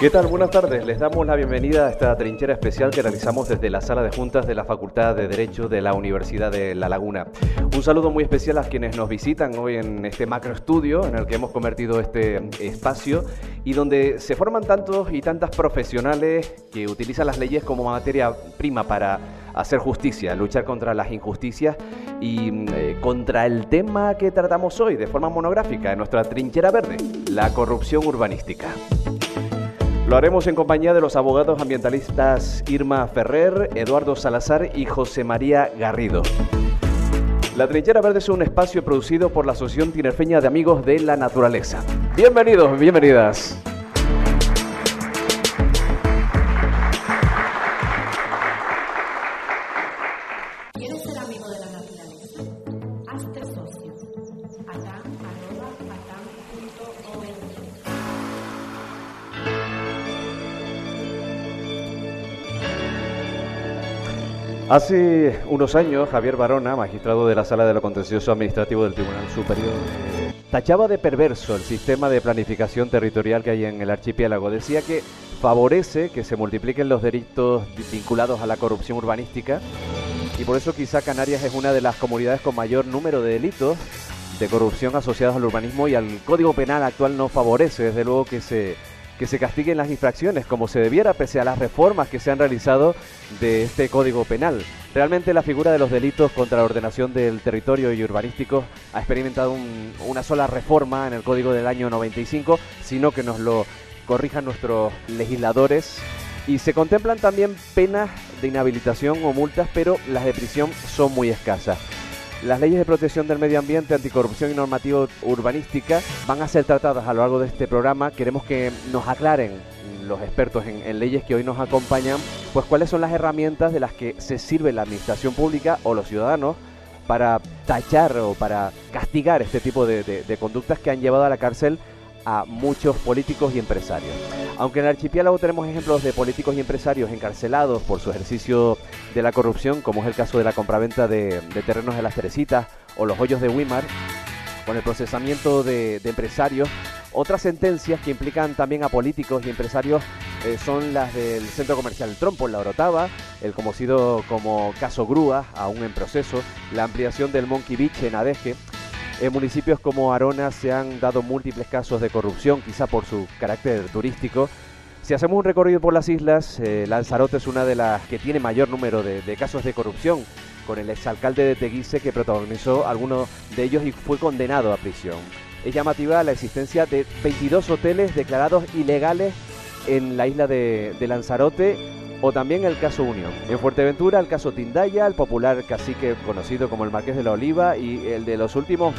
¿Qué tal? Buenas tardes. Les damos la bienvenida a esta trinchera especial que realizamos desde la sala de juntas de la Facultad de Derecho de la Universidad de La Laguna. Un saludo muy especial a quienes nos visitan hoy en este macro estudio en el que hemos convertido este espacio y donde se forman tantos y tantas profesionales que utilizan las leyes como materia prima para hacer justicia, luchar contra las injusticias y eh, contra el tema que tratamos hoy de forma monográfica en nuestra trinchera verde, la corrupción urbanística. Lo haremos en compañía de los abogados ambientalistas Irma Ferrer, Eduardo Salazar y José María Garrido. La Trinchera Verde es un espacio producido por la Asociación Tinerfeña de Amigos de la Naturaleza. Bienvenidos, bienvenidas. Hace unos años, Javier Barona, magistrado de la Sala de lo Contencioso Administrativo del Tribunal Superior, tachaba de perverso el sistema de planificación territorial que hay en el archipiélago. Decía que favorece que se multipliquen los delitos vinculados a la corrupción urbanística y por eso quizá Canarias es una de las comunidades con mayor número de delitos de corrupción asociados al urbanismo y al Código Penal actual no favorece, desde luego, que se que se castiguen las infracciones como se debiera pese a las reformas que se han realizado de este Código Penal. Realmente la figura de los delitos contra la ordenación del territorio y urbanístico ha experimentado una sola reforma en el Código del año 95, sino que nos lo corrijan nuestros legisladores. Y se contemplan también penas de inhabilitación o multas, pero las de prisión son muy escasas. Las leyes de protección del medio ambiente, anticorrupción y normativa urbanística van a ser tratadas a lo largo de este programa. Queremos que nos aclaren los expertos en, leyes que hoy nos acompañan, pues cuáles son las herramientas de las que se sirve la administración pública o los ciudadanos para tachar o para castigar este tipo de conductas que han llevado a la cárcel a muchos políticos y empresarios. Aunque en el archipiélago tenemos ejemplos de políticos y empresarios encarcelados por su ejercicio de la corrupción, como es el caso de la compraventa de, terrenos de las Teresitas o los hoyos de Wimar, con el procesamiento de, empresarios, otras sentencias que implican también a políticos y empresarios eh, son las del Centro Comercial El Trompo en la Orotava, el conocido como caso Grúa, aún en proceso, la ampliación del Monkey Beach en Adeje, en municipios como Arona se han dado múltiples casos de corrupción, quizá por su carácter turístico. Si hacemos un recorrido por las islas, eh, Lanzarote es una de las que tiene mayor número de, casos de corrupción, con el exalcalde de Teguise que protagonizó algunos de ellos y fue condenado a prisión. Es llamativa la existencia de 22 hoteles declarados ilegales en la isla de, de Lanzarote o también el caso Unión. En Fuerteventura el caso Tindaya, el popular cacique conocido como el Marqués de la Oliva y el de los últimos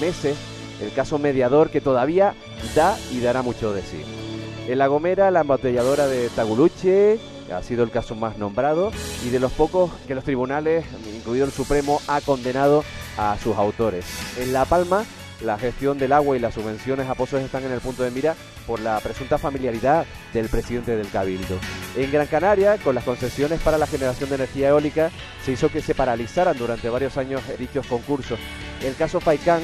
meses, el caso Mediador que todavía da y dará mucho de sí. En La Gomera la embotelladora de Taguluche ha sido el caso más nombrado y de los pocos que los tribunales, incluido el Supremo, ha condenado a sus autores. En La Palma la gestión del agua y las subvenciones a pozos están en el punto de mira por la presunta familiaridad del presidente del Cabildo. En Gran Canaria, con las concesiones para la generación de energía eólica, se hizo que se paralizaran durante varios años dichos concursos. El caso Faicán,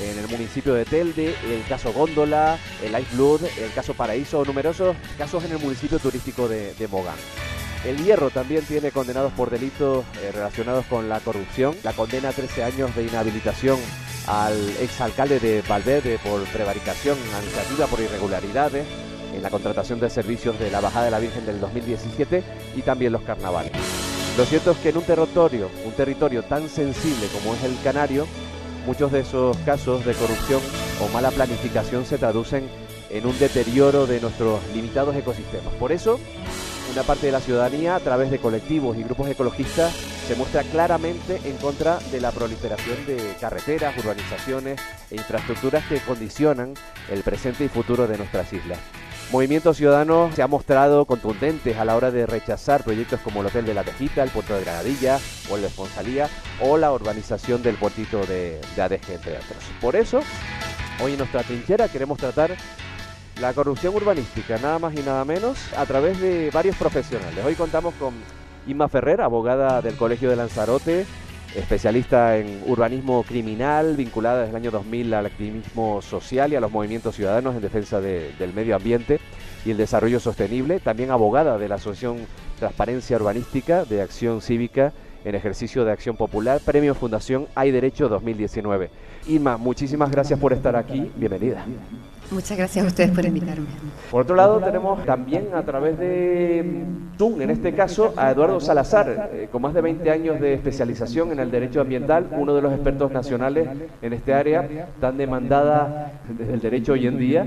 en el municipio de Telde, el caso Góndola, el Ice Blood, el caso Paraíso, numerosos casos en el municipio turístico de, Mogán. El Hierro también tiene condenados por delitos eh, relacionados con la corrupción. La condena a 13 años de inhabilitación al exalcalde de Valverde por prevaricación administrativa por irregularidades en la contratación de servicios de la Bajada de la Virgen del 2017 y también los carnavales. Lo cierto es que en un territorio, un territorio tan sensible como es el Canario, muchos de esos casos de corrupción o mala planificación se traducen en un deterioro de nuestros limitados ecosistemas. Por eso, una parte de la ciudadanía, a través de colectivos y grupos ecologistas, se muestra claramente en contra de la proliferación de carreteras, urbanizaciones e infraestructuras que condicionan el presente y futuro de nuestras islas. Movimiento Ciudadano se ha mostrado contundentes a la hora de rechazar proyectos como el Hotel de la Tejita, el Puerto de Granadilla o el de Esponsalía o la urbanización del puertito de, de Adeje, entre otros. Por eso, hoy en nuestra trinchera queremos tratar la corrupción urbanística, nada más y nada menos, a través de varios profesionales. Hoy contamos con Inma Ferrer, abogada del Colegio de Lanzarote, especialista en urbanismo criminal, vinculada desde el año 2000 al activismo social y a los movimientos ciudadanos en defensa del medio ambiente. y el Desarrollo Sostenible, también abogada de la Asociación Transparencia Urbanística de Acción Cívica en ejercicio de acción popular, Premio Fundación Hay Derecho 2019. Irma, muchísimas gracias por estar aquí, bienvenida. Muchas gracias a ustedes por invitarme. Por otro lado, tenemos también a través de Zoom, en este caso, a Eduardo Salazar, eh, con más de 20 años de especialización en el derecho ambiental, uno de los expertos nacionales en este área, tan demandada desde el derecho hoy en día,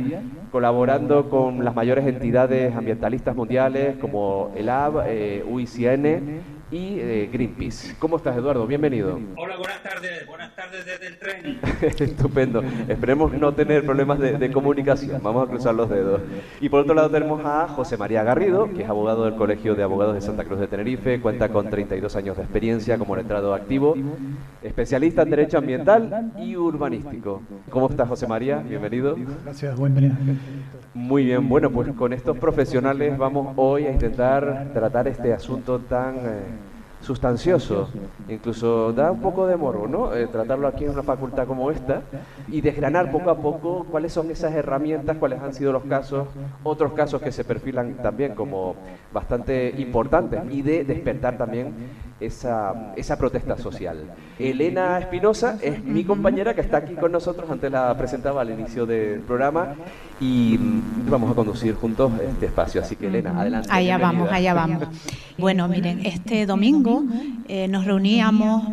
colaborando con las mayores entidades ambientalistas mundiales como el AB, eh, UICN, y eh, Greenpeace. ¿Cómo estás, Eduardo? Bienvenido. Hola, buenas tardes. Buenas tardes desde el tren. Estupendo. Esperemos no tener problemas de, comunicación. Vamos a cruzar los dedos. Y por otro lado tenemos a José María Garrido, que es abogado del Colegio de Abogados de Santa Cruz de Tenerife, cuenta con 32 años de experiencia como letrado activo, especialista en Derecho Ambiental y Urbanístico. ¿Cómo estás, José María? Bienvenido. Gracias, bienvenido. Muy bien, bueno, pues con estos profesionales vamos hoy a intentar tratar este asunto tan... Eh, sustancioso, incluso da un poco de morbo, ¿no? Eh, tratarlo aquí en una facultad como esta y desgranar poco a poco cuáles son esas herramientas, cuáles han sido los casos, otros casos que se perfilan también como bastante importantes y de despertar también esa, esa protesta social. Elena Espinosa es mi compañera que está aquí con nosotros, antes la presentaba al inicio del programa y vamos a conducir juntos este espacio. Así que Elena, adelante. Allá vamos, allá vamos. Bueno, miren, este domingo eh, nos reuníamos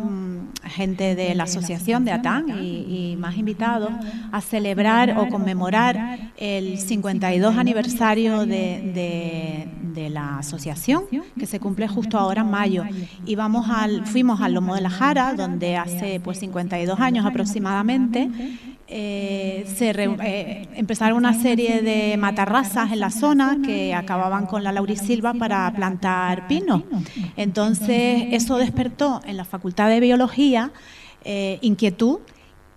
gente de la asociación de ATAN y, más invitados a celebrar o conmemorar el 52 aniversario de, la asociación que se cumple justo ahora en mayo. Y vamos al, fuimos al Lomo de la Jara, donde hace pues 52 años aproximadamente eh, se eh, empezaron una serie de matarrazas en la zona que acababan con la laurisilva para plantar pino. Entonces, eso despertó en la Facultad de Biología eh, inquietud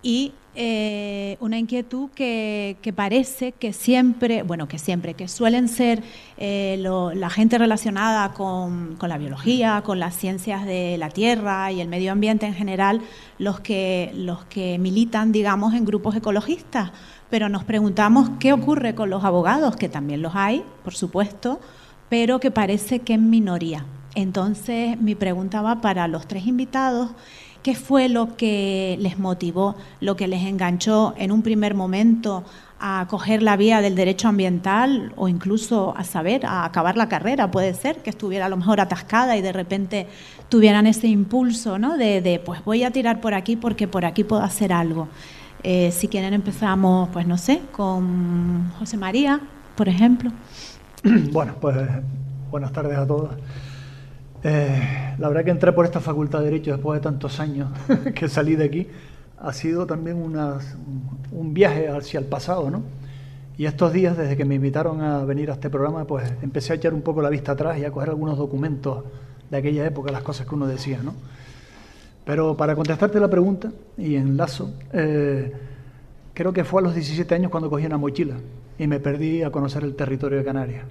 y eh, una inquietud que, parece que siempre, bueno, que siempre, que suelen ser eh, la gente relacionada con, la biología, con las ciencias de la tierra y el medio ambiente en general, los que, los que militan, digamos, en grupos ecologistas. Pero nos preguntamos qué ocurre con los abogados, que también los hay, por supuesto, pero que parece que en minoría. Entonces, mi pregunta va para los tres invitados ¿Qué fue lo que les motivó, lo que les enganchó en un primer momento a coger la vía del derecho ambiental o incluso a saber, a acabar la carrera? Puede ser que estuviera a lo mejor atascada y de repente tuvieran ese impulso ¿no? de, pues voy a tirar por aquí porque por aquí puedo hacer algo. Eh, si quieren empezamos, pues no sé, con José María, por ejemplo. Bueno, pues buenas tardes a todos. Eh, la verdad que entré por esta facultad de Derecho después de tantos años que salí de aquí ha sido también un viaje hacia el pasado, ¿no? Y estos días, desde que me invitaron a venir a este programa, pues empecé a echar un poco la vista atrás y a coger algunos documentos de aquella época, las cosas que uno decía, ¿no? Pero para contestarte la pregunta, y enlazo, eh, creo que fue a los 17 años cuando cogí una mochila y me perdí a conocer el territorio de Canarias.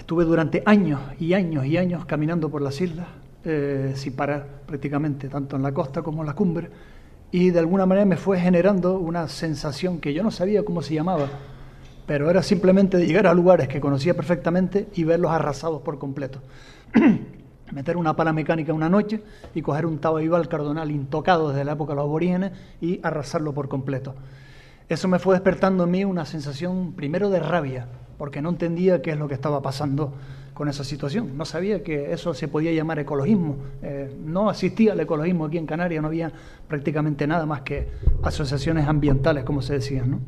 Estuve durante años y años y años caminando por las islas, eh, sin parar prácticamente, tanto en la costa como en la cumbre, y de alguna manera me fue generando una sensación que yo no sabía cómo se llamaba, pero era simplemente llegar a lugares que conocía perfectamente y verlos arrasados por completo. Meter una pala mecánica una noche y coger un tabaibal cardonal intocado desde la época de los aborígenes y arrasarlo por completo. Eso me fue despertando en mí una sensación primero de rabia, porque no entendía qué es lo que estaba pasando con esa situación. No sabía que eso se podía llamar ecologismo. Eh, no asistía al ecologismo aquí en Canarias, no había prácticamente nada más que asociaciones ambientales, como se decía. ¿no?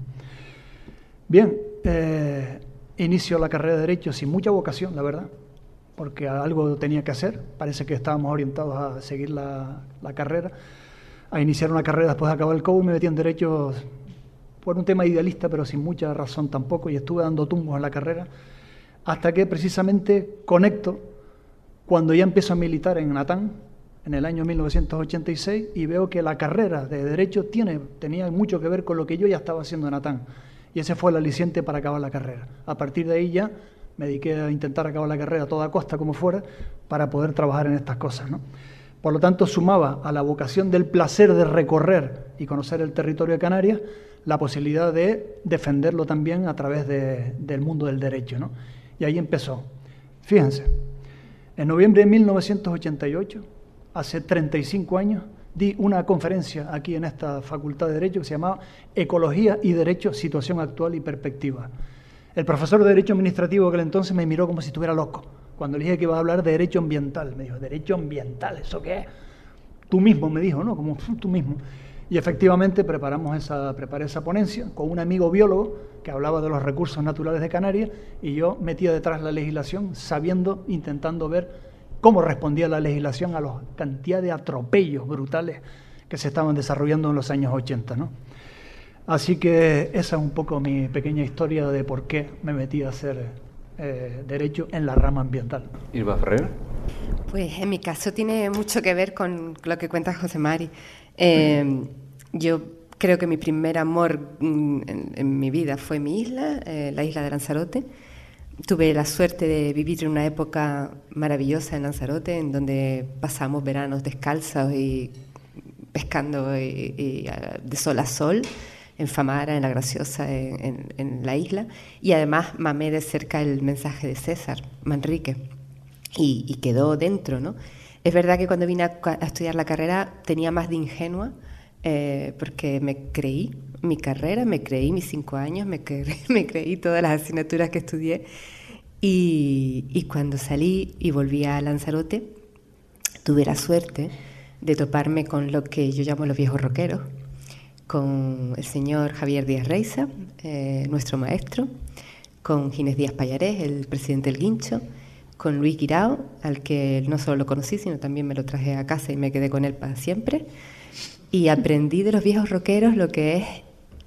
Bien, eh, inicio la carrera de Derecho sin mucha vocación, la verdad, porque algo tenía que hacer. Parece que estábamos orientados a seguir la, la carrera, a iniciar una carrera después de acabar el COVID, me metí en Derecho por un tema idealista, pero sin mucha razón tampoco, y estuve dando tumbos en la carrera, hasta que precisamente conecto cuando ya empiezo a militar en Natán, en el año 1986, y veo que la carrera de Derecho tiene, tenía mucho que ver con lo que yo ya estaba haciendo en Natán. Y ese fue el aliciente para acabar la carrera. A partir de ahí ya me dediqué a intentar acabar la carrera a toda costa, como fuera, para poder trabajar en estas cosas. ¿no? Por lo tanto, sumaba a la vocación del placer de recorrer y conocer el territorio de Canarias la posibilidad de defenderlo también a través del mundo del derecho. ¿no? Y ahí empezó. Fíjense, en noviembre de 1988, hace 35 años, di una conferencia aquí en esta Facultad de Derecho que se llamaba Ecología y Derecho, Situación Actual y Perspectiva. El profesor de Derecho Administrativo que entonces me miró como si estuviera loco. Cuando le dije que iba a hablar de derecho ambiental, me dijo, ¿derecho ambiental? ¿Eso qué es? Tú mismo, me dijo, ¿no? Como tú mismo. Y efectivamente preparamos esa, preparé esa ponencia con un amigo biólogo que hablaba de los recursos naturales de Canarias y yo metía detrás la legislación sabiendo, intentando ver cómo respondía la legislación a la cantidad de atropellos brutales que se estaban desarrollando en los años 80. ¿no? Así que esa es un poco mi pequeña historia de por qué me metí a hacer eh, derecho en la rama ambiental. Irma Ferrer. Pues en mi caso tiene mucho que ver con lo que cuenta José Mari. Eh, yo creo que mi primer amor mm, en, mi vida fue mi isla, eh, la isla de Lanzarote. Tuve la suerte de vivir en una época maravillosa en Lanzarote, en donde pasamos veranos descalzos y pescando y, de sol a sol en Famara, en La Graciosa, en, la isla, y además mamé de cerca el mensaje de César Manrique, y, quedó dentro, ¿no? Es verdad que cuando vine a, estudiar la carrera tenía más de ingenua, eh, porque me creí mi carrera, me creí mis cinco años, me, creí todas las asignaturas que estudié, y, cuando salí y volví a Lanzarote, tuve la suerte de toparme con lo que yo llamo los viejos rockeros, con el señor Javier Díaz Reiza, eh, nuestro maestro, con Ginés Díaz Payarés, el presidente del Guincho, con Luis Guirao, al que no solo lo conocí, sino también me lo traje a casa y me quedé con él para siempre. Y aprendí de los viejos rockeros lo que es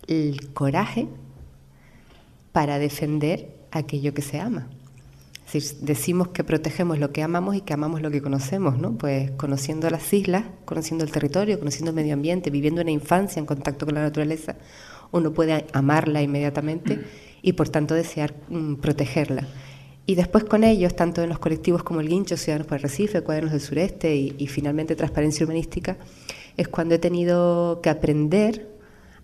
el coraje para defender aquello que se ama decimos que protegemos lo que amamos y que amamos lo que conocemos, ¿no? Pues conociendo las islas, conociendo el territorio, conociendo el medio ambiente, viviendo una infancia en contacto con la naturaleza, uno puede amarla inmediatamente y por tanto desear mm, protegerla. Y después con ellos, tanto en los colectivos como el Guincho, Ciudadanos por Recife, Cuadernos del Sureste y, finalmente Transparencia Urbanística, es cuando he tenido que aprender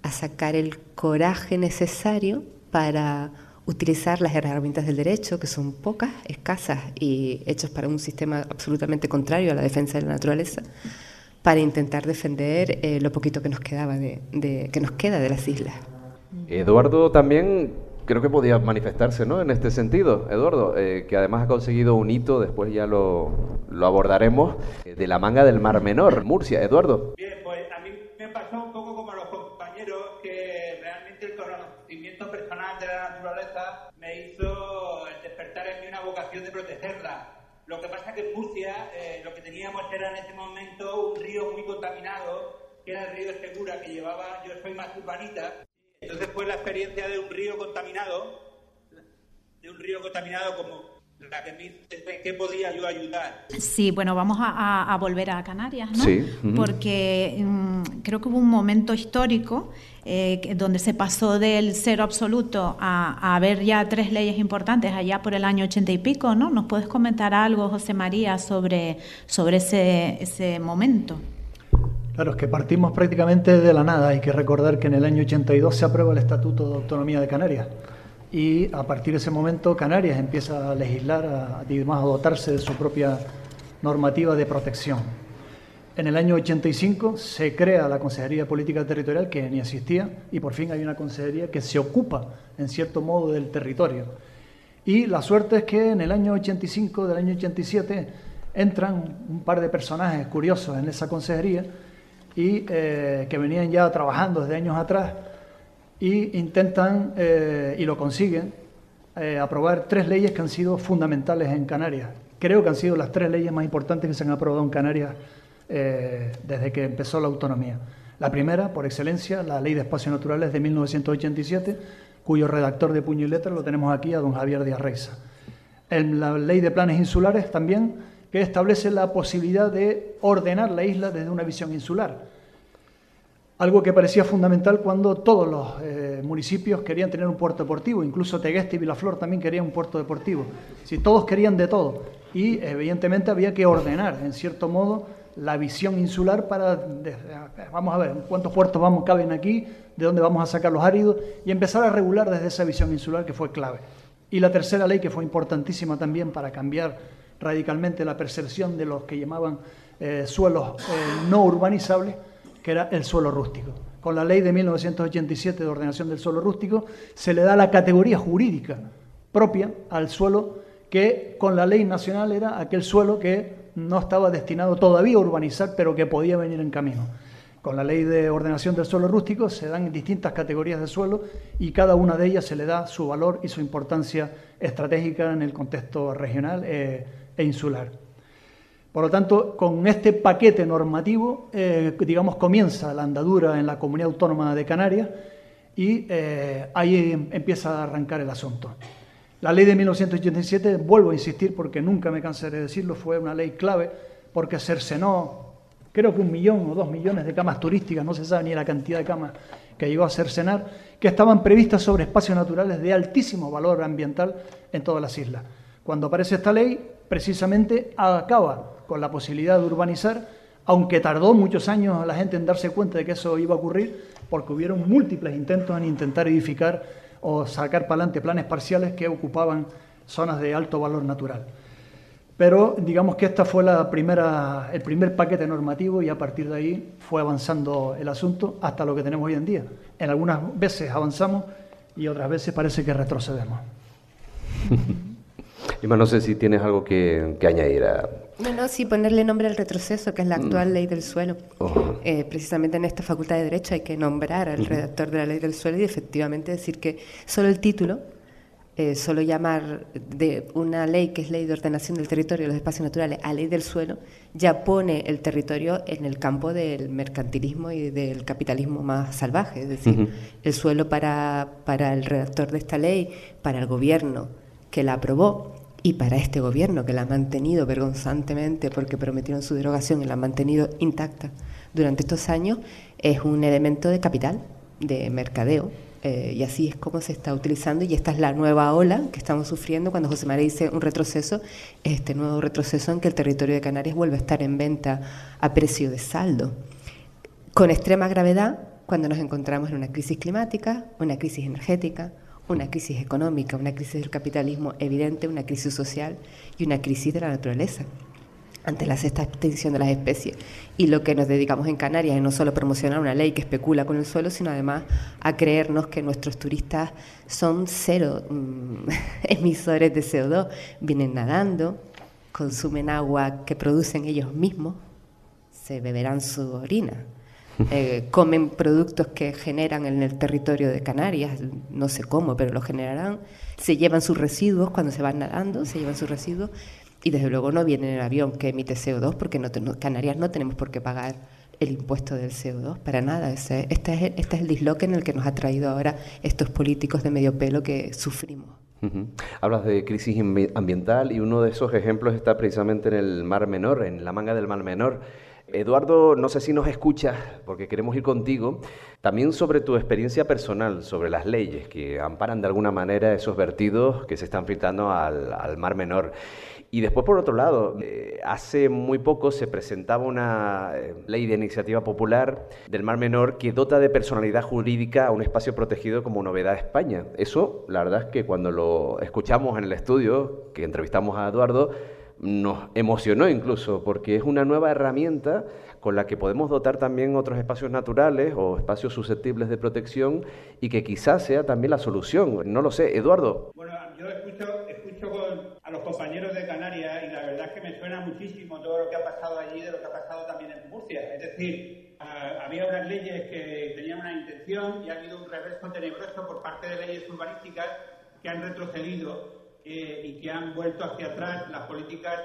a sacar el coraje necesario para utilizar las herramientas del derecho, que son pocas, escasas y hechas para un sistema absolutamente contrario a la defensa de la naturaleza, para intentar defender eh, lo poquito que nos quedaba de, que nos queda de las islas. Eduardo también creo que podía manifestarse ¿no? en este sentido, Eduardo, eh, que además ha conseguido un hito, después ya lo, lo abordaremos, eh, de la manga del Mar Menor, Murcia. Eduardo. Bien, pues a mí me pasó un poco como a los compañeros que realmente el conocimiento personal de la naturaleza me hizo despertar en mí una vocación de protegerla. Lo que pasa que en Murcia eh, lo que teníamos era en ese momento un río muy contaminado, que era el río Segura, que llevaba, yo soy más urbanita, entonces fue la experiencia de un río contaminado, de un río contaminado como la que me qué podía yo ayudar. Sí, bueno, vamos a, volver a Canarias, ¿no? Sí. Porque mm, creo que hubo un momento histórico eh, donde se pasó del cero absoluto a, a, ver ya tres leyes importantes allá por el año ochenta y pico, ¿no? ¿Nos puedes comentar algo, José María, sobre, sobre ese, ese momento? Claro, es que partimos prácticamente de la nada. Hay que recordar que en el año 82 se aprueba el Estatuto de Autonomía de Canarias. Y a partir de ese momento Canarias empieza a legislar, a, a dotarse de su propia normativa de protección. En el año 85 se crea la Consejería Política Territorial, que ni existía, y por fin hay una consejería que se ocupa, en cierto modo, del territorio. Y la suerte es que en el año 85, del año 87, entran un par de personajes curiosos en esa consejería y eh, que venían ya trabajando desde años atrás y intentan, eh, y lo consiguen, eh, aprobar tres leyes que han sido fundamentales en Canarias. Creo que han sido las tres leyes más importantes que se han aprobado en Canarias desde que empezó la autonomía. La primera, por excelencia, la Ley de Espacios Naturales de 1987, cuyo redactor de puño y letra lo tenemos aquí, a don Javier Díaz Reiza. la Ley de Planes Insulares también, que establece la posibilidad de ordenar la isla desde una visión insular. Algo que parecía fundamental cuando todos los eh, municipios querían tener un puerto deportivo, incluso Tegueste y Vilaflor también querían un puerto deportivo. Si todos querían de todo y evidentemente había que ordenar, en cierto modo, la visión insular para, vamos a ver, cuántos puertos vamos, caben aquí, de dónde vamos a sacar los áridos, y empezar a regular desde esa visión insular que fue clave. Y la tercera ley, que fue importantísima también para cambiar radicalmente la percepción de los que llamaban eh, suelos eh, no urbanizables, que era el suelo rústico. Con la ley de 1987 de ordenación del suelo rústico se le da la categoría jurídica propia al suelo que con la ley nacional era aquel suelo que no estaba destinado todavía a urbanizar, pero que podía venir en camino. Con la ley de ordenación del suelo rústico se dan distintas categorías de suelo y cada una de ellas se le da su valor y su importancia estratégica en el contexto regional eh, e insular. Por lo tanto, con este paquete normativo, eh, digamos, comienza la andadura en la comunidad autónoma de Canarias y eh, ahí empieza a arrancar el asunto. La ley de 1987, vuelvo a insistir porque nunca me cansaré de decirlo, fue una ley clave porque cercenó, creo que un millón o dos millones de camas turísticas, no se sabe ni la cantidad de camas que llegó a cercenar, que estaban previstas sobre espacios naturales de altísimo valor ambiental en todas las islas. Cuando aparece esta ley, precisamente acaba con la posibilidad de urbanizar, aunque tardó muchos años a la gente en darse cuenta de que eso iba a ocurrir, porque hubieron múltiples intentos en intentar edificar o sacar para adelante planes parciales que ocupaban zonas de alto valor natural. Pero digamos que esta fue la primera, el primer paquete normativo y a partir de ahí fue avanzando el asunto hasta lo que tenemos hoy en día. En algunas veces avanzamos y otras veces parece que retrocedemos. Ima, no sé si tienes algo que, añadir a... No, no, sí, ponerle nombre al retroceso, que es la actual mm. ley del suelo. Eh, precisamente en esta Facultad de Derecho hay que nombrar al redactor de la ley del suelo y efectivamente decir que solo el título, eh, solo llamar de una ley que es ley de ordenación del territorio y los espacios naturales a ley del suelo, ya pone el territorio en el campo del mercantilismo y del capitalismo más salvaje. Es decir, el suelo para, para el redactor de esta ley, para el gobierno que la aprobó, y para este gobierno que la ha mantenido vergonzantemente porque prometieron su derogación y la ha mantenido intacta durante estos años, es un elemento de capital, de mercadeo. Eh, y así es como se está utilizando y esta es la nueva ola que estamos sufriendo cuando José María dice un retroceso, este nuevo retroceso en que el territorio de Canarias vuelve a estar en venta a precio de saldo. Con extrema gravedad cuando nos encontramos en una crisis climática, una crisis energética, una crisis económica, una crisis del capitalismo evidente, una crisis social y una crisis de la naturaleza ante la sexta extinción de las especies. Y lo que nos dedicamos en Canarias es no solo promocionar una ley que especula con el suelo, sino además a creernos que nuestros turistas son cero mm, emisores de CO2, vienen nadando, consumen agua que producen ellos mismos, se beberán su orina eh, comen productos que generan en el territorio de Canarias, no sé cómo, pero lo generarán, se llevan sus residuos cuando se van nadando, se llevan sus residuos y desde luego no viene en el avión que emite CO2 porque no, Canarias no tenemos por qué pagar el impuesto del CO2, para nada. este, es, este es el disloque en el que nos ha traído ahora estos políticos de medio pelo que sufrimos. Hablas de crisis ambiental y uno de esos ejemplos está precisamente en el Mar Menor, en la manga del Mar Menor. Eduardo, no sé si nos escuchas, porque queremos ir contigo, también sobre tu experiencia personal, sobre las leyes que amparan de alguna manera esos vertidos que se están filtrando al, Mar Menor. Y después, por otro lado, eh, hace muy poco se presentaba una eh, ley de iniciativa popular del Mar Menor que dota de personalidad jurídica a un espacio protegido como Novedad España. Eso, la verdad es que cuando lo escuchamos en el estudio, que entrevistamos a Eduardo, nos emocionó incluso, porque es una nueva herramienta con la que podemos dotar también otros espacios naturales o espacios susceptibles de protección y que quizás sea también la solución. No lo sé, Eduardo. Bueno, yo escucho, escucho a los compañeros de Canarias y la verdad es que me suena muchísimo todo lo que ha pasado allí de lo que ha pasado también en Murcia. Es decir, había unas leyes que tenían una intención y ha habido un reverso tenebroso por parte de leyes urbanísticas que han retrocedido eh, y que han vuelto hacia atrás las políticas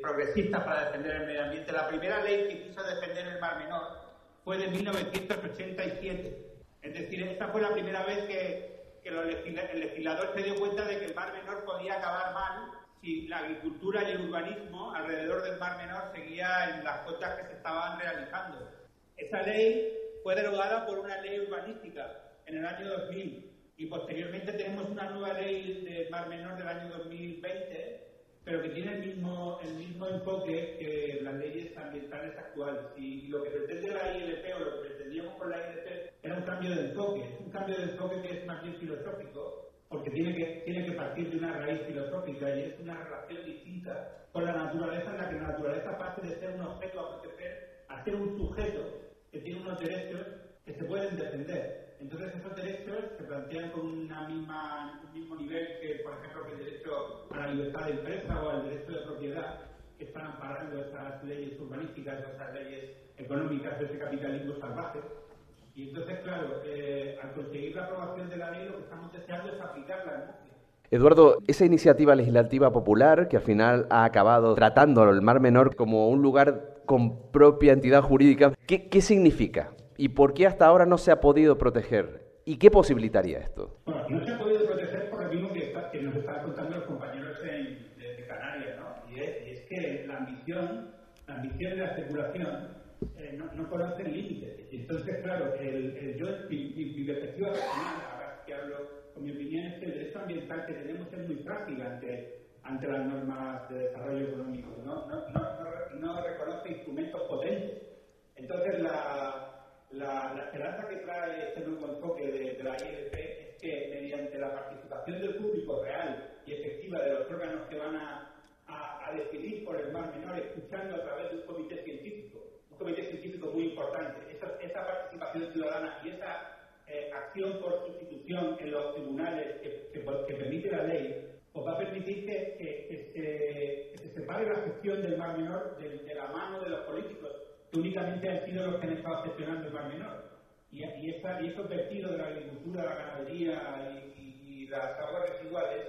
progresistas para defender el medio ambiente. La primera ley que quiso defender el Mar Menor fue de 1987. Es decir, esta fue la primera vez que, el legislador se dio cuenta de que el Mar Menor podía acabar mal si la agricultura y el urbanismo alrededor del Mar Menor seguía en las cotas que se estaban realizando. Esa ley fue derogada por una ley urbanística en el año 2000 y posteriormente tenemos una nueva ley del Mar Menor del año 2020 pero que tiene el mismo, el mismo enfoque que las leyes ambientales actuales. Y lo que pretende la ILP o lo que pretendíamos con la ILP era un cambio de enfoque, un cambio de enfoque que es más bien filosófico, porque tiene que, tiene que partir de una raíz filosófica y es una relación distinta con la naturaleza en la que la naturaleza pase de ser un objeto a proteger a ser un sujeto que tiene unos derechos que se pueden defender. Entonces esos derechos se plantean con un mismo nivel que, por ejemplo, el derecho a la libertad de empresa o al derecho de propiedad, que están amparando esas leyes urbanísticas, esas leyes económicas ese capitalismo salvaje. Y entonces, claro, eh, al conseguir la aprobación de la ley, lo que estamos deseando es aplicarla en Murcia. Eduardo, esa iniciativa legislativa popular que al final ha acabado tratando al Mar Menor como un lugar con propia entidad jurídica, ¿qué, qué significa? ¿Y por qué hasta ahora no se ha podido proteger? ¿Y qué posibilitaría esto? Bueno, no se ha podido proteger por lo mismo que, está, que nos estaban contando los compañeros en, de, de, Canarias, ¿no? Y es, y es, que la ambición, la ambición y la especulación eh, no, no, conocen límites. Entonces, claro, el, el yo, mi, mi, mi, perspectiva personal, ahora que hablo con mi opinión, es que el derecho ambiental que tenemos es muy frágil ante, ante las normas de desarrollo económico. No, no, no, no reconoce instrumentos potentes. Entonces, la la, la, esperanza que trae este nuevo enfoque de, la ILP es que mediante la participación del público real y efectiva de los órganos que van a, decidir por el mar menor, escuchando a través de un comité científico, un comité científico muy importante, esa, esa participación ciudadana y esa eh, acción por sustitución en los tribunales que, permite la ley, pues va a permitir que, se, se, separe la gestión del mar menor de, la mano de los políticos únicamente han sido los que han estado gestionando el mar menor. Y, y, esa, y esos vertidos de la agricultura, la ganadería y, las aguas residuales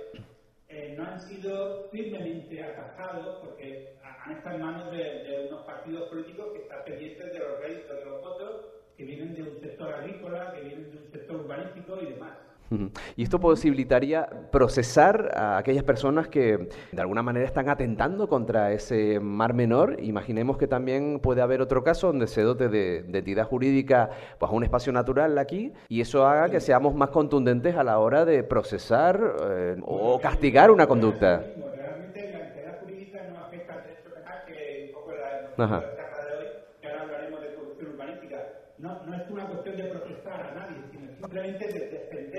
eh, no han sido firmemente atajados porque han estado en manos de, de, unos partidos políticos que están pendientes de los réditos de los votos, que vienen de un sector agrícola, que vienen de un sector urbanístico y demás. Y esto posibilitaría procesar a aquellas personas que de alguna manera están atentando contra ese mar menor. Imaginemos que también puede haber otro caso donde se dote de, de entidad jurídica pues, a un espacio natural aquí y eso haga que seamos más contundentes a la hora de procesar eh, o castigar una conducta. Realmente la entidad jurídica no afecta al derecho penal, que un poco la, Ajá. de hoy, que ahora hablaremos de corrupción urbanística. No, no es una cuestión de procesar a nadie, sino simplemente de defender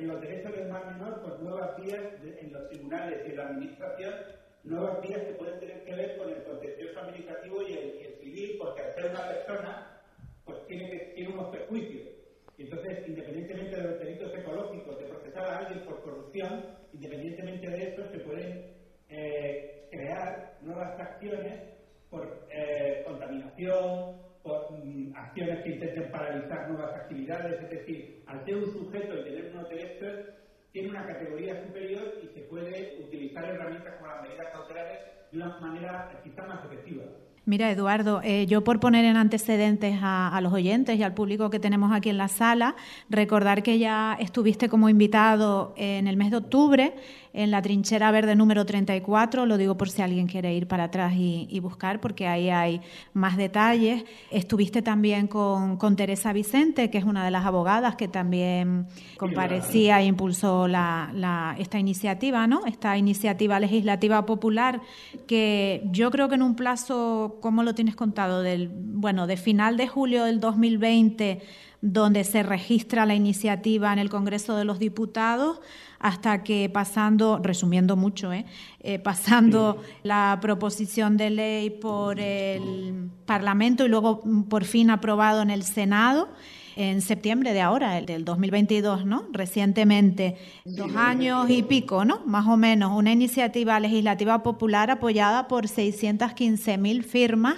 en los derechos del mar menor pues, nuevas vías en los tribunales y en la administración, nuevas vías que pueden tener que ver con el contencioso administrativo y el, civil, porque al ser una persona, pues tiene, tiene unos perjuicios. Entonces, independientemente de los delitos ecológicos, de procesar a alguien por corrupción, independientemente de eso, se pueden eh, crear nuevas acciones por eh, contaminación, por um, acciones que intenten paralizar nuevas actividades, es decir, al ser un sujeto y tener unos derechos, tiene una categoría superior y se puede utilizar herramientas como las medidas cautelares de una manera quizá más efectiva. Mira, Eduardo, eh, yo por poner en antecedentes a, los oyentes y al público que tenemos aquí en la sala, recordar que ya estuviste como invitado en el mes de octubre en la trinchera verde número 34, lo digo por si alguien quiere ir para atrás y, buscar, porque ahí hay más detalles. Estuviste también con, Teresa Vicente, que es una de las abogadas que también comparecía e impulsó la, esta iniciativa, ¿no? Esta iniciativa legislativa popular, que yo creo que en un plazo, ¿cómo lo tienes contado? Del, bueno, de final de julio del 2020 donde se registra la iniciativa en el Congreso de los Diputados hasta que pasando, resumiendo mucho, ¿eh? Eh, pasando la proposición de ley por el Parlamento y luego mm, por fin aprobado en el Senado en septiembre de ahora, del 2022, ¿no? Recientemente, dos años y pico, ¿no? Más o menos, una iniciativa legislativa popular apoyada por 615 mil firmas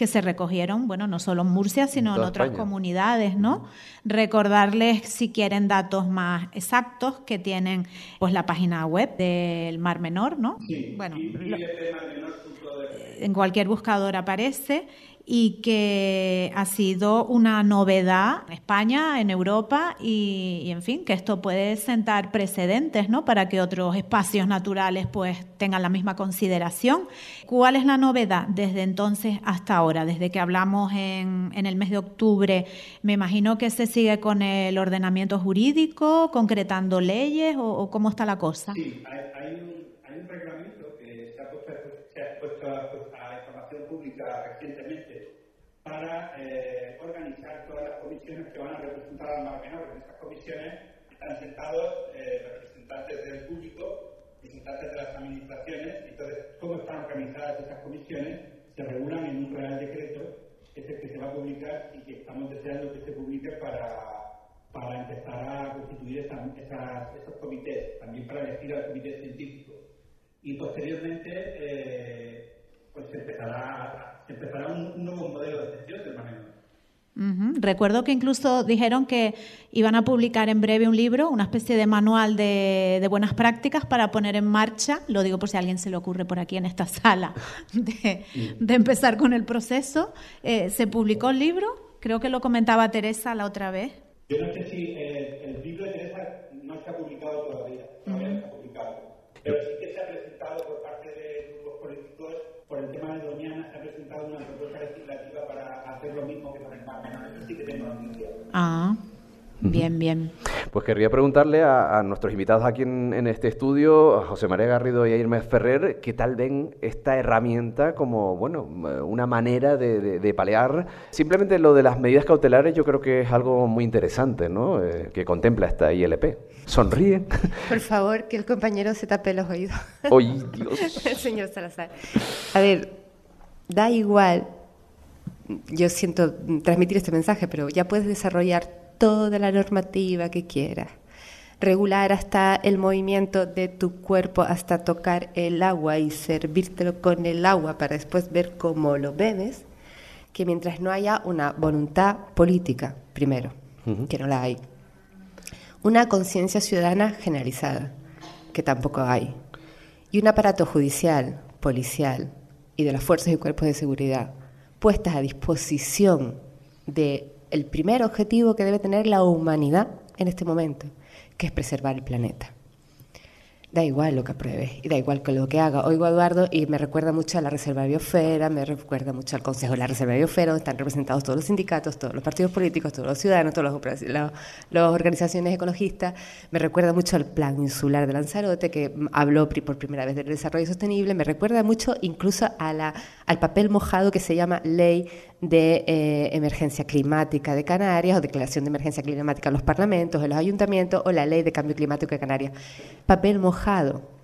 que se recogieron, bueno, no solo en Murcia, sino en, en otras España. comunidades, ¿no? Recordarles, si quieren datos más exactos, que tienen pues la página web del Mar Menor, ¿no? Sí, bueno, y, y lo, en cualquier buscador aparece y que ha sido una novedad en España, en Europa y, en fin, que esto puede sentar precedentes, ¿no? Para que otros espacios naturales pues tengan la misma consideración. ¿Cuál es la novedad desde entonces hasta ahora? Desde que hablamos en, el mes de octubre, me imagino que se sigue con el ordenamiento jurídico, concretando leyes o, cómo está la cosa. Sí, hay, un, reglamento que pública recientemente para eh, organizar todas las comisiones que van a representar al Mar Menor. En esas comisiones están sentados eh, representantes del público, representantes de las administraciones. Entonces, ¿cómo están organizadas esas comisiones? Se regulan en un real decreto, que es el que se va a publicar y que estamos deseando que se publique para, para empezar a constituir esos comités, también para elegir al comité científico. Y posteriormente, eh, pues se empezará, empezará un, nuevo modelo de gestión del manejo. Recuerdo que incluso dijeron que iban a publicar en breve un libro, una especie de manual de, buenas prácticas para poner en marcha, lo digo por si a alguien se le ocurre por aquí en esta sala, de, empezar con el proceso. Eh, ¿Se publicó el libro? Creo que lo comentaba Teresa la otra vez. Yo no sé si eh, el libro de Teresa no se ha publicado todavía, todavía no se ha publicado, pero sí que se ha presentado por parte de por el tema de Doñana, se ha presentado una propuesta legislativa para hacer lo mismo que con el Mar Eso sí que tengo noticia. Ah. Bien, bien. Pues querría preguntarle a, nuestros invitados aquí en, este estudio, a José María Garrido y a Irma Ferrer, qué tal ven esta herramienta como, bueno, una manera de, palear. Simplemente lo de las medidas cautelares yo creo que es algo muy interesante, ¿no? Eh, que contempla esta ILP. Sonríe. Por favor, que el compañero se tape los oídos. ¡Ay, Dios! el señor Salazar. A ver, da igual. Yo siento transmitir este mensaje, pero ya puedes desarrollar toda la normativa que quieras, regular hasta el movimiento de tu cuerpo, hasta tocar el agua y servírtelo con el agua para después ver cómo lo bebes, que mientras no haya una voluntad política, primero, que no la hay, una conciencia ciudadana generalizada, que tampoco hay, y un aparato judicial, policial y de las fuerzas y cuerpos de seguridad puestas a disposición de el primer objetivo que debe tener la humanidad en este momento, que es preservar el planeta da igual lo que apruebe y da igual con lo que haga. Oigo a Eduardo y me recuerda mucho a la Reserva de Biosfera, me recuerda mucho al Consejo de la Reserva de Biosfera, donde están representados todos los sindicatos, todos los partidos políticos, todos los ciudadanos, todas las organizaciones ecologistas. Me recuerda mucho al Plan Insular de Lanzarote, que habló por primera vez del desarrollo sostenible. Me recuerda mucho incluso al papel mojado que se llama Ley de eh, Emergencia Climática de Canarias o Declaración de Emergencia Climática en los parlamentos, en los ayuntamientos o la Ley de Cambio Climático de Canarias. Papel mojado mojado.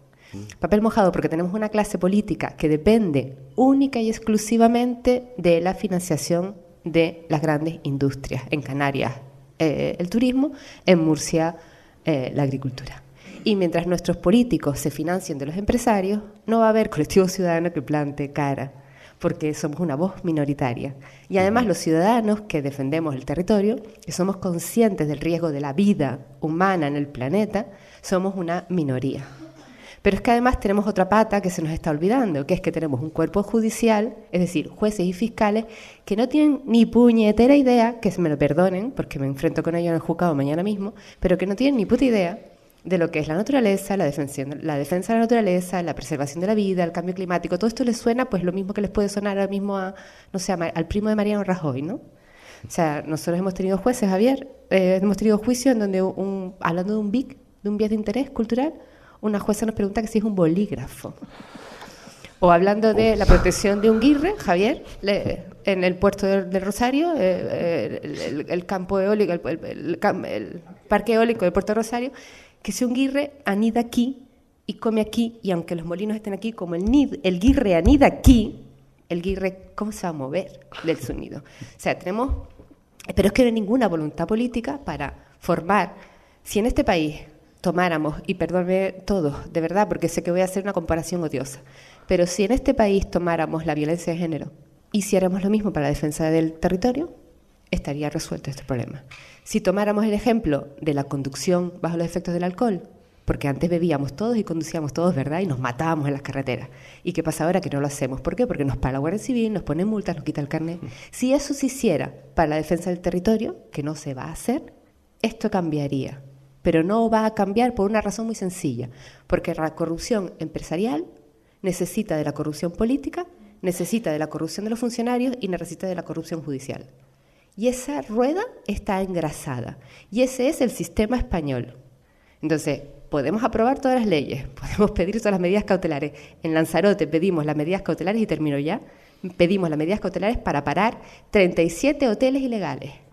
Papel mojado porque tenemos una clase política que depende única y exclusivamente de la financiación de las grandes industrias. En Canarias eh, el turismo, en Murcia eh, la agricultura. Y mientras nuestros políticos se financien de los empresarios, no va a haber colectivo ciudadano que plante cara, porque somos una voz minoritaria. Y además los ciudadanos que defendemos el territorio, que somos conscientes del riesgo de la vida humana en el planeta, somos una minoría. Pero es que además tenemos otra pata que se nos está olvidando, que es que tenemos un cuerpo judicial, es decir, jueces y fiscales, que no tienen ni puñetera idea, que se me lo perdonen, porque me enfrento con ellos en el juzgado mañana mismo, pero que no tienen ni puta idea de lo que es la naturaleza, la defensa, la defensa de la naturaleza, la preservación de la vida, el cambio climático. Todo esto les suena pues lo mismo que les puede sonar ahora mismo a, no sé, al primo de Mariano Rajoy, ¿no? O sea, nosotros hemos tenido jueces, Javier, eh, hemos tenido juicios en donde, un, hablando de un BIC, de un bien de interés cultural, una jueza nos pregunta que si es un bolígrafo. O hablando de la protección de un guirre, Javier, en el puerto del, Rosario, eh, eh, el, campo eólico, el, parque eólico del puerto de Rosario, que si un guirre anida aquí y come aquí, y aunque los molinos estén aquí, como el, nid, el guirre anida aquí, el guirre, ¿cómo se va a mover del sonido? O sea, tenemos, pero es que no hay ninguna voluntad política para formar, si en este país tomáramos, y perdónme todos, de verdad, porque sé que voy a hacer una comparación odiosa, pero si en este país tomáramos la violencia de género, hiciéramos lo mismo para la defensa del territorio, estaría resuelto este problema. Si tomáramos el ejemplo de la conducción bajo los efectos del alcohol, porque antes bebíamos todos y conducíamos todos, ¿verdad? Y nos matábamos en las carreteras. ¿Y qué pasa ahora que no lo hacemos? ¿Por qué? Porque nos para la Guardia Civil, nos pone multas, nos quita el carnet. Si eso se hiciera para la defensa del territorio, que no se va a hacer, esto cambiaría pero no va a cambiar por una razón muy sencilla, porque la corrupción empresarial necesita de la corrupción política, necesita de la corrupción de los funcionarios y necesita de la corrupción judicial. Y esa rueda está engrasada. Y ese es el sistema español. Entonces, podemos aprobar todas las leyes, podemos pedir todas las medidas cautelares. En Lanzarote pedimos las medidas cautelares y termino ya. pedimos las medidas cautelares para parar 37 hoteles ilegales.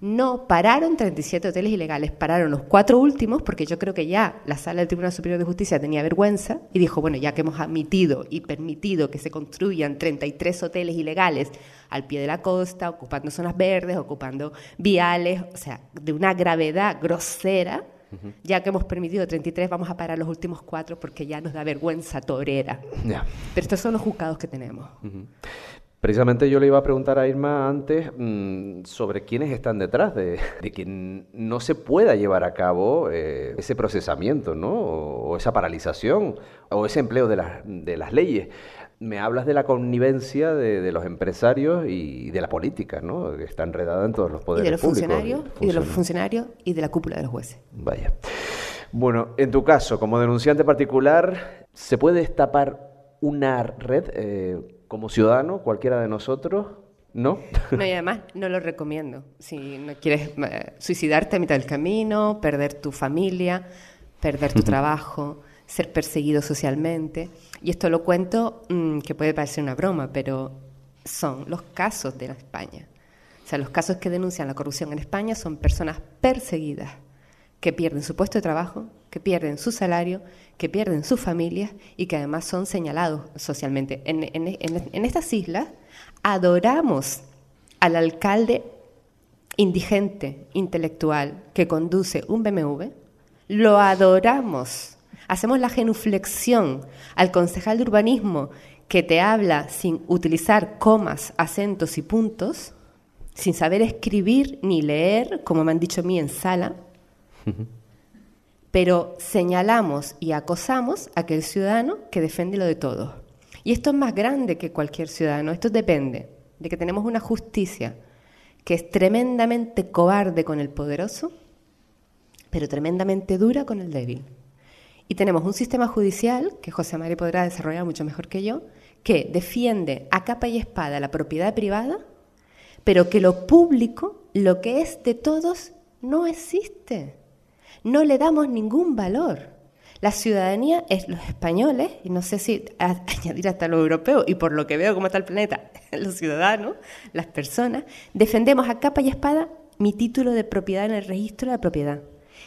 No pararon 37 hoteles ilegales, pararon los cuatro últimos porque yo creo que ya la Sala del Tribunal Superior de Justicia tenía vergüenza y dijo, bueno, ya que hemos admitido y permitido que se construyan 33 hoteles ilegales al pie de la costa, ocupando zonas verdes, ocupando viales, o sea, de una gravedad grosera, ya que hemos permitido 33, vamos a parar los últimos cuatro porque ya nos da vergüenza torera. Pero estos son los juzgados que tenemos. Precisamente yo le iba a preguntar a Irma antes mm, sobre quiénes están detrás de, que no se pueda llevar a cabo eh, ese procesamiento, ¿no? O, esa paralización, o ese empleo de, de las leyes. Me hablas de la connivencia de, los empresarios y de la política, ¿no? Que está enredada en todos los poderes y de los públicos. Funcionarios, y de los funcionarios y de la cúpula de los jueces. Vaya. Bueno, en tu caso, como denunciante particular, ¿se puede destapar una red? Eh, como ciudadano, cualquiera de nosotros, ¿no? No, y además no lo recomiendo. Si no quieres eh, suicidarte a mitad del camino, perder tu familia, perder tu trabajo, ser perseguido socialmente. Y esto lo cuento, mm, que puede parecer una broma, pero son los casos de España. O sea, los casos que denuncian la corrupción en España son personas perseguidas, que pierden su puesto de trabajo, que pierden su salario, que pierden sus familias y que además son señalados socialmente. En, estas islas adoramos al alcalde indigente, intelectual, que conduce un BMW, lo adoramos. Hacemos la genuflexión al concejal de urbanismo que te habla sin utilizar comas, acentos y puntos, sin saber escribir ni leer, como me han dicho a mí en sala pero señalamos y acosamos a aquel ciudadano que defiende lo de todos. Y esto es más grande que cualquier ciudadano, esto depende de que tenemos una justicia que es tremendamente cobarde con el poderoso, pero tremendamente dura con el débil. Y tenemos un sistema judicial, que José María podrá desarrollar mucho mejor que yo, que defiende a capa y espada la propiedad privada, pero que lo público, lo que es de todos, no existe no le damos ningún valor. La ciudadanía es los españoles, y no sé si añadir hasta los europeos, y por lo que veo cómo está el planeta, los ciudadanos, las personas, defendemos a capa y espada mi título de propiedad en el registro de propiedad.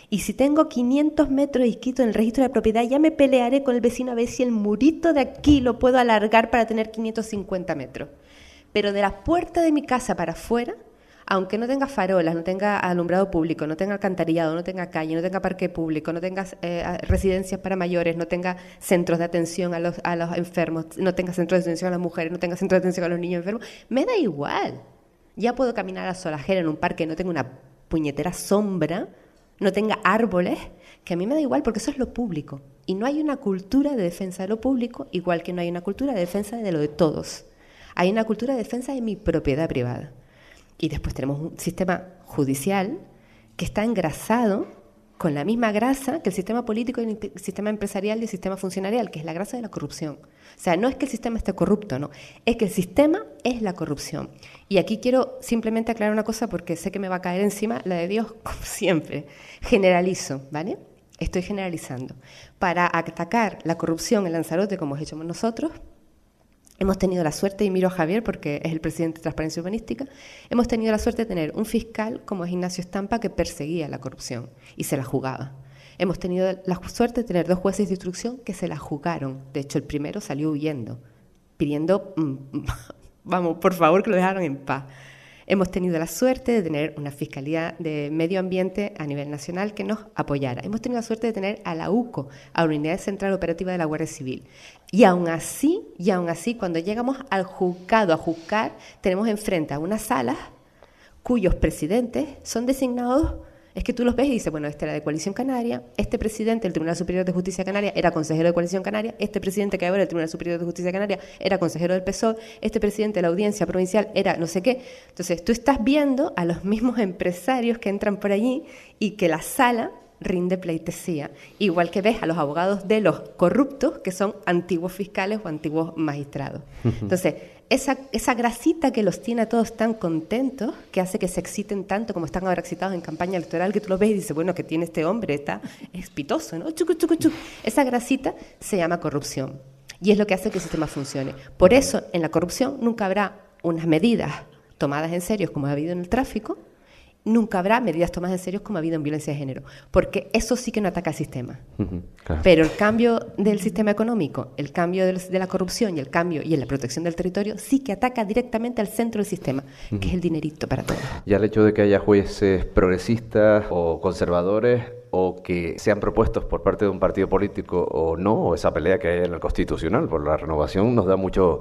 Y si tengo 500 metros inscritos en el registro de propiedad, ya me pelearé con el vecino a ver si el murito de aquí lo puedo alargar para tener 550 metros. Pero de la puerta de mi casa para afuera, aunque no tenga farolas, no tenga alumbrado público, no tenga alcantarillado, no tenga calle, no tenga parque público, no tenga eh, residencias para mayores, no tenga centros de atención a los, a los enfermos, no tenga centros de atención a las mujeres, no tenga centros de atención a los niños enfermos, me da igual. Ya puedo caminar a solajera en un parque, no tengo una puñetera sombra, no tenga árboles, que a mí me da igual porque eso es lo público. Y no hay una cultura de defensa de lo público, igual que no hay una cultura de defensa de lo de todos. Hay una cultura de defensa de mi propiedad privada. Y después tenemos un sistema judicial que está engrasado con la misma grasa que el sistema político, el sistema empresarial y el sistema funcionarial, que es la grasa de la corrupción. O sea, no es que el sistema esté corrupto, no, es que el sistema es la corrupción. Y aquí quiero simplemente aclarar una cosa porque sé que me va a caer encima la de Dios, como siempre. Generalizo, ¿vale? Estoy generalizando. Para atacar la corrupción en Lanzarote, como hemos hecho nosotros, Hemos tenido la suerte, y miro a Javier porque es el presidente de Transparencia Urbanística, hemos tenido la suerte de tener un fiscal como es Ignacio Estampa que perseguía la corrupción y se la jugaba. Hemos tenido la suerte de tener dos jueces de instrucción que se la jugaron. De hecho, el primero salió huyendo, pidiendo, mm, vamos, por favor, que lo dejaran en paz. Hemos tenido la suerte de tener una Fiscalía de Medio Ambiente a nivel nacional que nos apoyara. Hemos tenido la suerte de tener a la UCO, a la Unidad Central Operativa de la Guardia Civil. Y aún así, y aún así, cuando llegamos al juzgado a juzgar, tenemos enfrente a unas salas cuyos presidentes son designados es que tú los ves y dices, bueno, este era de Coalición Canaria, este presidente del Tribunal Superior de Justicia Canaria era consejero de Coalición Canaria, este presidente que ahora del Tribunal Superior de Justicia Canaria era consejero del PSOE, este presidente de la Audiencia Provincial era no sé qué. Entonces, tú estás viendo a los mismos empresarios que entran por allí y que la sala rinde pleitesía, igual que ves a los abogados de los corruptos, que son antiguos fiscales o antiguos magistrados. Entonces, esa, esa grasita que los tiene a todos tan contentos, que hace que se exciten tanto como están ahora excitados en campaña electoral, que tú lo ves y dices, bueno, que tiene este hombre, está espitoso, ¿no? Esa grasita se llama corrupción. Y es lo que hace que el sistema funcione. Por eso, en la corrupción nunca habrá unas medidas tomadas en serio como ha habido en el tráfico, nunca habrá medidas tomadas en serio como ha habido en violencia de género, porque eso sí que no ataca al sistema. Pero el cambio del sistema económico, el cambio de la corrupción y el cambio y en la protección del territorio sí que ataca directamente al centro del sistema, que es el dinerito para todos. Y el hecho de que haya jueces progresistas o conservadores o que sean propuestos por parte de un partido político o no, o esa pelea que hay en el Constitucional por la renovación nos da mucho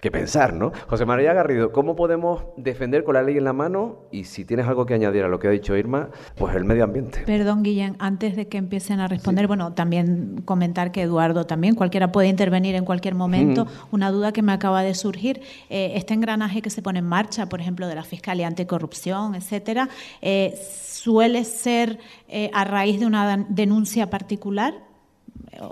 que pensar, ¿no? José María Garrido, ¿cómo podemos defender con la ley en la mano y si tienes algo que añadir a lo que ha dicho Irma, pues el medio ambiente? Perdón, Guillén, antes de que empiecen a responder, bueno, también comentar que Eduardo también, cualquiera puede intervenir en cualquier momento. Una duda que me acaba de surgir, eh, este engranaje que se pone en marcha, por ejemplo, de la Fiscalía Anticorrupción, etcétera, eh, suele ser eh, a raíz de una denuncia particular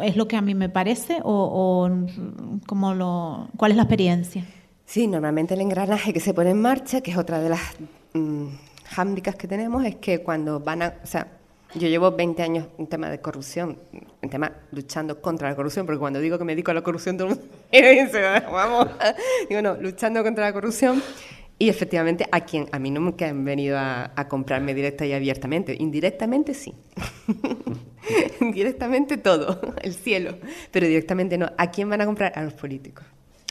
¿Es lo que a mí me parece o, o lo, cuál es la experiencia? Sí, normalmente el engranaje que se pone en marcha, que es otra de las mmm, que tenemos, es que cuando van a... O sea, yo llevo 20 años en tema de corrupción, en tema luchando contra la corrupción, porque cuando digo que me dedico a la corrupción, todo el mundo dice, vamos, digo, no, luchando contra la corrupción. Y efectivamente, a quien a mí no me han venido a, a comprarme directa y abiertamente, indirectamente sí. directamente todo, el cielo, pero directamente no. ¿A quién van a comprar? A los políticos,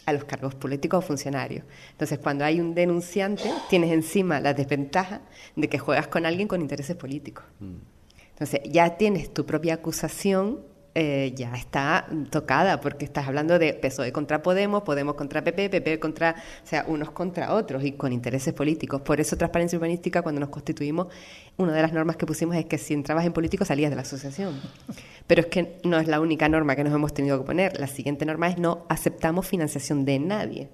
a los cargos políticos o funcionarios. Entonces, cuando hay un denunciante, tienes encima la desventaja de que juegas con alguien con intereses políticos. Mm. Entonces, ya tienes tu propia acusación eh, ya está tocada, porque estás hablando de PSOE contra Podemos, Podemos contra PP, PP contra, o sea, unos contra otros y con intereses políticos. Por eso, transparencia urbanística, cuando nos constituimos, una de las normas que pusimos es que si entrabas en político salías de la asociación. Pero es que no es la única norma que nos hemos tenido que poner. La siguiente norma es no aceptamos financiación de nadie.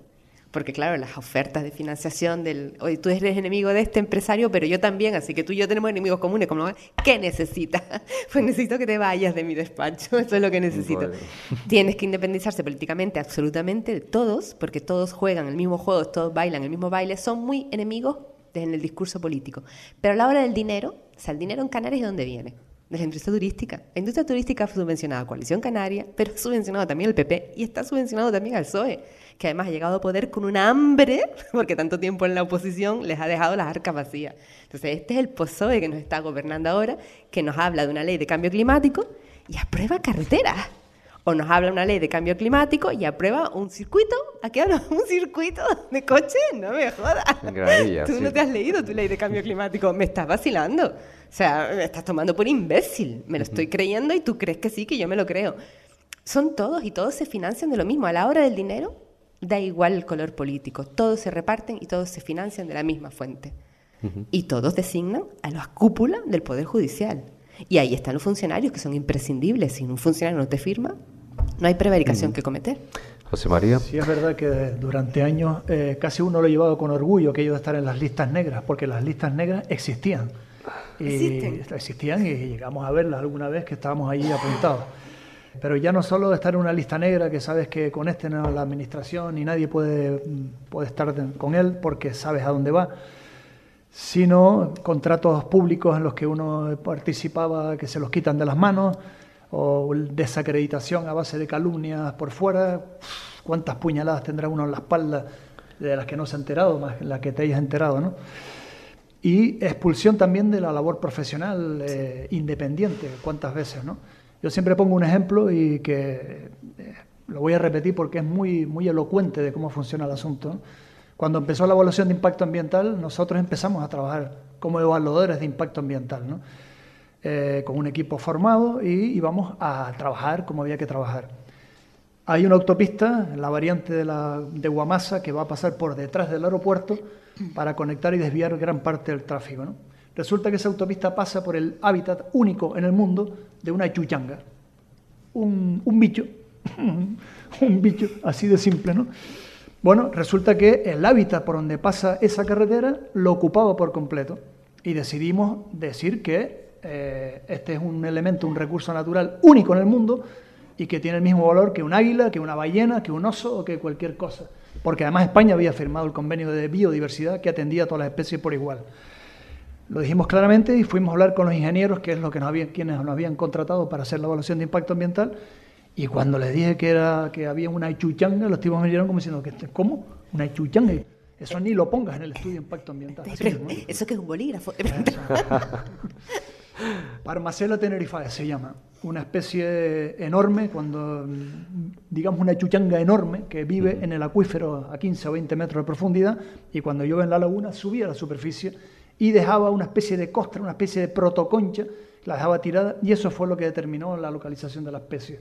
Porque claro, las ofertas de financiación del, oye, tú eres enemigo de este empresario, pero yo también, así que tú y yo tenemos enemigos comunes. Como, ¿Qué necesitas? Pues necesito que te vayas de mi despacho, eso es lo que necesito. Tienes que independizarse políticamente absolutamente de todos, porque todos juegan el mismo juego, todos bailan el mismo baile, son muy enemigos en el discurso político. Pero a la hora del dinero, o sea, el dinero en Canarias, ¿de dónde viene? De la industria turística. La industria turística ha subvencionado a Coalición Canaria, pero ha subvencionado también al PP y está subvencionado también al PSOE que además ha llegado a poder con una hambre, porque tanto tiempo en la oposición les ha dejado las arcas vacías. Entonces, este es el POSOE que nos está gobernando ahora, que nos habla de una ley de cambio climático y aprueba carreteras. O nos habla una ley de cambio climático y aprueba un circuito. ¿A qué habla? ¿Un circuito de coche? No me jodas. Tú no te has leído tu ley de cambio climático. Me estás vacilando. O sea, me estás tomando por imbécil. Me lo estoy creyendo y tú crees que sí, que yo me lo creo. Son todos y todos se financian de lo mismo. A la hora del dinero, da igual el color político, todos se reparten y todos se financian de la misma fuente. Y todos designan a la cúpula del Poder Judicial. Y ahí están los funcionarios que son imprescindibles. Si un funcionario no te firma, no hay prevaricación que cometer. José María. Sí, es verdad que durante años eh, casi uno lo ha llevado con orgullo aquello de estar en las listas negras, porque las listas negras existían. Y existían y llegamos a verlas alguna vez que estábamos allí apuntados. Pero ya no solo de estar en una lista negra que sabes que con este no la administración y nadie puede, puede estar con él porque sabes a dónde va, sino contratos públicos en los que uno participaba que se los quitan de las manos o desacreditación a base de calumnias por fuera. ¿Cuántas puñaladas tendrá uno en la espalda de las que no se ha enterado, más las que te hayas enterado, ¿no? Y expulsión también de la labor profesional eh, independiente, cuántas veces, ¿no? Yo siempre pongo un ejemplo y que eh, lo voy a repetir porque es muy, muy elocuente de cómo funciona el asunto. Cuando empezó la evaluación de impacto ambiental, nosotros empezamos a trabajar como evaluadores de impacto ambiental, ¿no? Eh, con un equipo formado y íbamos a trabajar como había que trabajar. Hay una autopista, la variante de, la, de Guamasa, que va a pasar por detrás del aeropuerto para conectar y desviar gran parte del tráfico. ¿no? Resulta que esa autopista pasa por el hábitat único en el mundo de una chuchanga, un, bicho, un bicho así de simple, ¿no? Bueno, resulta que el hábitat por donde pasa esa carretera lo ocupaba por completo y decidimos decir que eh, este es un elemento, un recurso natural único en el mundo y que tiene el mismo valor que un águila, que una ballena, que un oso o que cualquier cosa. Porque además España había firmado el convenio de biodiversidad que atendía a todas las especies por igual. Lo dijimos claramente y fuimos a hablar con los ingenieros, que es lo que nos habían, quienes nos habían contratado para hacer la evaluación de impacto ambiental, Y cuando les dije que era que había una chuchanga, los tipos me miraron como diciendo, ¿cómo? ¿Una chuchanga? Eso ni lo pongas en el estudio de impacto ambiental. ¿Eso que es un bolígrafo? Parmacela tenerifae se llama. Una especie enorme, cuando digamos una chuchanga enorme que vive en el acuífero a 15 o 20 metros de profundidad y cuando llueve en la laguna subía a la superficie y dejaba una especie de costra, una especie de protoconcha, la dejaba tirada y eso fue lo que determinó la localización de la especie.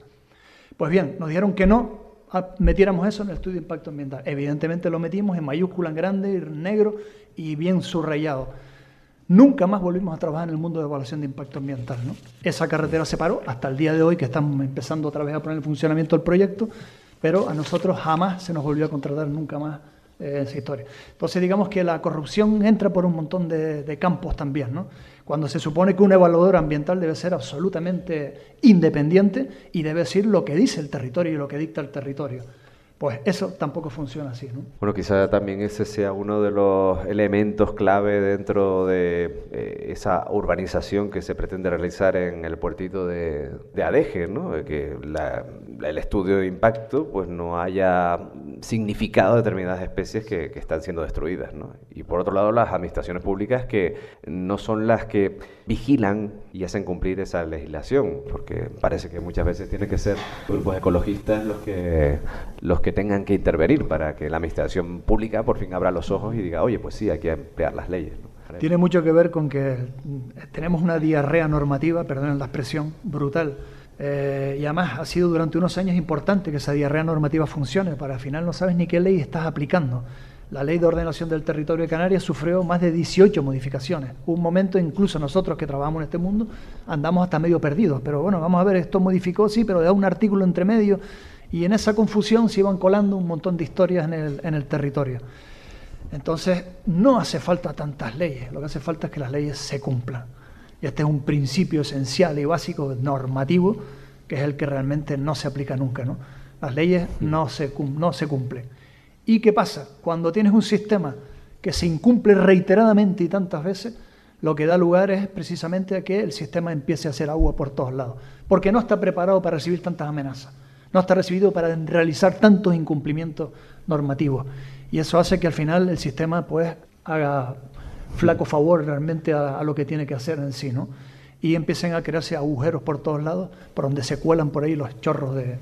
Pues bien, nos dijeron que no metiéramos eso en el estudio de impacto ambiental. Evidentemente lo metimos en mayúscula, en grande, en negro y bien subrayado. Nunca más volvimos a trabajar en el mundo de evaluación de impacto ambiental. ¿no? Esa carretera se paró hasta el día de hoy que estamos empezando otra vez a poner en funcionamiento el proyecto, pero a nosotros jamás se nos volvió a contratar nunca más eh, esa historia. Entonces digamos que la corrupción entra por un montón de, de campos también, ¿no? cuando se supone que un evaluador ambiental debe ser absolutamente independiente y debe decir lo que dice el territorio y lo que dicta el territorio. Pues eso tampoco funciona así. ¿no? Bueno, quizá también ese sea uno de los elementos clave dentro de eh, esa urbanización que se pretende realizar en el puertito de, de Adeje, ¿no? que el estudio de impacto pues no haya significado determinadas especies que, que están siendo destruidas. ¿no? Y por otro lado, las administraciones públicas que no son las que vigilan y hacen cumplir esa legislación, porque parece que muchas veces tienen que ser grupos ecologistas los que, los que tengan que intervenir para que la administración pública por fin abra los ojos y diga, oye, pues sí, hay que emplear las leyes. Tiene mucho que ver con que tenemos una diarrea normativa, perdonen la expresión, brutal. Eh, y además ha sido durante unos años importante que esa diarrea normativa funcione, para al final no sabes ni qué ley estás aplicando. La ley de ordenación del territorio de Canarias sufrió más de 18 modificaciones. Un momento, incluso nosotros que trabajamos en este mundo, andamos hasta medio perdidos. Pero bueno, vamos a ver, esto modificó, sí, pero da un artículo entre medio y en esa confusión se iban colando un montón de historias en el, territorio. Entonces, no hace falta tantas leyes, lo que hace falta es que las leyes se cumplan. Y este es un principio esencial y básico normativo, que es el que realmente no se aplica nunca. ¿no? Las leyes no se, no se cumplen. ¿Y qué pasa? Cuando tienes un sistema que se incumple reiteradamente y tantas veces, lo que da lugar es precisamente a que el sistema empiece a hacer agua por todos lados, porque no está preparado para recibir tantas amenazas, no está recibido para realizar tantos incumplimientos normativos. Y eso hace que al final el sistema pues haga flaco favor realmente a, a lo que tiene que hacer en sí, ¿no? Y empiecen a crearse agujeros por todos lados, por donde se cuelan por ahí los chorros de,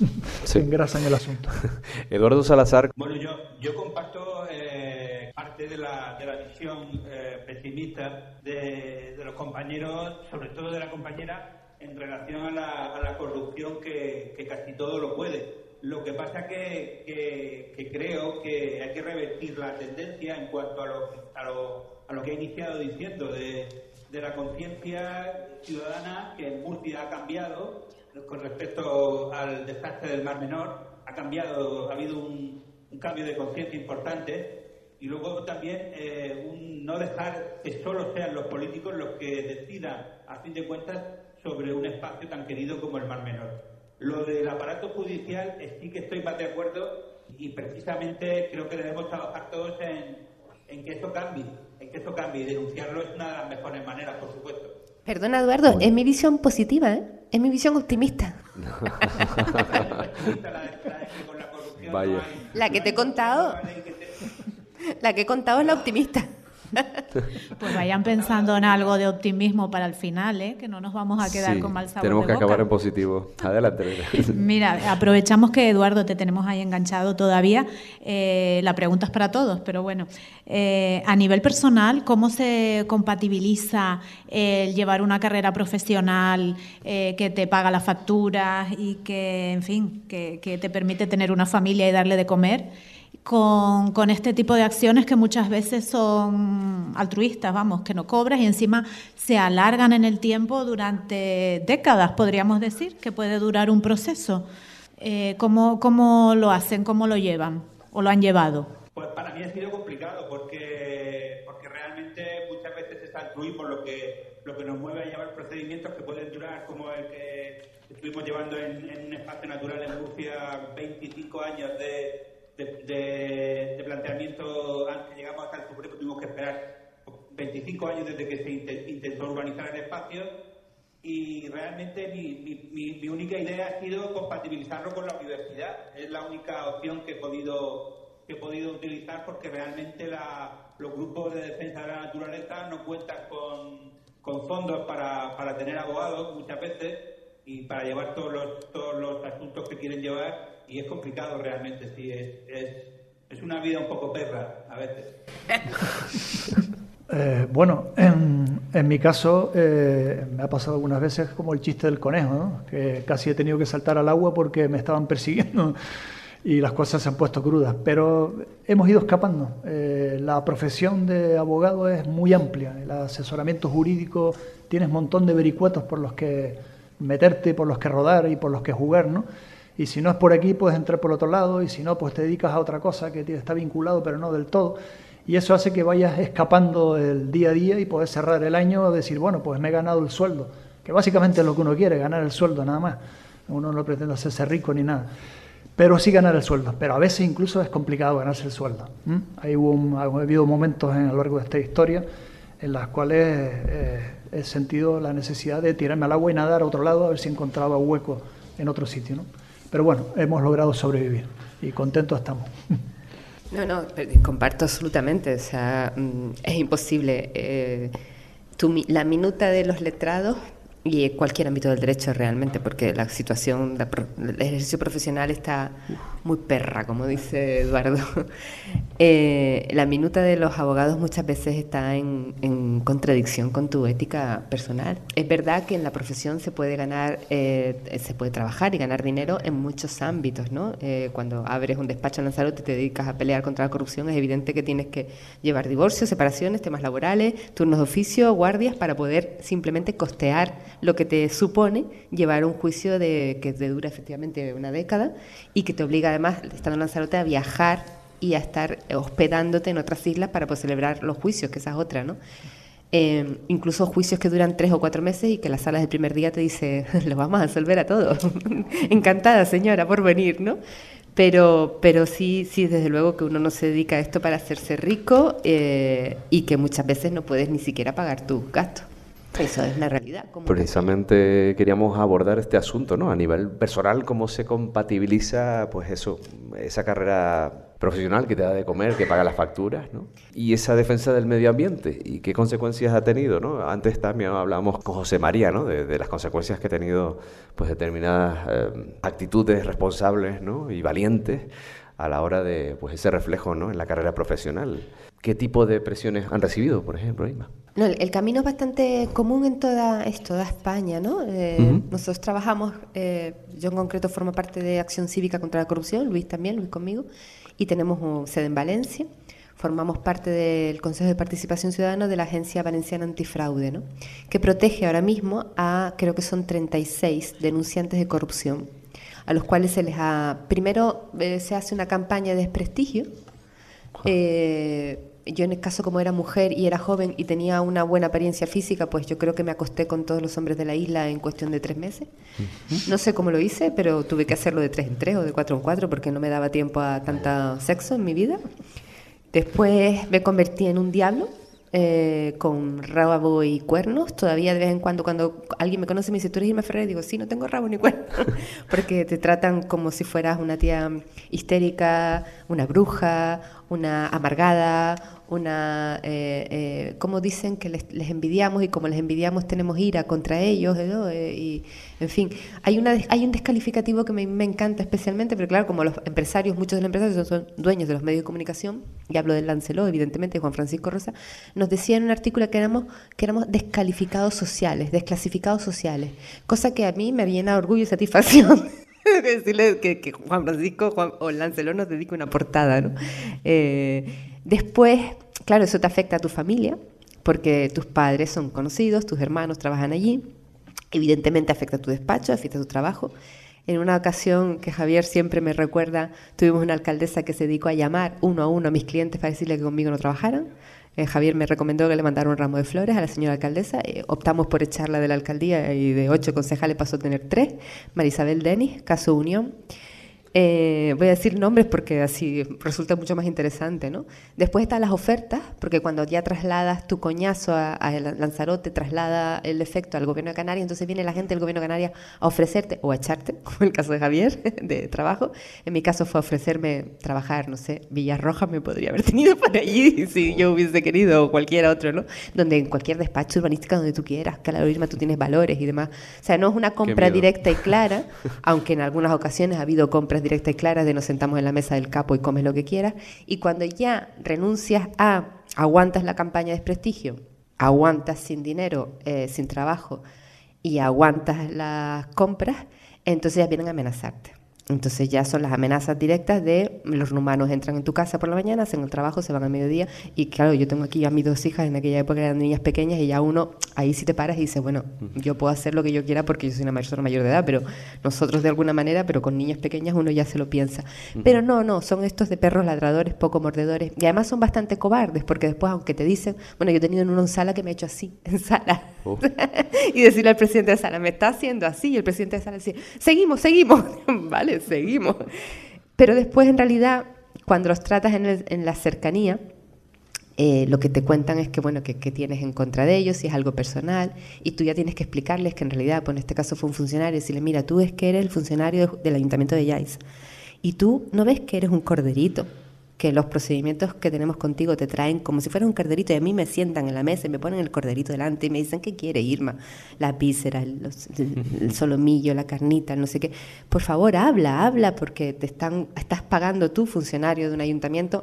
se engrasan el asunto. Eduardo Salazar. Bueno, yo, yo comparto eh, parte de la, de la visión eh, pesimista de, de, los compañeros, sobre todo de la compañera, en relación a la, a la corrupción que, que, casi todo lo puede. Lo que pasa que, que, que, creo que hay que revertir la tendencia en cuanto a lo, a lo, a lo que he iniciado diciendo de, de la conciencia ciudadana que en Murcia ha cambiado con respecto al desastre del Mar Menor. Ha cambiado, ha habido un, un cambio de conciencia importante y luego también eh, un no dejar que solo sean los políticos los que decidan, a fin de cuentas, sobre un espacio tan querido como el Mar Menor. Lo del aparato judicial eh, sí que estoy más de acuerdo y precisamente creo que debemos trabajar todos en, en que esto cambie, en que esto cambie y denunciarlo es una de las mejores maneras, por supuesto. Perdona, Eduardo, es mi visión positiva, ¿eh? Es mi visión optimista. Vaya. La que te he contado. La que he contado es la optimista. Pues vayan pensando en algo de optimismo para el final, ¿eh? que no nos vamos a quedar Sí, con mal sabor. Tenemos de que boca. acabar en positivo. Adelante. Mira, aprovechamos que Eduardo te tenemos ahí enganchado todavía. Eh, la pregunta es para todos, pero bueno, eh, a nivel personal, ¿cómo se compatibiliza el llevar una carrera profesional eh, que te paga las facturas y que, en fin, que, que te permite tener una familia y darle de comer? Con, este tipo de acciones que muchas veces son altruistas, vamos, que no cobras y encima se alargan en el tiempo durante décadas, podríamos decir, que puede durar un proceso. Eh, ¿cómo, ¿Cómo lo hacen? ¿Cómo lo llevan? ¿O lo han llevado? Pues para mí ha sido complicado porque, porque realmente muchas veces es altruismo lo que, lo que nos mueve a llevar procedimientos que pueden durar como el que estuvimos llevando en, en un espacio natural en Murcia 25 años de, de, de, de planteamiento antes llegamos hasta el Supremo tuvimos que esperar 25 años desde que se inte- intentó urbanizar el espacio y realmente mi, mi, mi, única idea ha sido compatibilizarlo con la universidad. Es la única opción que he podido, que he podido utilizar porque realmente la, los grupos de defensa de la naturaleza no cuentan con, con fondos para, para, tener abogados muchas veces y para llevar todos los, todos los asuntos que quieren llevar y es complicado realmente, sí, es, es, una vida un poco perra a veces. Eh, bueno, en, en, mi caso eh, me ha pasado algunas veces como el chiste del conejo, ¿no? que casi he tenido que saltar al agua porque me estaban persiguiendo y las cosas se han puesto crudas, pero hemos ido escapando. Eh, la profesión de abogado es muy amplia, el asesoramiento jurídico tienes un montón de vericuetos por los que meterte, por los que rodar y por los que jugar, ¿no? Y si no es por aquí, puedes entrar por otro lado, y si no, pues te dedicas a otra cosa que está vinculado, pero no del todo y eso hace que vayas escapando el día a día y puedes cerrar el año y decir, bueno, pues me he ganado el sueldo, que básicamente es lo que uno quiere, ganar el sueldo nada más. Uno no pretende hacerse rico ni nada, pero sí ganar el sueldo. Pero a veces incluso es complicado ganarse el sueldo. Hay ha habido momentos en, a lo largo de esta historia en las cuales eh, he sentido la necesidad de tirarme al agua y nadar a otro lado a ver si encontraba hueco en otro sitio. ¿no? Pero bueno, hemos logrado sobrevivir y contentos estamos. No, no, comparto absolutamente. O sea, mm, es imposible. Eh, la minuta de los letrados y cualquier ámbito del derecho realmente, porque la situación del ejercicio profesional está muy perra, como dice Eduardo. Eh, la minuta de los abogados muchas veces está en, contradicción con tu ética personal. Es verdad que en la profesión se puede ganar, eh, se puede trabajar y ganar dinero en muchos ámbitos, ¿no? Eh, cuando abres un despacho en Lanzarote y te dedicas a pelear contra la corrupción, es evidente que tienes que llevar divorcios, separaciones, temas laborales, turnos de oficio, guardias, para poder simplemente costear lo que te supone llevar un juicio de, que te dura efectivamente una década y que te obliga además, estando en Lanzarote, a viajar y a estar hospedándote en otras islas para poder celebrar los juicios, que esa es otra, ¿no? Eh, incluso juicios que duran tres o cuatro meses y que la sala del primer día te dice, los vamos a resolver a todos. Encantada, señora, por venir, ¿no? Pero, pero sí, sí, desde luego que uno no se dedica a esto para hacerse rico eh, y que muchas veces no puedes ni siquiera pagar tus gastos. Eso es una realidad. Precisamente queríamos abordar este asunto, ¿no? A nivel personal, cómo se compatibiliza, pues eso, esa carrera profesional que te da de comer, que paga las facturas, ¿no? Y esa defensa del medio ambiente y qué consecuencias ha tenido, ¿no? Antes también hablábamos con José María, ¿no? De, las consecuencias que ha tenido, pues, determinadas eh, actitudes responsables, ¿no? Y valientes a la hora de, pues, ese reflejo, ¿no? En la carrera profesional. ¿Qué tipo de presiones han recibido, por ejemplo, Ima? No, el camino es bastante común en toda, es toda España, ¿no? Eh, nosotros trabajamos, eh, yo en concreto formo parte de Acción Cívica contra la Corrupción, Luis también, Luis conmigo, y tenemos sede en Valencia. Formamos parte del Consejo de Participación Ciudadana de la Agencia Valenciana Antifraude, ¿no? que protege ahora mismo a, creo que son 36 denunciantes de corrupción, a los cuales se les ha, primero eh, se hace una campaña de desprestigio, yo en el caso como era mujer y era joven y tenía una buena apariencia física, pues yo creo que me acosté con todos los hombres de la isla en cuestión de tres meses. No sé cómo lo hice, pero tuve que hacerlo de tres en tres o de cuatro en cuatro porque no me daba tiempo a tanto sexo en mi vida. Después me convertí en un diablo eh, con rabo y cuernos. Todavía de vez en cuando, cuando alguien me conoce, me dice, ¿tú eres Irma Ferrer? digo, sí, no tengo rabo ni cuernos. Porque te tratan como si fueras una tía histérica, una bruja, una amargada, una, eh, eh, como dicen que les, envidiamos y como les envidiamos tenemos ira contra ellos, eh, y en fin, hay, una, hay un descalificativo que me, encanta especialmente, pero claro, como los empresarios, muchos de los empresarios son, dueños de los medios de comunicación, y hablo del Lancelot, evidentemente, Juan Francisco Rosa, nos decía en un artículo que éramos, que éramos descalificados sociales, desclasificados sociales, cosa que a mí me llena orgullo y satisfacción. que, Juan Francisco o Lancelot nos dedica una portada, ¿no? Después, claro, eso te afecta a tu familia, porque tus padres son conocidos, tus hermanos trabajan allí. Evidentemente afecta a tu despacho, afecta a tu trabajo. En una ocasión que Javier siempre me recuerda, tuvimos una alcaldesa que se dedicó a llamar uno a uno a mis clientes para decirle que conmigo no trabajaran. Eh, Javier me recomendó que le mandara un ramo de flores a la señora alcaldesa. Eh, optamos por echarla de la alcaldía y de ocho concejales pasó a tener tres. Marisabel Denis, caso Unión. Eh, voy a decir nombres porque así resulta mucho más interesante, ¿no? Después están las ofertas, porque cuando ya trasladas tu coñazo a, Lanzarote, traslada el efecto al gobierno de Canarias, entonces viene la gente del gobierno de Canarias a ofrecerte o a echarte, como en el caso de Javier, de trabajo. En mi caso fue ofrecerme trabajar, no sé, Villarroja me podría haber tenido para allí si yo hubiese querido, o cualquiera otro, ¿no? Donde en cualquier despacho urbanístico donde tú quieras, Claro, Irma, tú tienes valores y demás. O sea, no es una compra directa y clara, aunque en algunas ocasiones ha habido compras directa y clara de nos sentamos en la mesa del capo y comes lo que quieras. Y cuando ya renuncias a, aguantas la campaña de desprestigio, aguantas sin dinero, eh, sin trabajo y aguantas las compras, entonces ya vienen a amenazarte. Entonces ya son las amenazas directas de los rumanos entran en tu casa por la mañana, hacen el trabajo, se van a mediodía y claro, yo tengo aquí a mis dos hijas, en aquella época eran niñas pequeñas y ya uno ahí sí te paras y dices, bueno, yo puedo hacer lo que yo quiera porque yo soy una persona mayor de edad, pero nosotros de alguna manera, pero con niñas pequeñas uno ya se lo piensa. Pero no, no, son estos de perros ladradores, poco mordedores y además son bastante cobardes porque después aunque te dicen, bueno, yo he tenido en una sala que me ha hecho así, en sala. Oh. y decirle al presidente de sala, me está haciendo así y el presidente de sala dice, seguimos, seguimos, vale, seguimos. Pero después, en realidad, cuando los tratas en, la cercanía, eh, lo que te cuentan es que, bueno, que, tienes en contra de ellos, si es algo personal, y tú ya tienes que explicarles que en realidad, pues en este caso fue un funcionario, y decirle, mira, tú ves que eres el funcionario del ayuntamiento de Yais, y tú no ves que eres un corderito, que los procedimientos que tenemos contigo te traen como si fuera un corderito y a mí me sientan en la mesa y me ponen el corderito delante y me dicen, ¿qué quiere Irma? La víscera, el, solomillo, la carnita, no sé qué. Por favor, habla, habla, porque te están, estás pagando tú, funcionario de un ayuntamiento,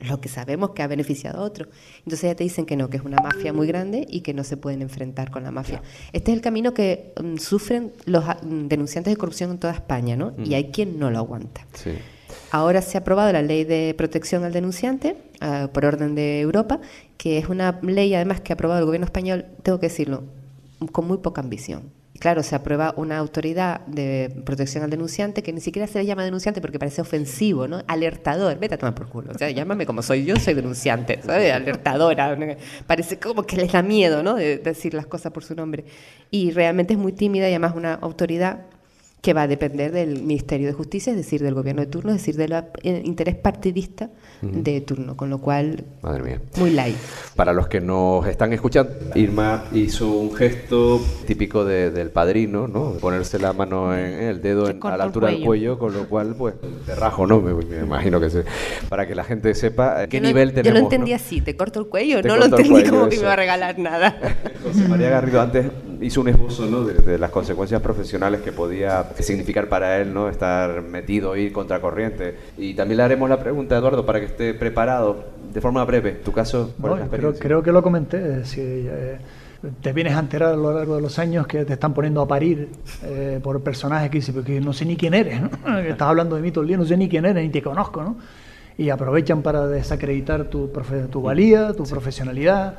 lo que sabemos que ha beneficiado a otro. Entonces ya te dicen que no, que es una mafia muy grande y que no se pueden enfrentar con la mafia. Este es el camino que mm, sufren los mm, denunciantes de corrupción en toda España, ¿no? Y hay quien no lo aguanta. Sí. Ahora se ha aprobado la ley de protección al denunciante ah, por orden de Europa, que es una ley además que ha aprobado el gobierno español, tengo que decirlo, con muy poca ambición. Claro, se aprueba una autoridad de protección al denunciante que ni siquiera se le llama denunciante porque parece ofensivo, ¿no? Alertador, vete a tomar por culo. O sea, llámame como soy yo, soy denunciante, ¿sabes? Alertadora. Parece como que les da miedo, ¿no? De decir las cosas por su nombre. Y realmente es muy tímida y además una autoridad que va a depender del Ministerio de Justicia, es decir, del gobierno de turno, es decir, del eh, interés partidista de turno, con lo cual, Madre mía. muy light. Para los que nos están escuchando, Irma hizo un gesto típico del padrino, ¿no? Ponerse la mano en, el dedo a la altura del cuello, con lo cual, pues, te rajo, ¿no? Me, imagino que se, para que la gente sepa qué nivel tenemos. Yo lo entendí así, te corto el cuello, no lo entendí como que me iba a regalar nada. José María Garrido antes hizo un esbozo ¿no? de, las consecuencias profesionales que podía significar para él no estar metido, ir contracorriente. Y también le haremos la pregunta, Eduardo, para que esté preparado de forma breve. ¿Tu caso? creo, que lo comenté. Eh, te vienes a enterar a lo largo de los años que te están poniendo a parir eh, por personajes que dicen, porque no sé ni quién eres, ¿no? estás hablando de mí todo el día, no sé ni quién eres, ni te conozco, ¿no? Y aprovechan para desacreditar tu, tu valía, tu profesionalidad.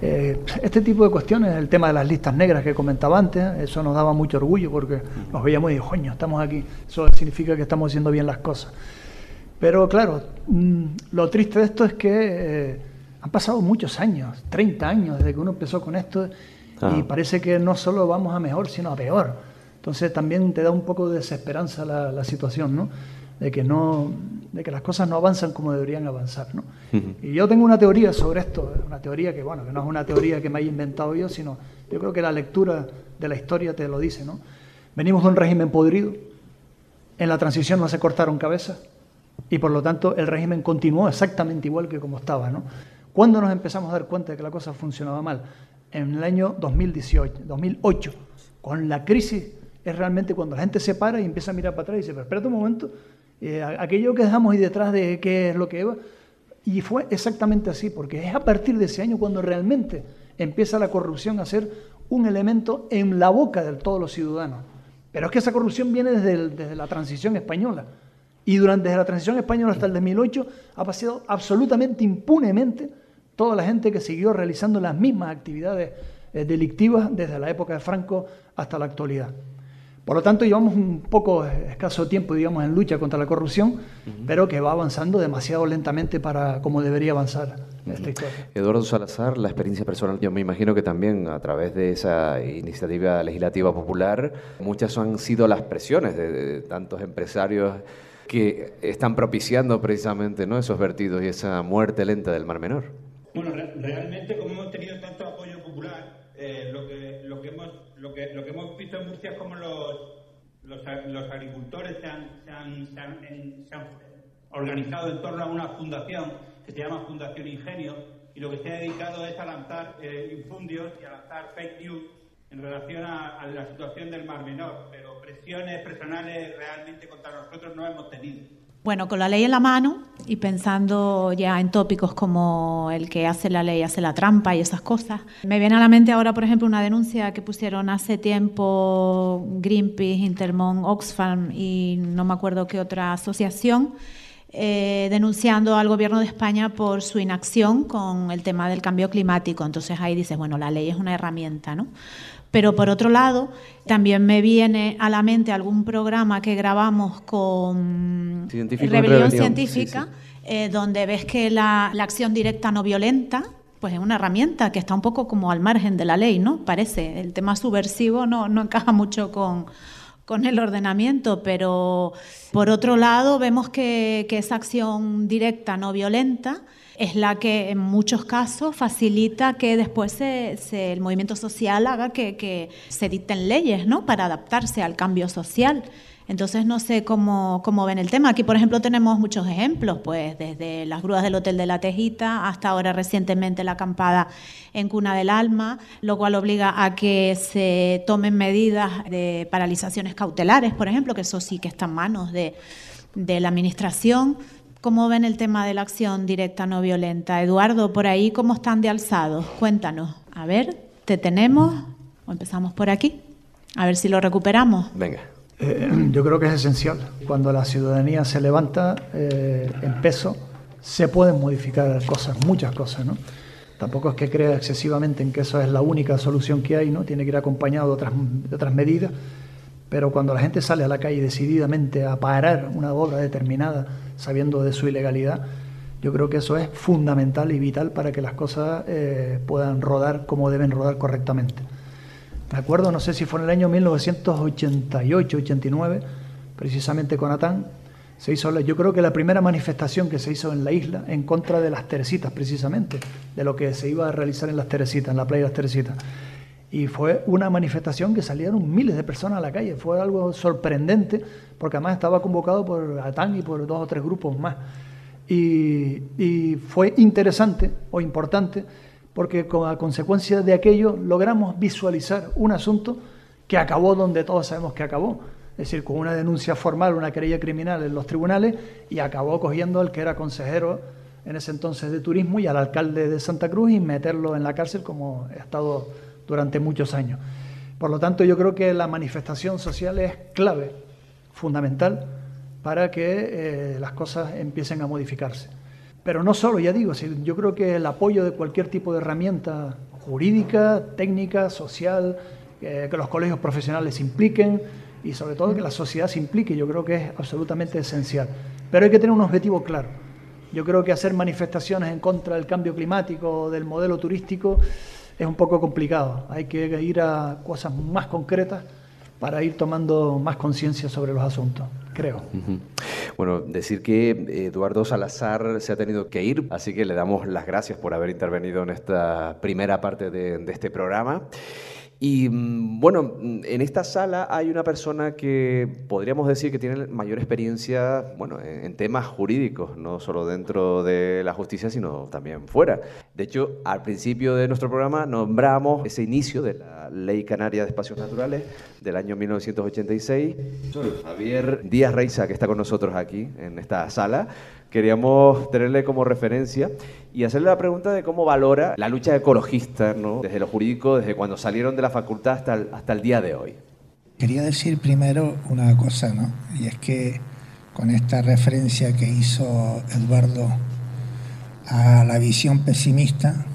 Eh, este tipo de cuestiones, el tema de las listas negras que comentaba antes, eso nos daba mucho orgullo porque nos veíamos y coño, estamos aquí, eso significa que estamos haciendo bien las cosas. Pero claro, mm, lo triste de esto es que eh, han pasado muchos años, 30 años desde que uno empezó con esto y parece que no solo vamos a mejor, sino a peor. Entonces también te da un poco de desesperanza la, la situación, ¿no? De que no, de que las cosas no avanzan como deberían avanzar. ¿no? Y yo tengo una teoría sobre esto, una teoría que, bueno, que no es una teoría que me haya inventado yo, sino yo creo que la lectura de la historia te lo dice. ¿no? Venimos de un régimen podrido, en la transición no se cortaron cabezas y por lo tanto el régimen continuó exactamente igual que como estaba. ¿no? ¿Cuándo nos empezamos a dar cuenta de que la cosa funcionaba mal? En el año 2018, 2008, con la crisis es realmente cuando la gente se para y empieza a mirar para atrás y dice, pero espérate un momento, eh, aquello que dejamos ahí detrás de qué es lo que. Y fue exactamente así, porque es a partir de ese año cuando realmente empieza la corrupción a ser un elemento en la boca de todos los ciudadanos. Pero es que esa corrupción viene desde, desde la transición española. Y durante la transición española hasta el 2008 ha pasado absolutamente impunemente toda la gente que siguió realizando las mismas actividades eh, delictivas desde la época de Franco hasta la actualidad. Por lo tanto, llevamos un poco escaso tiempo, digamos, en lucha contra la corrupción, pero que va avanzando demasiado lentamente para como debería avanzar esta historia. Eduardo Salazar, la experiencia personal, yo me imagino que también a través de esa iniciativa legislativa popular, muchas han sido las presiones de, tantos empresarios que están propiciando precisamente ¿no? esos vertidos y esa muerte lenta del Mar Menor. Bueno, realmente como hemos tenido tanto apoyo popular, eh, lo, que, lo, que hemos, lo, que, lo que hemos visto en Murcia es como los, los, los agricultores se han, se, han, se, han, organizado en torno a una fundación que se llama Fundación Ingenio y lo que se ha dedicado es a lanzar eh, infundios y a lanzar fake news en relación a, la situación del Mar Menor, pero presiones personales realmente contra nosotros no hemos tenido. Bueno, con la ley en la mano y pensando ya en tópicos como el que hace la ley hace la trampa y esas cosas, me viene a la mente ahora, por ejemplo, una denuncia que pusieron hace tiempo Greenpeace, Intermon, Oxfam y no me acuerdo qué otra asociación, eh, denunciando al gobierno de España por su inacción con el tema del cambio climático. Entonces ahí dices, bueno, la ley es una herramienta, ¿no? Pero por otro lado, también me viene a la mente algún programa que grabamos con Rebelión, Científica, eh, donde ves que la, acción directa no violenta, pues es una herramienta que está un poco como al margen de la ley, ¿no? Parece. El tema subversivo no, no encaja mucho con, con el ordenamiento, pero por otro lado vemos que, que esa acción directa no violenta es la que en muchos casos facilita que después el movimiento social haga que, se dicten leyes ¿no? para adaptarse al cambio social. Entonces no sé cómo, ven el tema. Aquí, por ejemplo, tenemos muchos ejemplos, pues desde las grúas del Hotel de la Tejita hasta ahora recientemente la acampada en Cuna del Alma, lo cual obliga a que se tomen medidas de paralizaciones cautelares, por ejemplo, que eso sí que está en manos de, de la Administración. ¿Cómo ven el tema de la acción directa no violenta? Eduardo, por ahí, ¿cómo están de alzados? Cuéntanos. A ver, ¿te tenemos? ¿O empezamos por aquí? A ver si lo recuperamos. Venga. Eh, yo creo que es esencial. Cuando la ciudadanía se levanta eh, en peso, se pueden modificar cosas, muchas cosas, ¿no? Tampoco es que crea excesivamente en que eso es la única solución que hay, ¿no? Tiene que ir acompañado de otras, de otras medidas. Pero cuando la gente sale a la calle decididamente a parar una obra determinada, sabiendo de su ilegalidad, yo creo que eso es fundamental y vital para que las cosas eh, puedan rodar como deben rodar correctamente. Me acuerdo, no sé si fue en el año 1988-89, precisamente con Atán, se hizo, yo creo que la primera manifestación que se hizo en la isla en contra de las Teresitas, precisamente, de lo que se iba a realizar en las Teresitas, en la playa de las Teresitas. Y fue una manifestación que salieron miles de personas a la calle. Fue algo sorprendente, porque además estaba convocado por ATAN y por dos o tres grupos más. Y, fue interesante o importante, porque con a consecuencia de aquello logramos visualizar un asunto que acabó donde todos sabemos que acabó. Es decir, con una denuncia formal, una querella criminal en los tribunales, y acabó cogiendo al que era consejero en ese entonces de turismo y al alcalde de Santa Cruz y meterlo en la cárcel como estado durante muchos años. Por lo tanto, yo creo que la manifestación social es clave, fundamental, para que eh, las cosas empiecen a modificarse. Pero no solo, ya digo, yo creo que el apoyo de cualquier tipo de herramienta jurídica, técnica, social, eh, que los colegios profesionales se impliquen y sobre todo que la sociedad se implique, yo creo que es absolutamente esencial. Pero hay que tener un objetivo claro. Yo creo que hacer manifestaciones en contra del cambio climático, del modelo turístico, es un poco complicado. Hay que ir a cosas más concretas para ir tomando más conciencia sobre los asuntos, creo. Bueno, decir que Eduardo Salazar se ha tenido que ir, así que le damos las gracias por haber intervenido en esta primera parte de, de este programa. Y mm, bueno, mm, en esta sala hay una persona que podríamos decir que tiene mayor experiencia bueno, en, temas jurídicos, no solo dentro de la justicia, sino también fuera. De hecho, al principio de nuestro programa nombramos ese inicio de la Ley Canaria de Espacios Naturales del año 1986. Soy Javier Díaz Reiza, que está con nosotros aquí en esta sala queríamos tenerle como referencia y hacerle la pregunta de cómo valora la lucha ecologista, ¿no? desde lo jurídico, desde cuando salieron de la facultad hasta el, hasta el día de hoy. Quería decir primero una cosa, ¿no? y es que con esta referencia que hizo Eduardo a la visión pesimista,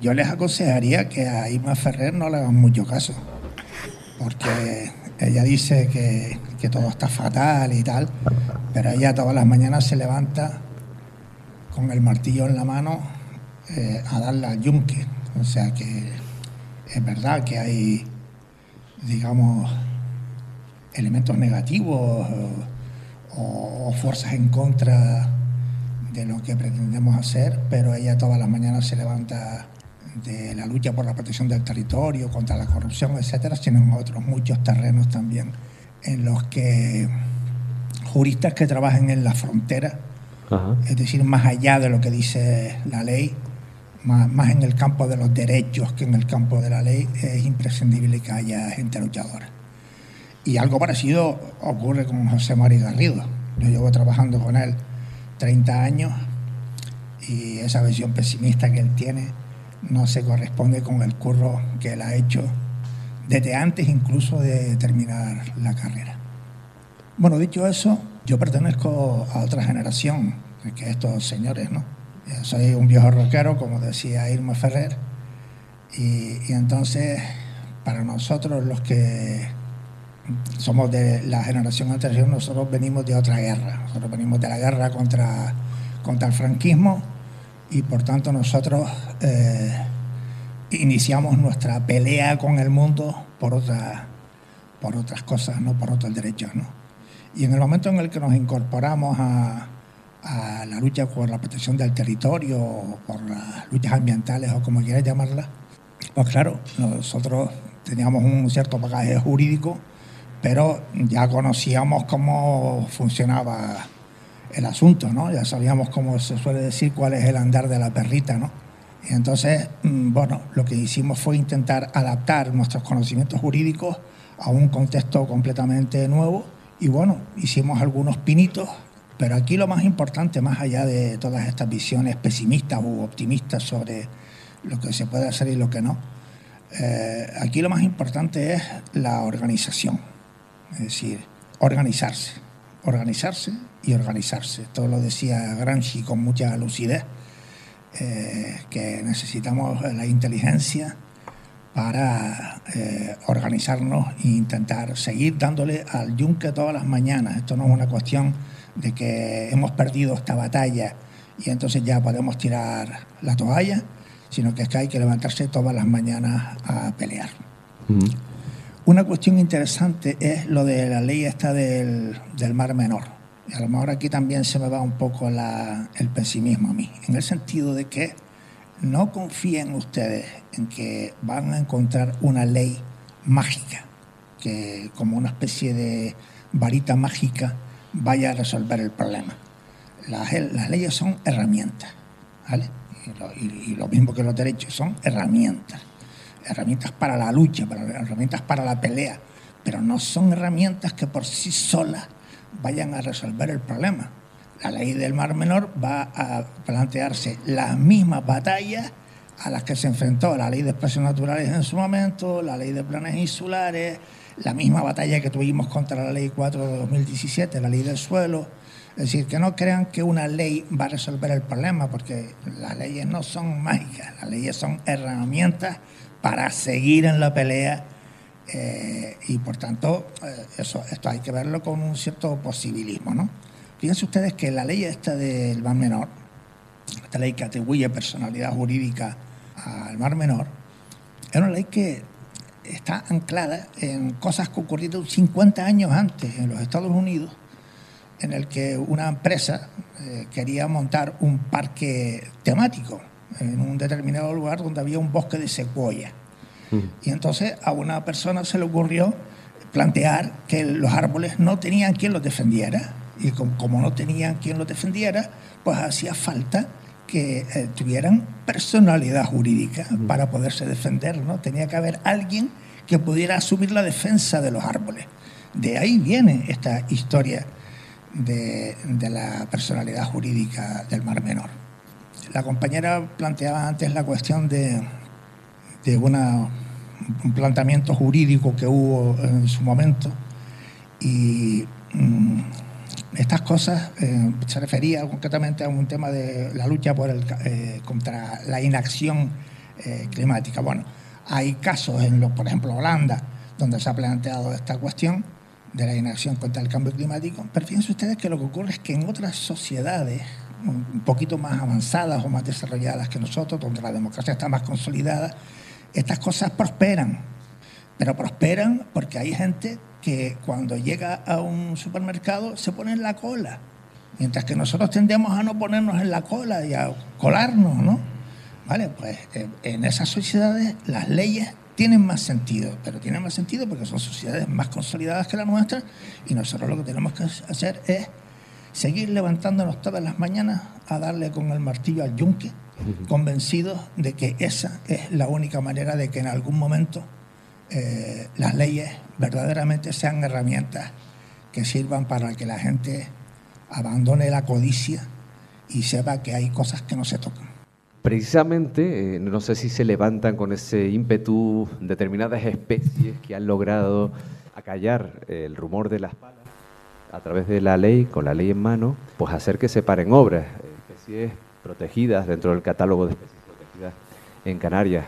yo les aconsejaría que a Irma Ferrer no le hagan mucho caso, porque ella dice que, todo está fatal y tal, pero ella todas las mañanas se levanta con el martillo en la mano eh, a darle al yunque. O sea que es verdad que hay, digamos, elementos negativos o, fuerzas en contra de lo que pretendemos hacer, pero ella todas las mañanas se levanta de la lucha por la protección del territorio, contra la corrupción, etcétera, sino en otros muchos terrenos también en los que juristas que trabajen en la frontera, es decir, más allá de lo que dice la ley, más, en el campo de los derechos que en el campo de la ley, es imprescindible que haya gente luchadora. Y algo parecido ocurre con José María Garrido. Yo llevo trabajando con él 30 años y esa visión pesimista que él tiene no se corresponde con el curro que él ha hecho desde antes incluso de terminar la carrera. Bueno, dicho eso, yo pertenezco a otra generación que estos señores, ¿no? soy un viejo rockero, como decía Irma Ferrer, y, entonces para nosotros los que somos de la generación anterior, nosotros venimos de otra guerra, nosotros venimos de la guerra contra, contra el franquismo y por tanto nosotros eh, iniciamos nuestra pelea con el mundo por, otra, por otras cosas, no por otros derechos. ¿no? Y en el momento en el que nos incorporamos a, a la lucha por la protección del territorio, o por las luchas ambientales o como quieras llamarlas, pues claro, nosotros teníamos un cierto bagaje jurídico, pero ya conocíamos cómo funcionaba el asunto, ¿no? Ya sabíamos, cómo se suele decir, cuál es el andar de la perrita, ¿no? Entonces, mm, bueno, lo que hicimos fue intentar adaptar nuestros conocimientos jurídicos a un contexto completamente nuevo y bueno, hicimos algunos pinitos pero aquí lo más importante, más allá de todas estas visiones pesimistas u optimistas sobre lo que se puede hacer y lo que no, eh, aquí lo más importante es la organización, es decir, organizarse, organizarse y organizarse. Todo lo decía Gramsci con mucha lucidez, eh, que necesitamos la inteligencia para eh, organizarnos e intentar seguir dándole al yunque todas las mañanas. Esto no es una cuestión de que hemos perdido esta batalla y entonces ya podemos tirar la toalla, sino que es que hay que levantarse todas las mañanas a pelear. Una cuestión interesante es lo de la ley esta del, del Mar Menor. Y a lo mejor aquí también se me va un poco el pesimismo a mí, en el sentido de que no confíen ustedes en que van a encontrar una ley mágica, que como una especie de varita mágica vaya a resolver el problema. Las, leyes son herramientas, ¿vale? Y lo, mismo que los derechos son herramientas. Herramientas para la lucha, para, herramientas para la pelea, pero no son herramientas que por sí solas vayan a resolver el problema. La ley del Mar Menor va a plantearse las mismas batallas a las que se enfrentó la ley de espacios naturales en su momento, la ley de planes insulares, la misma batalla que tuvimos contra la ley 4 de 2017, la ley del suelo. Es decir, que no crean que una ley va a resolver el problema, porque las leyes no son mágicas, las leyes son herramientas para seguir en la pelea eh, y por tanto eh, esto hay que verlo con un cierto posibilismo. ¿no? Fíjense ustedes que la ley esta del Mar Menor, esta ley que atribuye personalidad jurídica al Mar Menor, es una ley que está anclada en cosas que ocurrieron 50 años antes en los Estados Unidos, en el que una empresa eh, quería montar un parque temático en un determinado lugar donde había un bosque de secuoya. Mm. Y entonces a una persona se le ocurrió plantear que los árboles no tenían quien los defendiera. Y como, no tenían quien los defendiera, pues hacía falta que eh, tuvieran personalidad jurídica para poderse defender, ¿no? Tenía que haber alguien que pudiera asumir la defensa de los árboles. De ahí viene esta historia de, la personalidad jurídica del Mar Menor. La compañera planteaba antes la cuestión de, de una, un planteamiento jurídico que hubo en su momento y mm, estas cosas eh, se refería concretamente a un tema de la lucha eh, contra la inacción eh, climática. Bueno, hay casos en, lo, por ejemplo, Holanda, donde se ha planteado esta cuestión de la inacción contra el cambio climático. Pero fíjense ustedes que lo que ocurre es que en otras sociedades un poquito más avanzadas o más desarrolladas que nosotros, donde la democracia está más consolidada, estas cosas prosperan. Pero prosperan porque hay gente que cuando llega a un supermercado se pone en la cola, mientras que nosotros tendemos a no ponernos en la cola y a colarnos, ¿no? Vale, pues eh, en esas sociedades las leyes tienen más sentido, pero tienen más sentido porque son sociedades más consolidadas que la nuestra y nosotros lo que tenemos que hacer es seguir levantándonos todas las mañanas a darle con el martillo al yunque, convencidos de que esa es la única manera de que en algún momento eh, las leyes verdaderamente sean herramientas que sirvan para que la gente abandone la codicia y sepa que hay cosas que no se tocan. Precisamente, eh, no sé si se levantan con ese ímpetu determinadas especies que han logrado acallar el rumor de las palas a través de la ley, con la ley en mano, pues hacer que se paren obras, especies protegidas dentro del catálogo de especies protegidas en Canarias.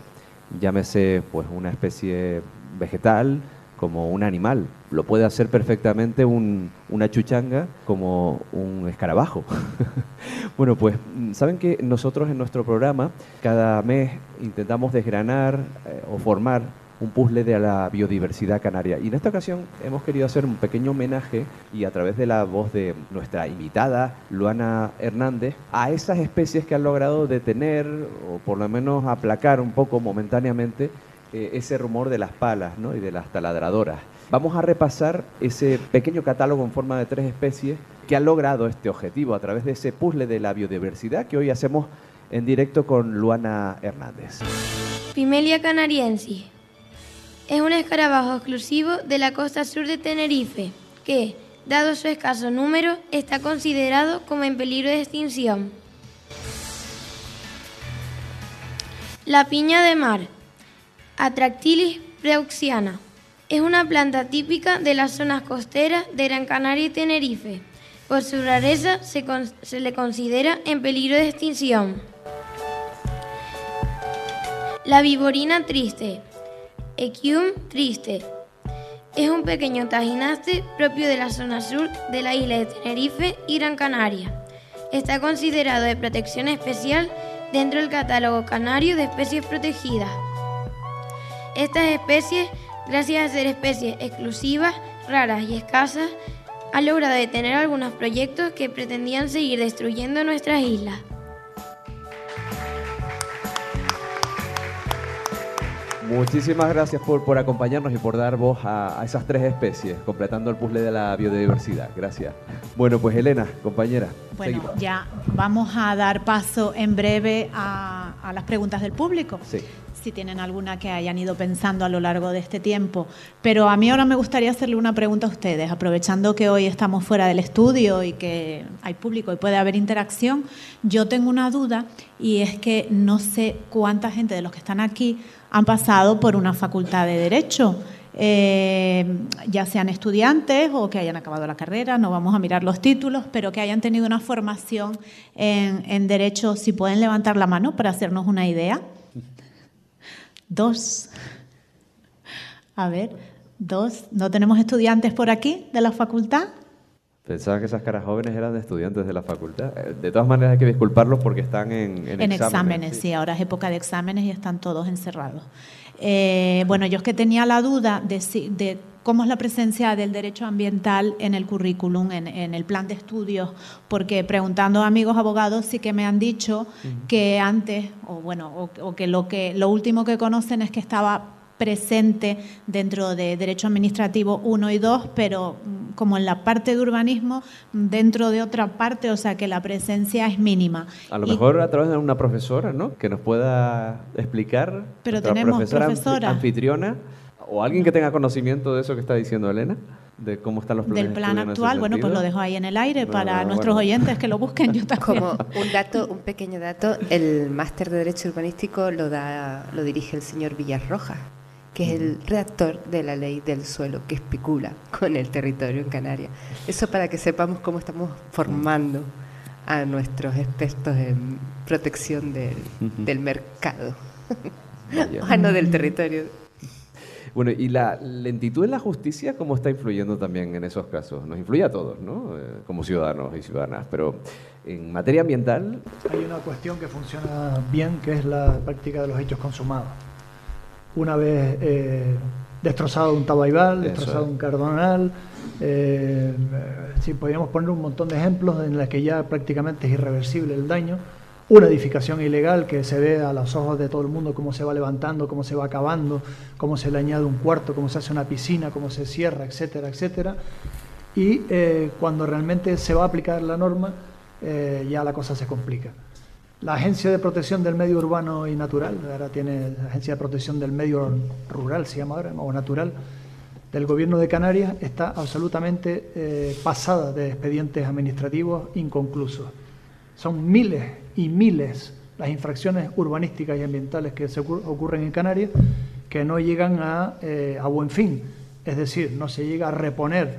Llámese pues una especie vegetal como un animal. Lo puede hacer perfectamente una chuchanga como un escarabajo. bueno, pues saben que nosotros en nuestro programa cada mes intentamos desgranar eh, o formar un puzzle de la biodiversidad canaria. Y en esta ocasión hemos querido hacer un pequeño homenaje y a través de la voz de nuestra invitada, Luana Hernández, a esas especies que han logrado detener o por lo menos aplacar un poco momentáneamente eh, ese rumor de las palas y de las taladradoras. Vamos a repasar ese pequeño catálogo en forma de tres especies que han logrado este objetivo a través de ese puzzle de la biodiversidad que hoy hacemos en directo con Luana Hernández. Pimelia canariensis es un escarabajo exclusivo de la costa sur de Tenerife, que, dado su escaso número, está considerado como en peligro de extinción. La piña de mar, Atractilis preuxiana, es una planta típica de las zonas costeras de Gran Canaria y Tenerife. Por su rareza se, se le considera en peligro de extinción. La viborina triste, Equium triste. Es un pequeño tajinaste propio de la zona sur de la isla de Tenerife y Gran Canaria. Está considerado de protección especial dentro del catálogo canario de especies protegidas. Estas especies, gracias a ser especies exclusivas, raras y escasas, han logrado detener algunos proyectos que pretendían seguir destruyendo nuestras islas. Muchísimas gracias por, por acompañarnos y por dar voz a, esas tres especies, completando el puzzle de la biodiversidad. Gracias. Bueno, pues Elena, compañera. Bueno, ya vamos a dar paso en breve a, a las preguntas del público. Sí si tienen alguna que hayan ido pensando a lo largo de este tiempo. Pero a mí ahora me gustaría hacerle una pregunta a ustedes, aprovechando que hoy estamos fuera del estudio y que hay público y puede haber interacción. Yo tengo una duda y es que no sé cuánta gente de los que están aquí han pasado por una facultad de Derecho. Eh, ya sean estudiantes o que hayan acabado la carrera, no vamos a mirar los títulos, pero que hayan tenido una formación en, en Derecho, si pueden levantar la mano para hacernos una idea. Dos. A ver, dos. ¿No tenemos estudiantes por aquí de la facultad? Pensaba que esas caras jóvenes eran de estudiantes de la facultad. Eh, de todas maneras hay que disculparlos porque están en, en, en exámenes. sí. ahora es época de exámenes y están todos encerrados. Eh, bueno, yo es que tenía la duda de, de cómo es la presencia del derecho ambiental en el currículum, en, el plan de estudios, porque preguntando a amigos abogados sí que me han dicho que antes, o bueno, o, que lo que lo último que conocen es que estaba presente dentro de Derecho Administrativo 1 y 2, pero mm, como en la parte de urbanismo, dentro de otra parte, o sea que la presencia es mínima. A lo mejor a través de una profesora, ¿no? Que nos pueda explicar. Pero tenemos profesora, profesora anfitriona o alguien que tenga conocimiento de eso que está diciendo Elena, de cómo están los planes. Del plan actual, bueno, pues lo dejo ahí en el aire para nuestros oyentes que lo busquen. Yo también. Como un dato, un pequeño dato, el máster de Derecho Urbanístico lo da, lo dirige el señor Villarroja, que es el redactor de la ley del suelo que especula con el territorio en Canarias. Eso para que sepamos cómo estamos formando a nuestros expertos en protección del, del mercado, ah, no del territorio. Bueno, y la lentitud en la justicia, ¿cómo está influyendo también en esos casos? Nos influye a todos, ¿no? Eh, como ciudadanos y ciudadanas, pero en materia ambiental... Hay una cuestión que funciona bien, que es la práctica de los hechos consumados. Una vez eh, destrozado un Tabaibal, destrozado un Cardonal. Eh, sí, podríamos poner un montón de ejemplos en los que ya prácticamente es irreversible el daño. Una edificación ilegal que se ve a los ojos de todo el mundo cómo se va levantando, cómo se va acabando, cómo se le añade un cuarto, cómo se hace una piscina, cómo se cierra, etcétera, etcétera. Y eh, cuando realmente se va a aplicar la norma, eh, ya la cosa se complica. La Agencia de Protección del Medio Urbano y Natural, ahora tiene la Agencia de Protección del Medio Rural, se llama ahora, o Natural, del Gobierno de Canarias, está absolutamente eh, pasada de expedientes administrativos inconclusos. Son miles y miles las infracciones urbanísticas y ambientales que ocurren en Canarias que no llegan a, eh, a buen fin. Es decir, no se llega a reponer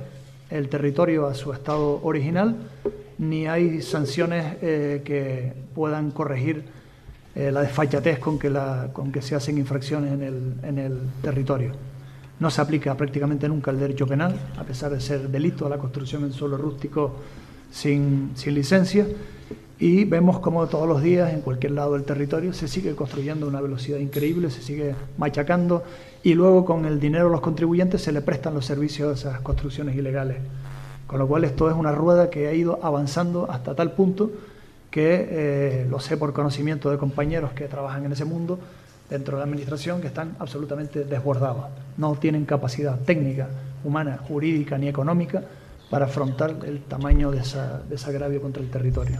el territorio a su estado original ni hay sanciones eh, que puedan corregir eh, la desfachatez con que, se hacen infracciones en el, territorio. No se aplica prácticamente nunca el derecho penal, a pesar de ser delito a la construcción en suelo rústico sin, sin licencia. Y vemos como todos los días, en cualquier lado del territorio, se sigue construyendo a una velocidad increíble, se sigue machacando y luego con el dinero de los contribuyentes se le prestan los servicios a esas construcciones ilegales. Con lo cual esto es una rueda que ha ido avanzando hasta tal punto que eh, lo sé por conocimiento de compañeros que trabajan en ese mundo dentro de la administración que están absolutamente desbordados. No tienen capacidad técnica, humana, jurídica ni económica para afrontar el tamaño de, esa, de ese agravio contra el territorio.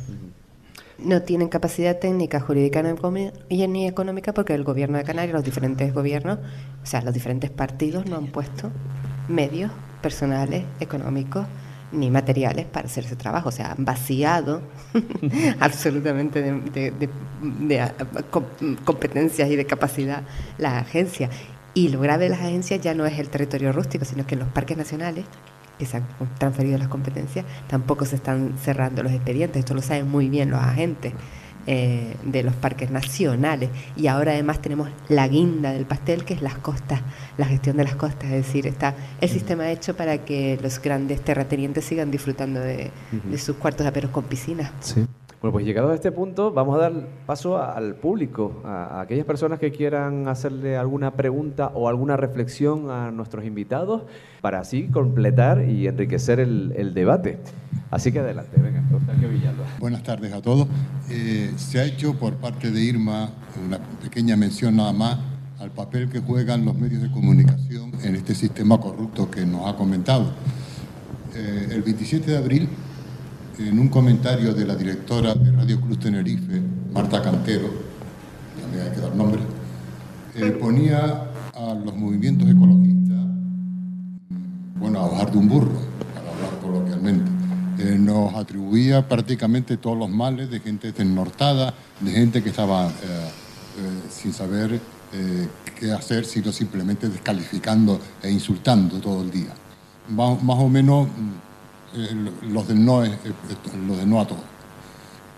No tienen capacidad técnica, jurídica ni económica porque el gobierno de Canarias, los diferentes gobiernos, o sea, los diferentes partidos no han puesto medios personales, económicos, ni materiales para hacer ese trabajo. O sea, han vaciado absolutamente de, competencias y de capacidad la agencia. Y lo grave de las agencias ya no es el territorio rústico, sino que en los parques nacionales, que se han transferido las competencias, tampoco se están cerrando los expedientes. Esto lo saben muy bien los agentes. Eh, de los parques nacionales y ahora además tenemos la guinda del pastel que es las costas, la gestión de las costas, es decir, está el sistema hecho para que los grandes terratenientes sigan disfrutando de, sus cuartos de aperos con piscinas. Sí. Bueno, pues llegado a este punto, vamos a dar paso al público, a, aquellas personas que quieran hacerle alguna pregunta o alguna reflexión a nuestros invitados, para así completar y enriquecer el debate. Así que adelante, venga, Villalba. Buenas tardes a todos. Eh, se ha hecho por parte de Irma una pequeña mención nada más al papel que juegan los medios de comunicación en este sistema corrupto que nos ha comentado. Eh, el 27 de abril, en un comentario de la directora de Radio Cruz Tenerife, Marta Cantero, también hay que dar nombre, eh, ponía a los movimientos ecologistas, bueno, a bajar de un burro, para hablar coloquialmente eh, nos atribuía prácticamente todos los males de gente desnortada, de gente que estaba eh, eh, sin saber qué hacer, sino simplemente descalificando e insultando todo el día. Más, o menos los del, no, los del no a todo.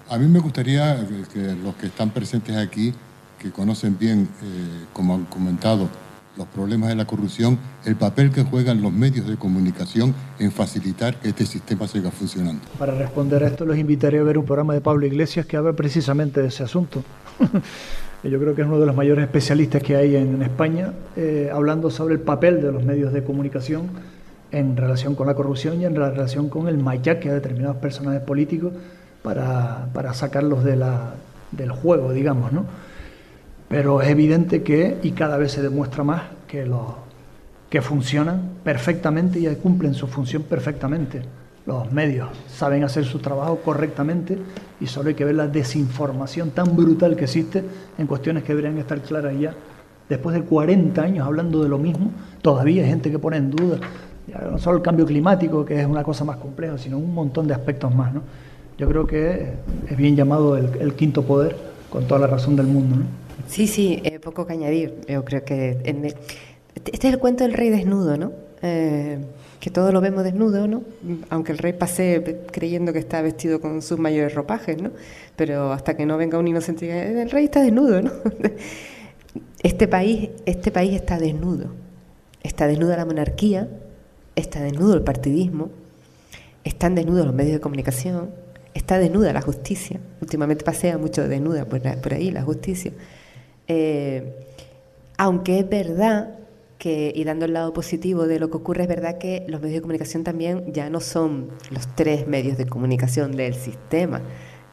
A mí me gustaría que los que están presentes aquí, que conocen bien, como han comentado, los problemas de la corrupción, el papel que juegan los medios de comunicación en facilitar que este sistema siga funcionando. Para responder a esto, los invitaré a ver un programa de Pablo Iglesias que habla precisamente de ese asunto. Yo creo que es uno de los mayores especialistas que hay en España, eh, hablando sobre el papel de los medios de comunicación en relación con la corrupción y en relación con el mayaque a determinados personajes políticos para, para sacarlos de la, del juego, digamos, ¿no? Pero es evidente que, y cada vez se demuestra más, que, los, que funcionan perfectamente y cumplen su función perfectamente. Los medios saben hacer su trabajo correctamente y solo hay que ver la desinformación tan brutal que existe en cuestiones que deberían estar claras ya. Después de 40 años hablando de lo mismo, todavía hay gente que pone en duda no solo el cambio climático, que es una cosa más compleja, sino un montón de aspectos más. ¿no? Yo creo que es bien llamado el, el quinto poder, con toda la razón del mundo. Sí, sí, eh, poco que añadir. Yo creo que este es el cuento del rey desnudo, ¿no? Eh, que todos lo vemos desnudo, ¿no? Aunque el rey pase creyendo que está vestido con sus mayores ropajes, ¿no? Pero hasta que no venga un inocente diga, el rey está desnudo, ¿no? Este país, este país está desnudo. Está desnuda la monarquía, está desnudo el partidismo, están desnudos los medios de comunicación, está desnuda la justicia. Últimamente pasea mucho desnuda por ahí la justicia. Eh, aunque es verdad que, y dando el lado positivo de lo que ocurre, es verdad que los medios de comunicación también ya no son los tres medios de comunicación del sistema.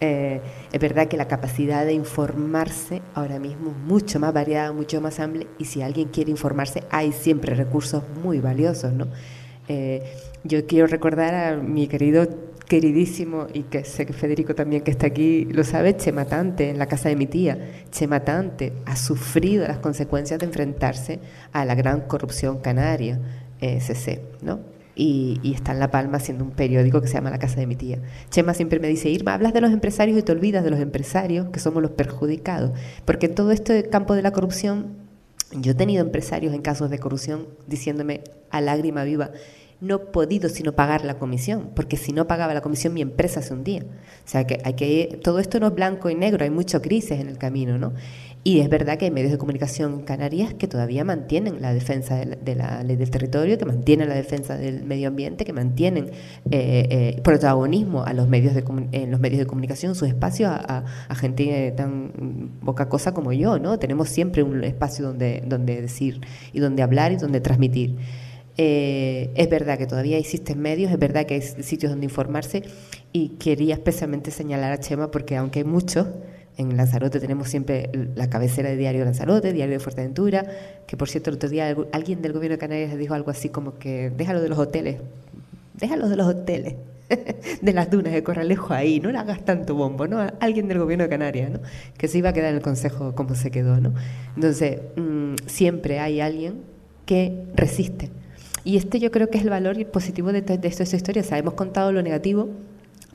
Eh, es verdad que la capacidad de informarse ahora mismo es mucho más variada, mucho más amplia, y si alguien quiere informarse, hay siempre recursos muy valiosos, ¿no? Eh, yo quiero recordar a mi querido queridísimo, y que sé que Federico también que está aquí lo sabe, Chematante, en la casa de mi tía. Chematante ha sufrido las consecuencias de enfrentarse a la gran corrupción canaria, SC, ¿no? Y, y, está en La Palma haciendo un periódico que se llama La Casa de mi tía. Chema siempre me dice, Irma, hablas de los empresarios y te olvidas de los empresarios, que somos los perjudicados. Porque en todo este campo de la corrupción, yo he tenido empresarios en casos de corrupción diciéndome a lágrima viva, no he podido sino pagar la comisión, porque si no pagaba la comisión mi empresa se hundía. O sea que hay que todo esto no es blanco y negro, hay mucha crisis en el camino, ¿no? Y es verdad que hay medios de comunicación Canarias que todavía mantienen la defensa de la, ley del territorio, que mantienen la defensa del medio ambiente, que mantienen eh, eh, protagonismo a los medios de en los medios de comunicación, su espacio a, gente tan poca cosa como yo, ¿no? Tenemos siempre un espacio donde, donde decir y donde hablar y donde transmitir. Eh, es verdad que todavía existen medios, es verdad que hay sitios donde informarse y quería especialmente señalar a Chema porque aunque hay muchos, en Lanzarote tenemos siempre la cabecera de Diario Lanzarote, Diario de Fuerteventura, que por cierto el otro día alguien del gobierno de Canarias dijo algo así como que déjalo de los hoteles, déjalo de los hoteles, de las dunas de Corralejo ahí, no le hagas tanto bombo, ¿no? Alguien del gobierno de Canarias, ¿no? Que se iba a quedar en el consejo como se quedó, ¿no? Entonces, mm, siempre hay alguien que resiste y este yo creo que es el valor positivo de, de esta historia. O sea, hemos contado lo negativo,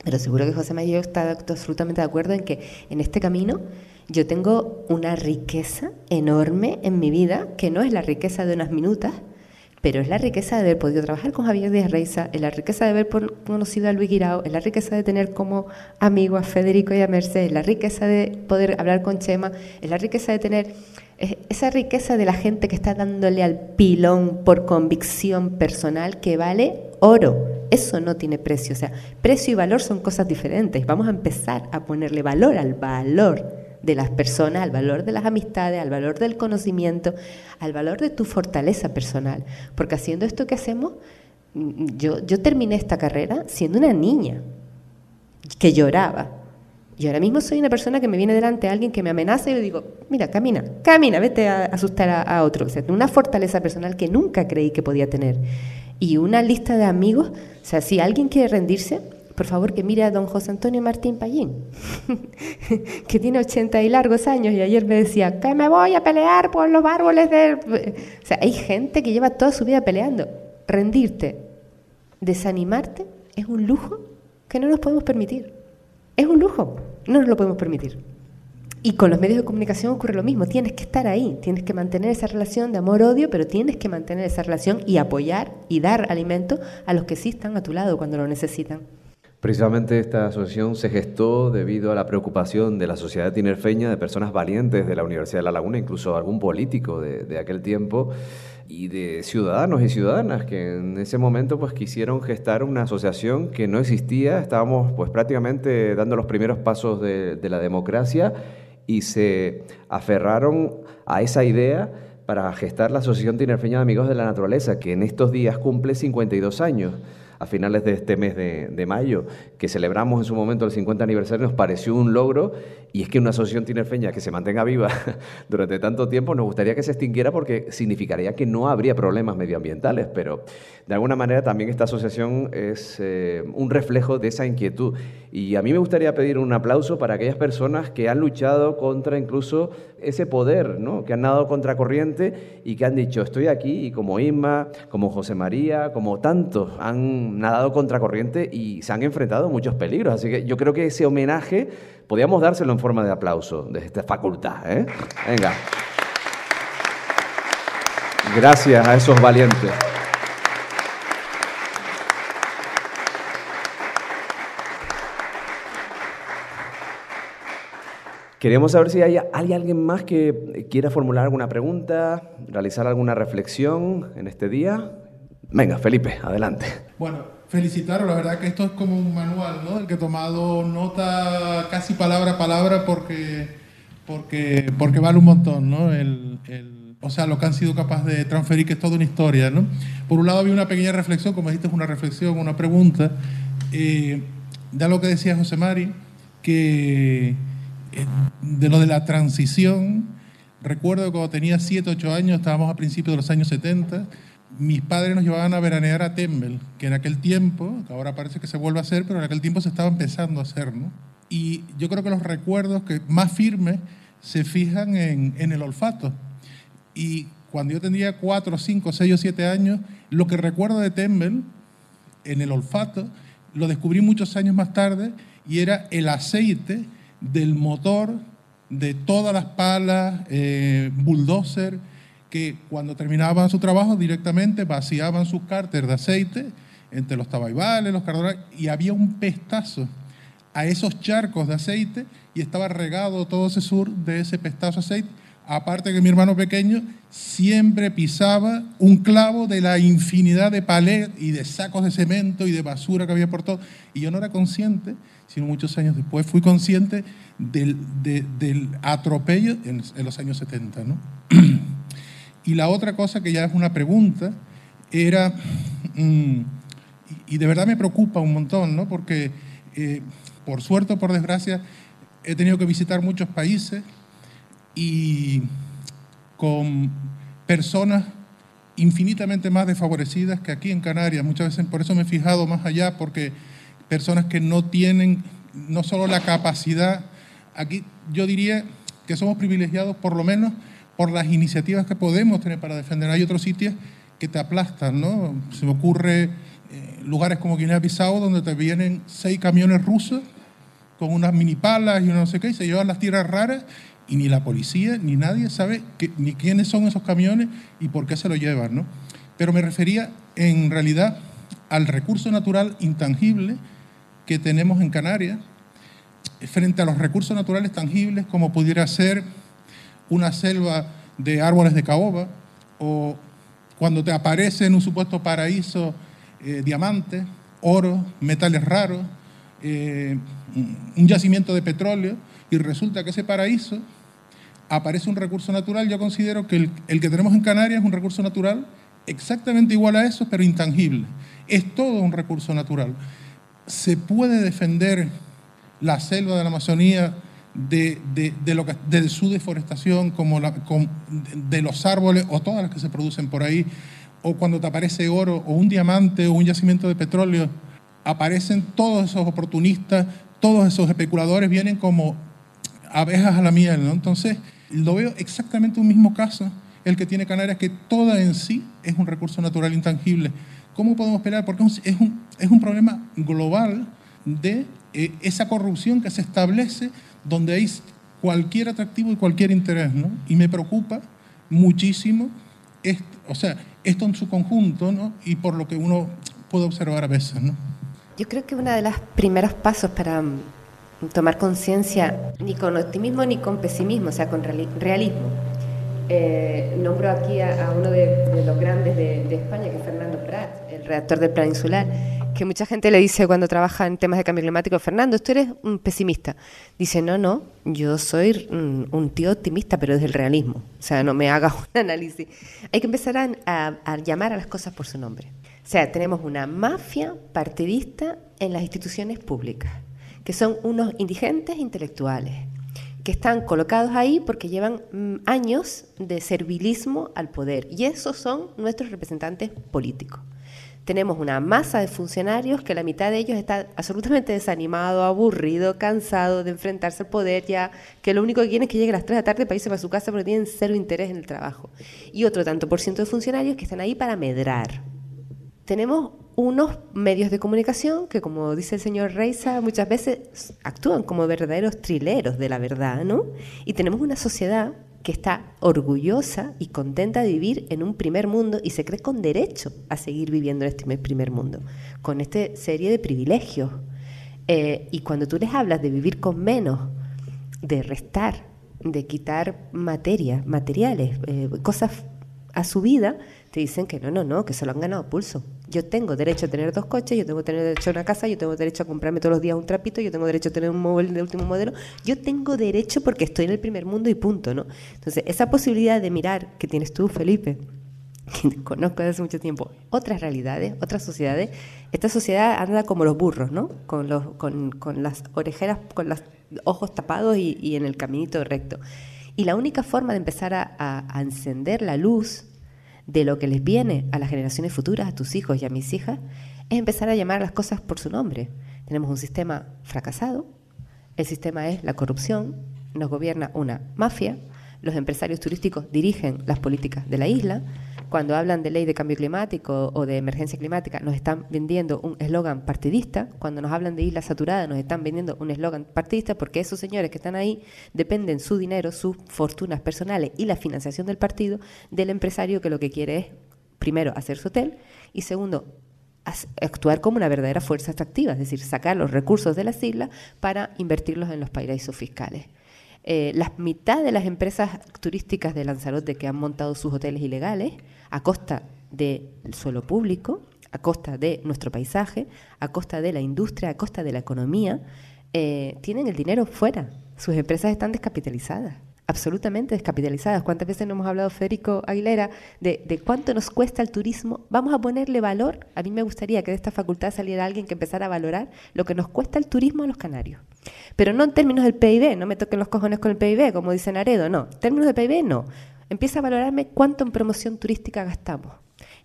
pero seguro que José María está absolutamente de acuerdo en que en este camino yo tengo una riqueza enorme en mi vida, que no es la riqueza de unas minutas, pero es la riqueza de haber podido trabajar con Javier Díaz Reiza, es la riqueza de haber conocido a Luis Guirao, es la riqueza de tener como amigo a Federico y a Mercedes, es la riqueza de poder hablar con Chema, es la riqueza de tener esa riqueza de la gente que está dándole al pilón por convicción personal que vale oro. Eso no tiene precio. O sea, precio y valor son cosas diferentes. Vamos a empezar a ponerle valor al valor de las personas, al valor de las amistades, al valor del conocimiento, al valor de tu fortaleza personal. Porque haciendo esto que hacemos, yo, yo terminé esta carrera siendo una niña que lloraba yo ahora mismo soy una persona que me viene delante a alguien que me amenaza y le digo, mira, camina, camina, vete a asustar a, otro. O sea, una fortaleza personal que nunca creí que podía tener. Y una lista de amigos, o sea, si alguien quiere rendirse, por favor que mire a don José Antonio Martín Pallín, que tiene 80 y largos años y ayer me decía, que me voy a pelear por los árboles de... O sea, hay gente que lleva toda su vida peleando. Rendirte, desanimarte, es un lujo que no nos podemos permitir. Es un lujo, no nos lo podemos permitir. Y con los medios de comunicación ocurre lo mismo, tienes que estar ahí, tienes que mantener esa relación de amor-odio, pero tienes que mantener esa relación y apoyar y dar alimento a los que sí están a tu lado cuando lo necesitan. Precisamente esta asociación se gestó debido a la preocupación de la sociedad tinerfeña, de personas valientes de la Universidad de La Laguna, incluso algún político de, de aquel tiempo, y de ciudadanos y ciudadanas que en ese momento pues quisieron gestar una asociación que no existía, estábamos pues prácticamente dando los primeros pasos de, de la democracia y se aferraron a esa idea para gestar la Asociación Tinerfeña de Amigos de la Naturaleza, que en estos días cumple 52 años a finales de este mes de, mayo, que celebramos en su momento el 50 aniversario, nos pareció un logro y es que una asociación tinerfeña que se mantenga viva durante tanto tiempo nos gustaría que se extinguiera porque significaría que no habría problemas medioambientales, pero de alguna manera también esta asociación es eh, un reflejo de esa inquietud. Y a mí me gustaría pedir un aplauso para aquellas personas que han luchado contra incluso ese poder, ¿no? que han nadado contracorriente y que han dicho, estoy aquí, y como Isma, como José María, como tantos, han nadado contracorriente y se han enfrentado a muchos peligros. Así que yo creo que ese homenaje podríamos dárselo en forma de aplauso de esta facultad. ¿eh? Venga. Gracias a esos valientes. Queremos saber si hay, alguien más que quiera formular alguna pregunta, realizar alguna reflexión en este día. Venga, Felipe, adelante. Bueno, felicitaros, la verdad que esto es como un manual, ¿no? El que he tomado nota casi palabra a palabra porque, porque, porque vale un montón, ¿no? O sea, lo que han sido capaces de transferir, que es toda una historia, ¿no? Por un lado había una pequeña reflexión, como dijiste, es una reflexión, una pregunta, eh, de lo que decía José Mari, que de lo de la transición, recuerdo que cuando tenía 7, 8 años, estábamos a principios de los años 70, mis padres nos llevaban a veranear a Tembel, que en aquel tiempo, ahora parece que se vuelve a hacer, pero en aquel tiempo se estaba empezando a hacer, ¿no? Y yo creo que los recuerdos que más firmes se fijan en, en el olfato. Y cuando yo tenía 4, 5, 6 o 7 años, lo que recuerdo de Tembel, en el olfato, lo descubrí muchos años más tarde y era el aceite del motor de todas las palas, eh, bulldozer, que cuando terminaban su trabajo directamente vaciaban sus cárter de aceite entre los tabaibales, los cardonales, y había un pestazo a esos charcos de aceite y estaba regado todo ese sur de ese pestazo de aceite. Aparte que mi hermano pequeño siempre pisaba un clavo de la infinidad de palet y de sacos de cemento y de basura que había por todo. Y yo no era consciente, sino muchos años después fui consciente del, atropello en, los años 70. ¿no? y la otra cosa que ya es una pregunta era, mm, y de verdad me preocupa un montón, ¿no? porque eh, por suerte o por desgracia he tenido que visitar muchos países y con personas infinitamente más desfavorecidas que aquí en Canarias. Muchas veces por eso me he fijado más allá, porque personas que no tienen no solo la capacidad, aquí yo diría que somos privilegiados por lo menos por las iniciativas que podemos tener para defender. Hay otros sitios que te aplastan, ¿no? Se me ocurre eh, lugares como Guinea-Bissau donde te vienen seis camiones rusos con unas mini palas y no sé qué, y se llevan las tierras raras y ni la policía ni nadie sabe ni quiénes son esos camiones y por qué se lo llevan. ¿no? Pero me refería en realidad al recurso natural intangible que tenemos en Canarias frente a los recursos naturales tangibles como pudiera ser una selva de árboles de caoba o cuando te aparece en un supuesto paraíso eh, diamantes, oro, metales raros, eh, un yacimiento de petróleo y resulta que ese paraíso aparece un recurso natural, yo considero que el, el, que tenemos en Canarias es un recurso natural exactamente igual a eso, pero intangible. Es todo un recurso natural. Se puede defender la selva de la Amazonía de, de, lo de su deforestación, como la, de los árboles o todas las que se producen por ahí, o cuando te aparece oro o un diamante o un yacimiento de petróleo, aparecen todos esos oportunistas, todos esos especuladores, vienen como abejas a la miel, ¿no? Entonces, lo veo exactamente un mismo caso, el que tiene Canarias, que toda en sí es un recurso natural intangible. ¿Cómo podemos esperar? Porque es un, es un problema global de eh, esa corrupción que se establece donde hay cualquier atractivo y cualquier interés, ¿no? Y me preocupa muchísimo, esto, o sea, esto en su conjunto, ¿no? Y por lo que uno puede observar a veces, ¿no? Yo creo que uno de los primeros pasos para tomar conciencia ni con optimismo ni con pesimismo, o sea, con realismo. Eh, nombro aquí a, uno de, los grandes de, España, que es Fernando Prat, el redactor del Plan Insular, que mucha gente le dice cuando trabaja en temas de cambio climático, Fernando, tú eres un pesimista. Dice, no, no, yo soy un, tío optimista, pero desde el realismo. O sea, no me hagas un análisis. Hay que empezar a, a llamar a las cosas por su nombre. O sea, tenemos una mafia partidista en las instituciones públicas que son unos indigentes intelectuales, que están colocados ahí porque llevan mm, años de servilismo al poder. Y esos son nuestros representantes políticos. Tenemos una masa de funcionarios que la mitad de ellos está absolutamente desanimado, aburrido, cansado de enfrentarse al poder, ya que lo único que quieren es que llegue a las 3 de la tarde para irse para su casa porque tienen cero interés en el trabajo. Y otro tanto por ciento de funcionarios que están ahí para medrar. Tenemos unos medios de comunicación que, como dice el señor Reiza, muchas veces actúan como verdaderos trileros de la verdad, ¿no? Y tenemos una sociedad que está orgullosa y contenta de vivir en un primer mundo y se cree con derecho a seguir viviendo en este primer mundo, con esta serie de privilegios. Eh, y cuando tú les hablas de vivir con menos, de restar, de quitar materia, materiales, eh, cosas a su vida, te dicen que no, no, no, que se lo han ganado pulso. Yo tengo derecho a tener dos coches, yo tengo derecho a una casa, yo tengo derecho a comprarme todos los días un trapito, yo tengo derecho a tener un móvil de último modelo. Yo tengo derecho porque estoy en el primer mundo y punto, ¿no? Entonces, esa posibilidad de mirar que tienes tú, Felipe, que conozco desde hace mucho tiempo, otras realidades, otras sociedades, esta sociedad anda como los burros, ¿no? Con, los, con, con las orejeras, con los ojos tapados y, y, en el caminito recto. Y la única forma de empezar a, a, a encender la luz de lo que les viene a las generaciones futuras, a tus hijos y a mis hijas, es empezar a llamar las cosas por su nombre. Tenemos un sistema fracasado, el sistema es la corrupción, nos gobierna una mafia, los empresarios turísticos dirigen las políticas de la isla, cuando hablan de ley de cambio climático o de emergencia climática, nos están vendiendo un eslogan partidista. Cuando nos hablan de isla saturada, nos están vendiendo un eslogan partidista porque esos señores que están ahí dependen su dinero, sus fortunas personales y la financiación del partido del empresario que lo que quiere es, primero, hacer su hotel y segundo, actuar como una verdadera fuerza atractiva, es decir, sacar los recursos de las islas para invertirlos en los paraísos fiscales. Eh, la mitad de las empresas turísticas de Lanzarote que han montado sus hoteles ilegales a costa del suelo público, a costa de nuestro paisaje, a costa de la industria, a costa de la economía, eh, tienen el dinero fuera. Sus empresas están descapitalizadas, absolutamente descapitalizadas. ¿Cuántas veces no hemos hablado, Federico Aguilera, de, de, cuánto nos cuesta el turismo? Vamos a ponerle valor. A mí me gustaría que de esta facultad saliera alguien que empezara a valorar lo que nos cuesta el turismo a los canarios. Pero no en términos del PIB, no me toquen los cojones con el PIB, como dice Naredo, no. En términos del PIB, no. Empieza a valorarme cuánto en promoción turística gastamos.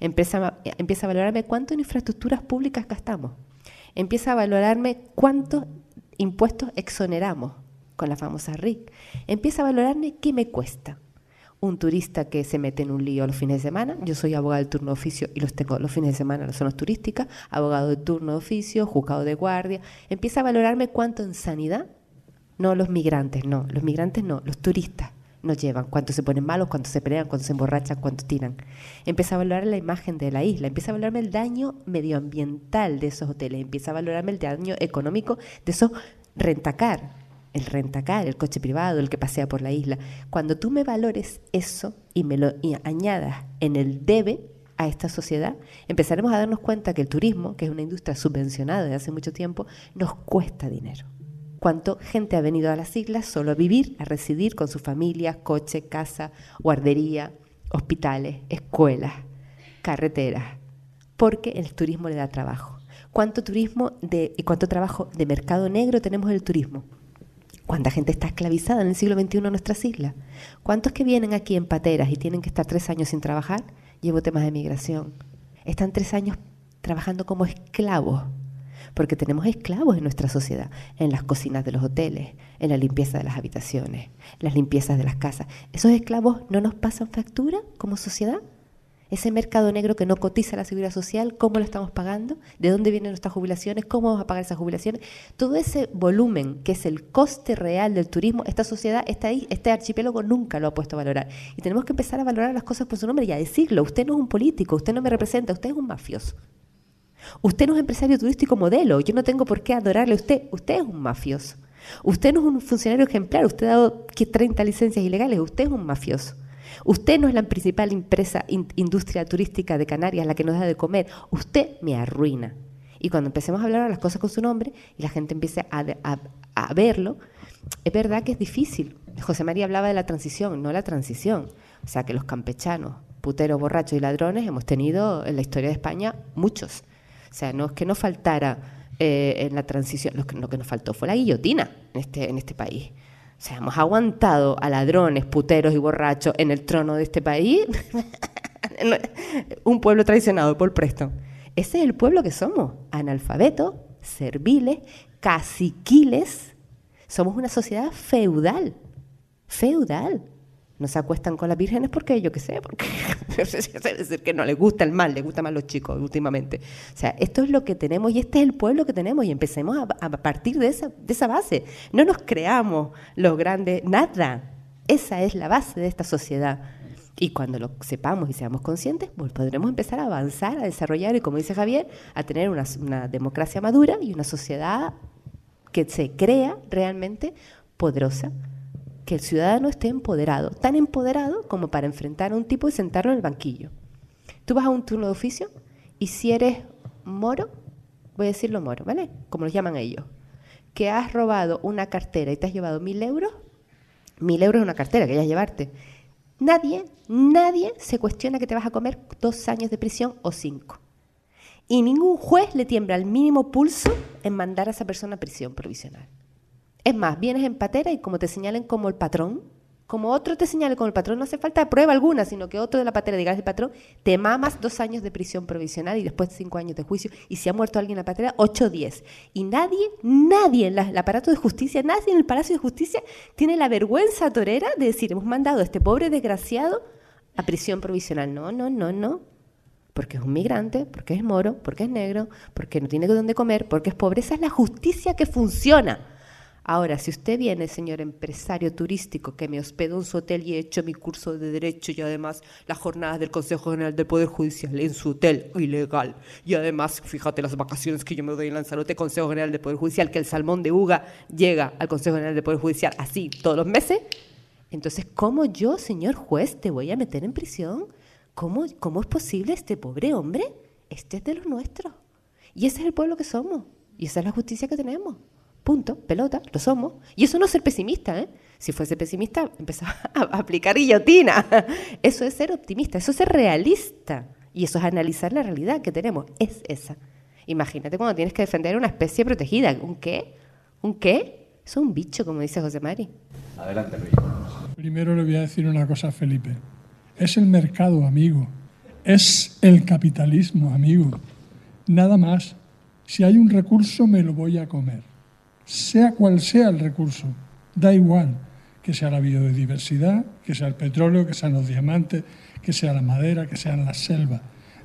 Empieza, a valorarme cuánto en infraestructuras públicas gastamos. Empieza a valorarme cuántos impuestos exoneramos con la famosa RIC. Empieza a valorarme qué me cuesta. Un turista que se mete en un lío los fines de semana, yo soy abogado del turno de oficio y los tengo los fines de semana en las zonas turísticas, abogado de turno de oficio, juzgado de guardia, empieza a valorarme cuánto en sanidad, no los migrantes, no, los migrantes no, los turistas nos llevan, cuánto se ponen malos, cuánto se pelean, cuánto se emborrachan, cuánto tiran. Empieza a valorar la imagen de la isla, empieza a valorarme el daño medioambiental de esos hoteles, empieza a valorarme el daño económico de esos rentacar, el rentacar, el coche privado, el que pasea por la isla. Cuando tú me valores eso y me lo añadas en el debe a esta sociedad, empezaremos a darnos cuenta que el turismo, que es una industria subvencionada desde hace mucho tiempo, nos cuesta dinero cuánto gente ha venido a las islas solo a vivir, a residir con sus familias, coche, casa, guardería, hospitales, escuelas, carreteras, porque el turismo le da trabajo. ¿Cuánto turismo de, y cuánto trabajo de mercado negro tenemos en el turismo? ¿Cuánta gente está esclavizada en el siglo XXI en nuestras islas? ¿Cuántos que vienen aquí en pateras y tienen que estar tres años sin trabajar? Llevo temas de migración. Están tres años trabajando como esclavos porque tenemos esclavos en nuestra sociedad, en las cocinas de los hoteles, en la limpieza de las habitaciones, las limpiezas de las casas. ¿Esos esclavos no nos pasan factura como sociedad? Ese mercado negro que no cotiza la seguridad social, ¿cómo lo estamos pagando? ¿De dónde vienen nuestras jubilaciones? ¿Cómo vamos a pagar esas jubilaciones? Todo ese volumen que es el coste real del turismo, esta sociedad, este, este archipiélago nunca lo ha puesto a valorar. Y tenemos que empezar a valorar las cosas por su nombre y a decirlo. Usted no es un político, usted no me representa, usted es un mafioso. Usted no es empresario turístico modelo, yo no tengo por qué adorarle a usted, usted es un mafioso. Usted no es un funcionario ejemplar, usted ha dado 30 licencias ilegales, usted es un mafioso. Usted no es la principal empresa, industria turística de Canarias, la que nos da de comer. Usted me arruina. Y cuando empecemos a hablar las cosas con su nombre y la gente empiece a, a verlo, es verdad que es difícil. José María hablaba de la transición, no la transición. O sea, que los campechanos, puteros, borrachos y ladrones hemos tenido en la historia de España muchos. O sea, no es que nos faltara eh, en la transición, lo que, lo que nos faltó fue la guillotina en este, en este país. O sea, hemos aguantado a ladrones, puteros y borrachos en el trono de este país. Un pueblo traicionado por Preston. Ese es el pueblo que somos, analfabetos, serviles, caciquiles. Somos una sociedad feudal, feudal no se acuestan con las vírgenes porque yo qué sé, porque es decir que no les gusta el mal, les gusta más los chicos últimamente. O sea, esto es lo que tenemos y este es el pueblo que tenemos y empecemos a, partir de esa, de esa base. No nos creamos los grandes, nada. Esa es la base de esta sociedad. Y cuando lo sepamos y seamos conscientes, pues podremos empezar a avanzar, a desarrollar y, como dice Javier, a tener una, una democracia madura y una sociedad que se crea realmente poderosa que el ciudadano esté empoderado, tan empoderado como para enfrentar a un tipo y sentarlo en el banquillo. Tú vas a un turno de oficio y si eres moro, voy a decirlo moro, ¿vale? Como los llaman ellos, que has robado una cartera y te has llevado mil euros, mil euros es una cartera que hayas llevarte. Nadie, nadie se cuestiona que te vas a comer dos años de prisión o cinco. Y ningún juez le tiembla el mínimo pulso en mandar a esa persona a prisión provisional. Es más, vienes en patera y como te señalen como el patrón, como otro te señale como el patrón, no hace falta prueba alguna, sino que otro de la patera diga el patrón, te mamas dos años de prisión provisional y después cinco años de juicio. Y si ha muerto alguien en la patera, ocho o diez. Y nadie, nadie en el aparato de justicia, nadie en el Palacio de Justicia tiene la vergüenza torera de decir, hemos mandado a este pobre desgraciado a prisión provisional. No, no, no, no. Porque es un migrante, porque es moro, porque es negro, porque no tiene dónde comer, porque es pobre. Esa es la justicia que funciona. Ahora, si usted viene, señor empresario turístico, que me hospedo en su hotel y he hecho mi curso de Derecho y además las jornadas del Consejo General del Poder Judicial en su hotel, ilegal, y además, fíjate las vacaciones que yo me doy en Lanzarote, Consejo General del Poder Judicial, que el salmón de Uga llega al Consejo General del Poder Judicial así todos los meses, entonces, ¿cómo yo, señor juez, te voy a meter en prisión? ¿Cómo, cómo es posible este pobre hombre? Este es de los nuestros. Y ese es el pueblo que somos. Y esa es la justicia que tenemos. Punto, pelota, lo somos. Y eso no es ser pesimista, ¿eh? Si fuese pesimista, empezaba a aplicar guillotina. Eso es ser optimista, eso es ser realista. Y eso es analizar la realidad que tenemos. Es esa. Imagínate cuando tienes que defender una especie protegida. ¿Un qué? ¿Un qué? Eso es un bicho, como dice José Mari. Adelante, Luis. Primero le voy a decir una cosa a Felipe. Es el mercado, amigo. Es el capitalismo, amigo. Nada más. Si hay un recurso, me lo voy a comer sea cual sea el recurso, da igual que sea la biodiversidad, que sea el petróleo, que sean los diamantes, que sea la madera, que sean las selvas,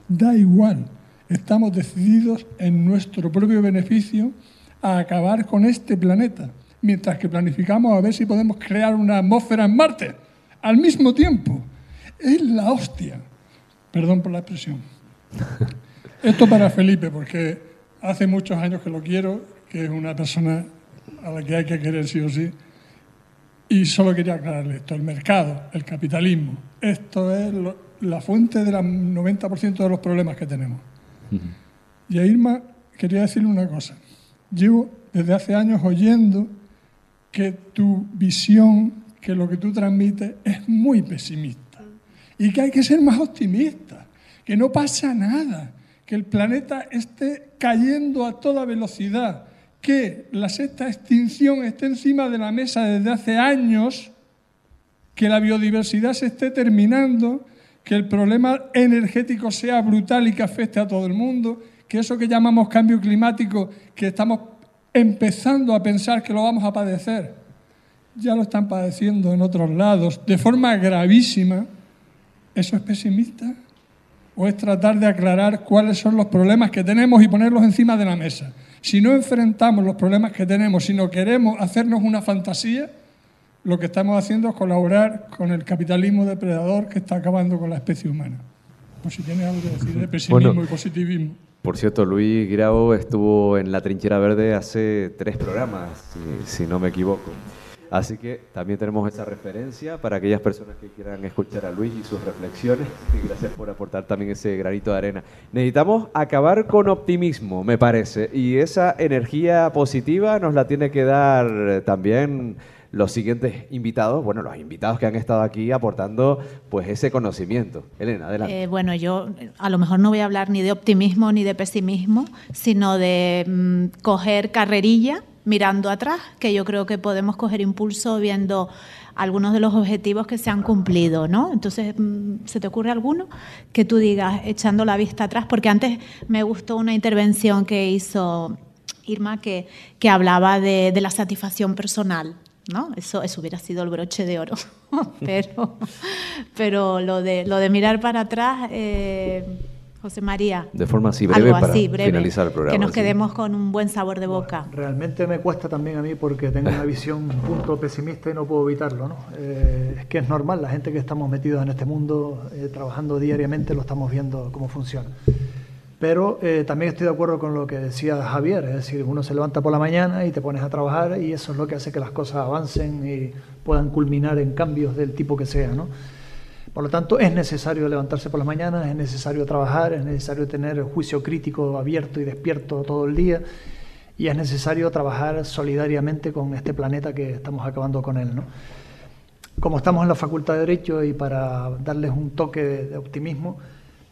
da igual. Estamos decididos en nuestro propio beneficio a acabar con este planeta, mientras que planificamos a ver si podemos crear una atmósfera en Marte al mismo tiempo. Es la hostia. Perdón por la expresión. Esto para Felipe, porque hace muchos años que lo quiero que es una persona a la que hay que querer sí o sí. Y solo quería aclararle esto, el mercado, el capitalismo, esto es la fuente del 90% de los problemas que tenemos. Y a Irma quería decirle una cosa. Llevo desde hace años oyendo que tu visión, que lo que tú transmites es muy pesimista y que hay que ser más optimista, que no pasa nada, que el planeta esté cayendo a toda velocidad, que la sexta extinción esté encima de la mesa desde hace años, que la biodiversidad se esté terminando, que el problema energético sea brutal y que afecte a todo el mundo, que eso que llamamos cambio climático, que estamos empezando a pensar que lo vamos a padecer, ya lo están padeciendo en otros lados de forma gravísima, ¿eso es pesimista? ¿O es tratar de aclarar cuáles son los problemas que tenemos y ponerlos encima de la mesa? Si no enfrentamos los problemas que tenemos, si no queremos hacernos una fantasía, lo que estamos haciendo es colaborar con el capitalismo depredador que está acabando con la especie humana. Por si tiene algo que decir de pesimismo y positivismo. Por cierto, Luis Grau estuvo en la Trinchera Verde hace tres programas, si no me equivoco. Así que también tenemos esa referencia para aquellas personas que quieran escuchar a Luis y sus reflexiones. Y gracias por aportar también ese granito de arena. Necesitamos acabar con optimismo, me parece. Y esa energía positiva nos la tiene que dar también los siguientes invitados, bueno, los invitados que han estado aquí aportando pues ese conocimiento. Elena, adelante. Eh, bueno, yo a lo mejor no voy a hablar ni de optimismo ni de pesimismo, sino de mm, coger carrerilla mirando atrás, que yo creo que podemos coger impulso viendo algunos de los objetivos que se han cumplido, ¿no? Entonces, mm, ¿se te ocurre alguno que tú digas echando la vista atrás? Porque antes me gustó una intervención que hizo Irma que, que hablaba de, la satisfacción personal, ¿no? Eso, eso hubiera sido el broche de oro, pero, pero lo, de, lo de mirar para atrás... Eh, José María. De forma así breve para finalizar el programa. Que nos quedemos con un buen sabor de boca. realmente me cuesta también a mí porque tengo una visión un punto pesimista y no puedo evitarlo. ¿no? Eh, es que es normal, la gente que estamos metidos en este mundo, eh, trabajando diariamente, lo estamos viendo cómo funciona. Pero eh, también estoy de acuerdo con lo que decía Javier, es decir, uno se levanta por la mañana y te pones a trabajar y eso es lo que hace que las cosas avancen y puedan culminar en cambios del tipo que sea, ¿no? Por lo tanto, es necesario levantarse por las mañanas, es necesario trabajar, es necesario tener el juicio crítico abierto y despierto todo el día y es necesario trabajar solidariamente con este planeta que estamos acabando con él, ¿no? Como estamos en la Facultad de Derecho y para darles un toque de optimismo,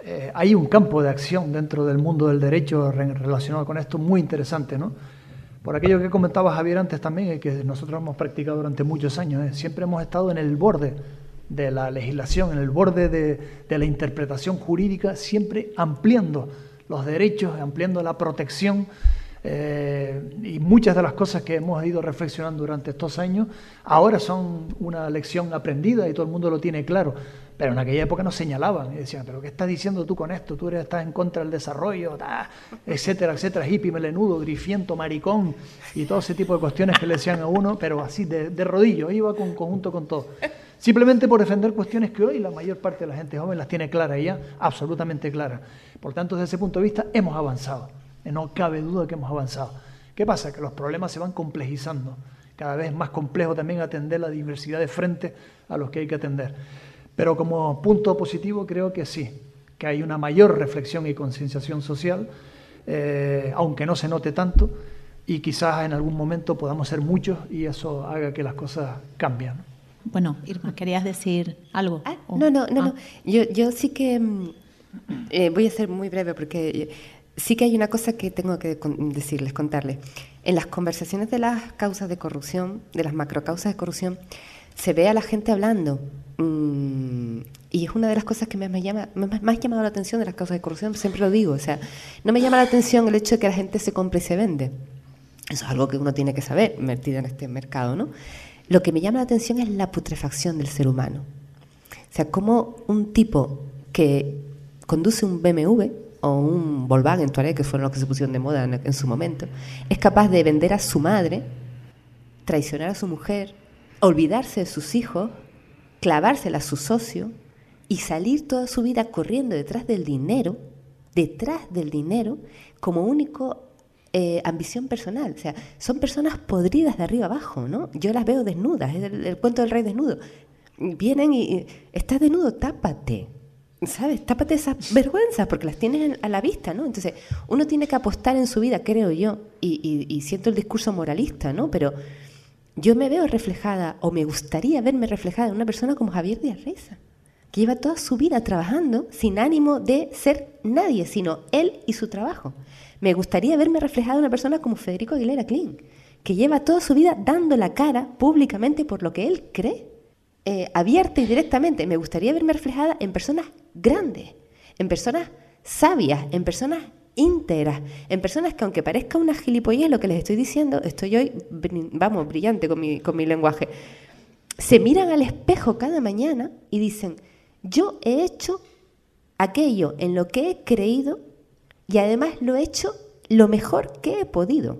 eh, hay un campo de acción dentro del mundo del derecho relacionado con esto muy interesante, ¿no? Por aquello que comentaba Javier antes también, que nosotros hemos practicado durante muchos años, ¿eh? siempre hemos estado en el borde de la legislación, en el borde de, la interpretación jurídica, siempre ampliando los derechos, ampliando la protección eh, y muchas de las cosas que hemos ido reflexionando durante estos años ahora son una lección aprendida y todo el mundo lo tiene claro. Pero en aquella época nos señalaban y decían, pero ¿qué estás diciendo tú con esto? Tú eres, estás en contra del desarrollo, etcétera, etcétera, hippie, melenudo, grifiento, maricón y todo ese tipo de cuestiones que le decían a uno, pero así de, de rodillo, iba con conjunto con todo. Simplemente por defender cuestiones que hoy la mayor parte de la gente joven las tiene claras ya, absolutamente claras. Por tanto, desde ese punto de vista hemos avanzado, no cabe duda que hemos avanzado. ¿Qué pasa? Que los problemas se van complejizando, cada vez más complejo también atender la diversidad de frente a los que hay que atender. Pero como punto positivo creo que sí, que hay una mayor reflexión y concienciación social, eh, aunque no se note tanto, y quizás en algún momento podamos ser muchos y eso haga que las cosas cambien. Bueno, Irma, ¿querías decir algo? Ah, no, no, no, no. Ah. Yo, yo sí que mm, eh, voy a ser muy breve porque eh, sí que hay una cosa que tengo que decirles, contarles. En las conversaciones de las causas de corrupción, de las macrocausas de corrupción, se ve a la gente hablando Mm, y es una de las cosas que me, me llama, me, ha llamado la atención de las causas de corrupción, siempre lo digo, o sea, no me llama la atención el hecho de que la gente se compre y se vende. Eso es algo que uno tiene que saber, metido en este mercado, ¿no? Lo que me llama la atención es la putrefacción del ser humano. O sea, como un tipo que conduce un BMW o un Volkswagen Touareg, que fueron los que se pusieron de moda en su momento, es capaz de vender a su madre, traicionar a su mujer, olvidarse de sus hijos clavársela a su socio y salir toda su vida corriendo detrás del dinero, detrás del dinero, como único eh, ambición personal. O sea, son personas podridas de arriba abajo, ¿no? Yo las veo desnudas, es el, cuento del rey desnudo. Vienen y, estás desnudo, tápate. ¿Sabes? Tápate esas vergüenzas porque las tienes a la vista, ¿no? Entonces, uno tiene que apostar en su vida, creo yo, y, y siento el discurso moralista, ¿no? Pero yo me veo reflejada o me gustaría verme reflejada en una persona como Javier Díaz Reza, que lleva toda su vida trabajando sin ánimo de ser nadie, sino él y su trabajo. Me gustaría verme reflejada en una persona como Federico Aguilera Klein, que lleva toda su vida dando la cara públicamente por lo que él cree, eh, abierta y directamente. Me gustaría verme reflejada en personas grandes, en personas sabias, en personas en personas que aunque parezca una gilipollez lo que les estoy diciendo, estoy hoy, vamos, brillante con mi, con mi lenguaje, se miran al espejo cada mañana y dicen, yo he hecho aquello en lo que he creído y además lo he hecho lo mejor que he podido.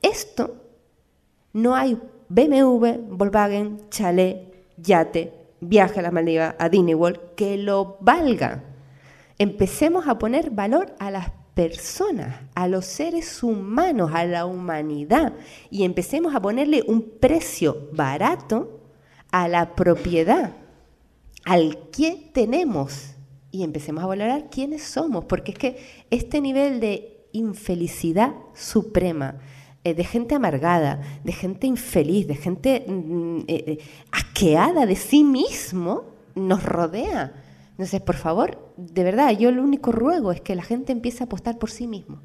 Esto no hay BMW, Volkswagen, chalet, yate, viaje a la Maldiva, a Disney World, que lo valga. Empecemos a poner valor a las personas, a los seres humanos, a la humanidad, y empecemos a ponerle un precio barato a la propiedad, al que tenemos, y empecemos a valorar quiénes somos, porque es que este nivel de infelicidad suprema, eh, de gente amargada, de gente infeliz, de gente mm, eh, eh, asqueada de sí mismo, nos rodea. Entonces, por favor, de verdad, yo lo único ruego es que la gente empiece a apostar por sí mismo,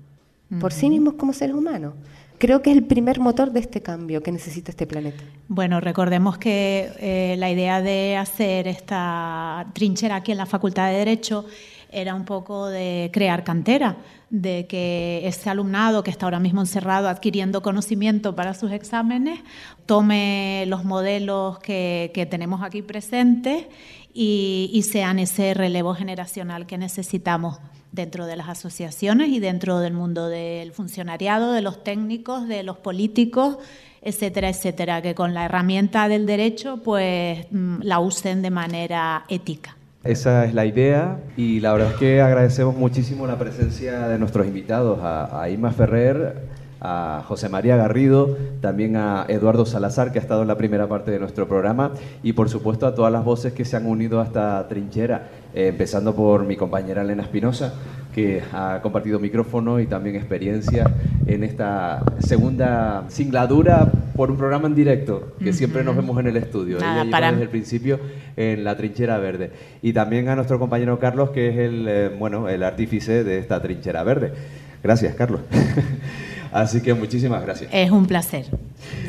por sí mismos como seres humanos. Creo que es el primer motor de este cambio que necesita este planeta. Bueno, recordemos que eh, la idea de hacer esta trinchera aquí en la Facultad de Derecho era un poco de crear cantera, de que ese alumnado que está ahora mismo encerrado adquiriendo conocimiento para sus exámenes tome los modelos que, que tenemos aquí presentes y, sean ese relevo generacional que necesitamos dentro de las asociaciones y dentro del mundo del funcionariado, de los técnicos, de los políticos, etcétera, etcétera, que con la herramienta del derecho pues mm, la usen de manera ética. Esa es la idea y la verdad es que agradecemos muchísimo la presencia de nuestros invitados, a, a Ferrer, a José María Garrido, también a Eduardo Salazar, que ha estado en la primera parte de nuestro programa, y por supuesto a todas las voces que se han unido a esta trinchera, eh, empezando por mi compañera Elena Espinosa, que ha compartido micrófono y también experiencia en esta segunda singladura por un programa en directo, que siempre nos vemos en el estudio. Nada, Ella para- desde el principio en la trinchera verde. Y también a nuestro compañero Carlos, que es el, eh, bueno, el artífice de esta trinchera verde. Gracias, Carlos. Así que muchísimas gracias. Es un placer,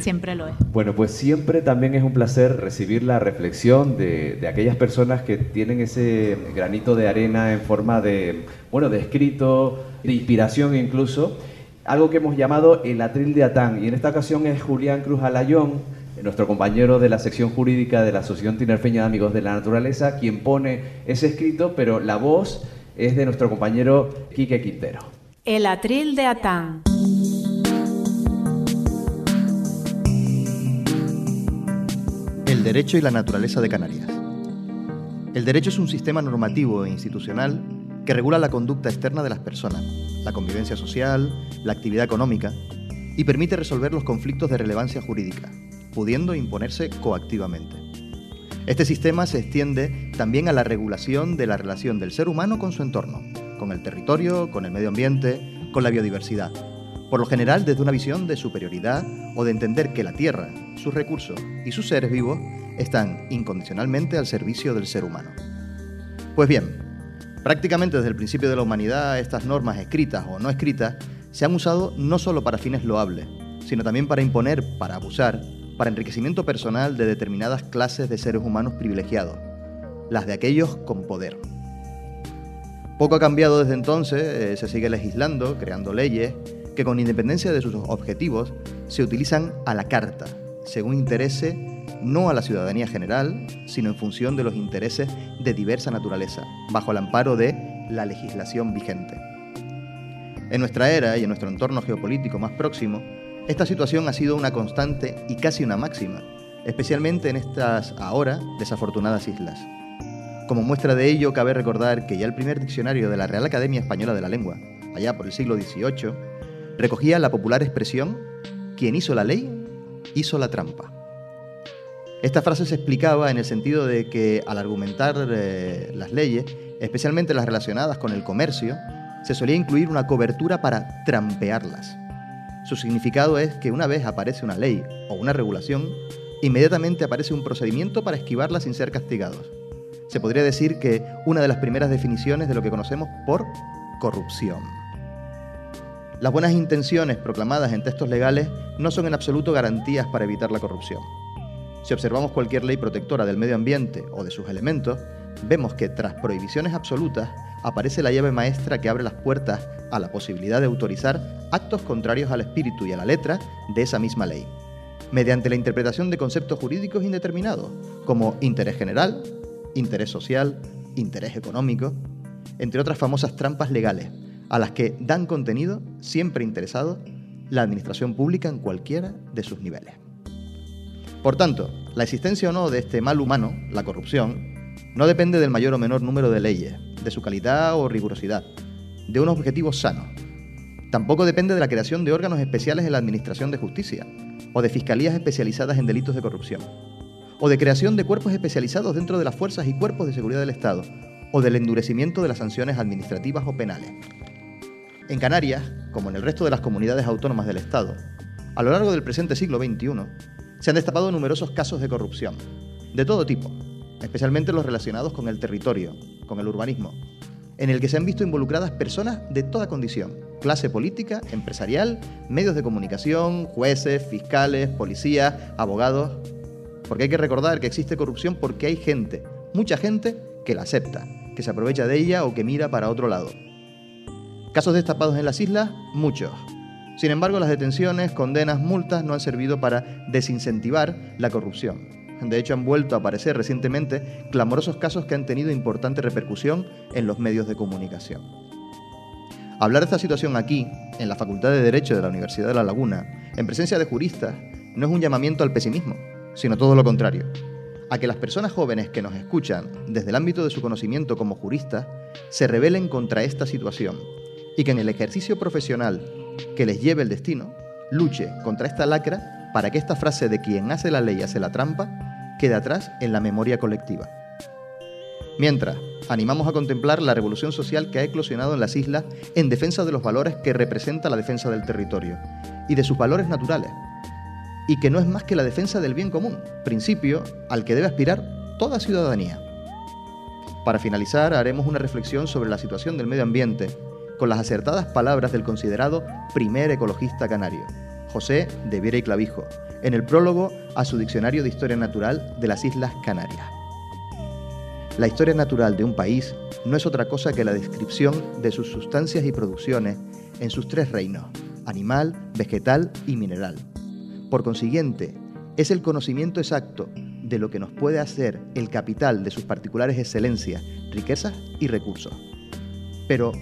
siempre lo es. Bueno, pues siempre también es un placer recibir la reflexión de, de aquellas personas que tienen ese granito de arena en forma de, bueno, de escrito, de inspiración incluso, algo que hemos llamado el atril de Atán. Y en esta ocasión es Julián Cruz Alayón, nuestro compañero de la sección jurídica de la Asociación Tinerfeña de Amigos de la Naturaleza, quien pone ese escrito, pero la voz es de nuestro compañero Quique Quintero. El atril de Atán. El derecho y la naturaleza de Canarias. El derecho es un sistema normativo e institucional que regula la conducta externa de las personas, la convivencia social, la actividad económica y permite resolver los conflictos de relevancia jurídica, pudiendo imponerse coactivamente. Este sistema se extiende también a la regulación de la relación del ser humano con su entorno, con el territorio, con el medio ambiente, con la biodiversidad, por lo general desde una visión de superioridad o de entender que la Tierra, sus recursos y sus seres vivos están incondicionalmente al servicio del ser humano. Pues bien, prácticamente desde el principio de la humanidad estas normas escritas o no escritas se han usado no solo para fines loables, sino también para imponer, para abusar, para enriquecimiento personal de determinadas clases de seres humanos privilegiados, las de aquellos con poder. Poco ha cambiado desde entonces, eh, se sigue legislando, creando leyes que con independencia de sus objetivos se utilizan a la carta, según interese no a la ciudadanía general, sino en función de los intereses de diversa naturaleza, bajo el amparo de la legislación vigente. En nuestra era y en nuestro entorno geopolítico más próximo, esta situación ha sido una constante y casi una máxima, especialmente en estas ahora desafortunadas islas. Como muestra de ello, cabe recordar que ya el primer diccionario de la Real Academia Española de la Lengua, allá por el siglo XVIII, recogía la popular expresión quien hizo la ley, hizo la trampa. Esta frase se explicaba en el sentido de que al argumentar eh, las leyes, especialmente las relacionadas con el comercio, se solía incluir una cobertura para trampearlas. Su significado es que una vez aparece una ley o una regulación, inmediatamente aparece un procedimiento para esquivarla sin ser castigados. Se podría decir que una de las primeras definiciones de lo que conocemos por corrupción. Las buenas intenciones proclamadas en textos legales no son en absoluto garantías para evitar la corrupción. Si observamos cualquier ley protectora del medio ambiente o de sus elementos, vemos que tras prohibiciones absolutas aparece la llave maestra que abre las puertas a la posibilidad de autorizar actos contrarios al espíritu y a la letra de esa misma ley, mediante la interpretación de conceptos jurídicos indeterminados, como interés general, interés social, interés económico, entre otras famosas trampas legales, a las que dan contenido, siempre interesado, la administración pública en cualquiera de sus niveles. Por tanto, la existencia o no de este mal humano, la corrupción, no depende del mayor o menor número de leyes, de su calidad o rigurosidad, de unos objetivos sanos. Tampoco depende de la creación de órganos especiales en la Administración de Justicia, o de fiscalías especializadas en delitos de corrupción, o de creación de cuerpos especializados dentro de las fuerzas y cuerpos de seguridad del Estado, o del endurecimiento de las sanciones administrativas o penales. En Canarias, como en el resto de las comunidades autónomas del Estado, a lo largo del presente siglo XXI, se han destapado numerosos casos de corrupción, de todo tipo, especialmente los relacionados con el territorio, con el urbanismo, en el que se han visto involucradas personas de toda condición, clase política, empresarial, medios de comunicación, jueces, fiscales, policías, abogados. Porque hay que recordar que existe corrupción porque hay gente, mucha gente, que la acepta, que se aprovecha de ella o que mira para otro lado. Casos destapados en las islas, muchos. Sin embargo, las detenciones, condenas, multas no han servido para desincentivar la corrupción. De hecho, han vuelto a aparecer recientemente clamorosos casos que han tenido importante repercusión en los medios de comunicación. Hablar de esta situación aquí, en la Facultad de Derecho de la Universidad de La Laguna, en presencia de juristas, no es un llamamiento al pesimismo, sino todo lo contrario. a que las personas jóvenes que nos escuchan desde el ámbito de su conocimiento como juristas se rebelen contra esta situación y que en el ejercicio profesional que les lleve el destino, luche contra esta lacra para que esta frase de quien hace la ley hace la trampa quede atrás en la memoria colectiva. Mientras, animamos a contemplar la revolución social que ha eclosionado en las islas en defensa de los valores que representa la defensa del territorio y de sus valores naturales, y que no es más que la defensa del bien común, principio al que debe aspirar toda ciudadanía. Para finalizar, haremos una reflexión sobre la situación del medio ambiente, con las acertadas palabras del considerado primer ecologista canario, José de Viera y Clavijo, en el prólogo a su Diccionario de Historia Natural de las Islas Canarias. La historia natural de un país no es otra cosa que la descripción de sus sustancias y producciones en sus tres reinos, animal, vegetal y mineral por consiguiente, es el conocimiento exacto de lo que nos puede hacer el capital de sus particulares excelencias, riquezas y recursos. Pero,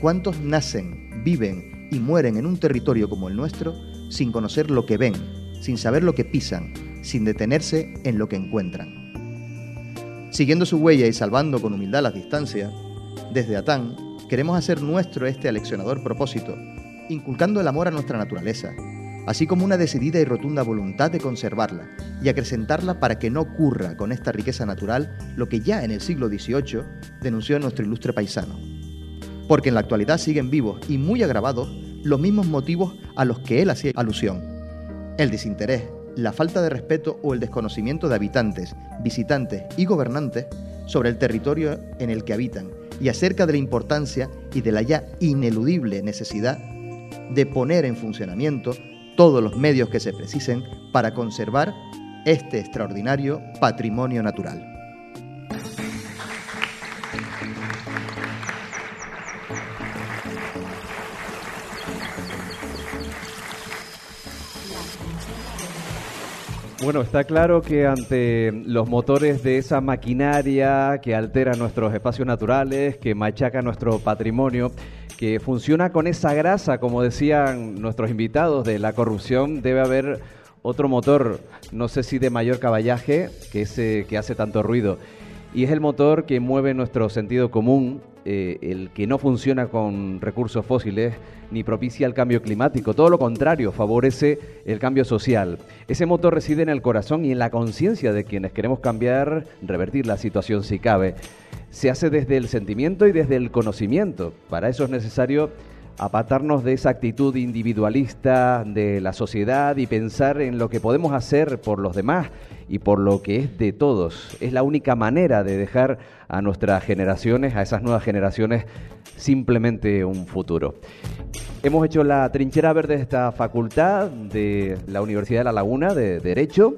¿cuántos nacen, viven y mueren en un territorio como el nuestro sin conocer lo que ven, sin saber lo que pisan, sin detenerse en lo que encuentran? Siguiendo su huella y salvando con humildad las distancias, desde Atán queremos hacer nuestro este aleccionador propósito, inculcando el amor a nuestra naturaleza, así como una decidida y rotunda voluntad de conservarla y acrecentarla para que no ocurra con esta riqueza natural lo que ya en el siglo XVIII denunció nuestro ilustre paisano. Porque en la actualidad siguen vivos y muy agravados los mismos motivos a los que él hacía alusión. El desinterés, la falta de respeto o el desconocimiento de habitantes, visitantes y gobernantes sobre el territorio en el que habitan y acerca de la importancia y de la ya ineludible necesidad de poner en funcionamiento todos los medios que se precisen para conservar este extraordinario patrimonio natural. Bueno, está claro que ante los motores de esa maquinaria que altera nuestros espacios naturales, que machaca nuestro patrimonio, que funciona con esa grasa, como decían nuestros invitados, de la corrupción, debe haber otro motor, no sé si de mayor caballaje, que ese que hace tanto ruido. Y es el motor que mueve nuestro sentido común, eh, el que no funciona con recursos fósiles ni propicia el cambio climático, todo lo contrario, favorece el cambio social. Ese motor reside en el corazón y en la conciencia de quienes queremos cambiar, revertir la situación si cabe se hace desde el sentimiento y desde el conocimiento. Para eso es necesario apartarnos de esa actitud individualista de la sociedad y pensar en lo que podemos hacer por los demás y por lo que es de todos. Es la única manera de dejar a nuestras generaciones, a esas nuevas generaciones, simplemente un futuro. Hemos hecho la trinchera verde de esta facultad de la Universidad de La Laguna de Derecho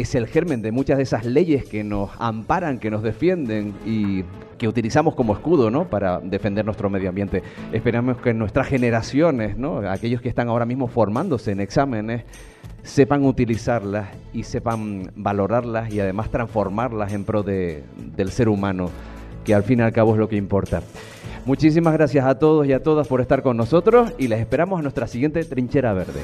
es el germen de muchas de esas leyes que nos amparan, que nos defienden y que utilizamos como escudo ¿no? para defender nuestro medio ambiente. Esperamos que nuestras generaciones, ¿no? aquellos que están ahora mismo formándose en exámenes, sepan utilizarlas y sepan valorarlas y además transformarlas en pro de, del ser humano, que al fin y al cabo es lo que importa. Muchísimas gracias a todos y a todas por estar con nosotros y les esperamos a nuestra siguiente trinchera verde.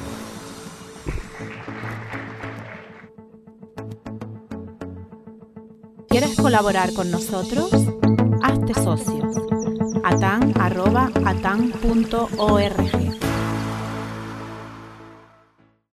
¿Quieres colaborar con nosotros? Hazte socio. atan.atan.org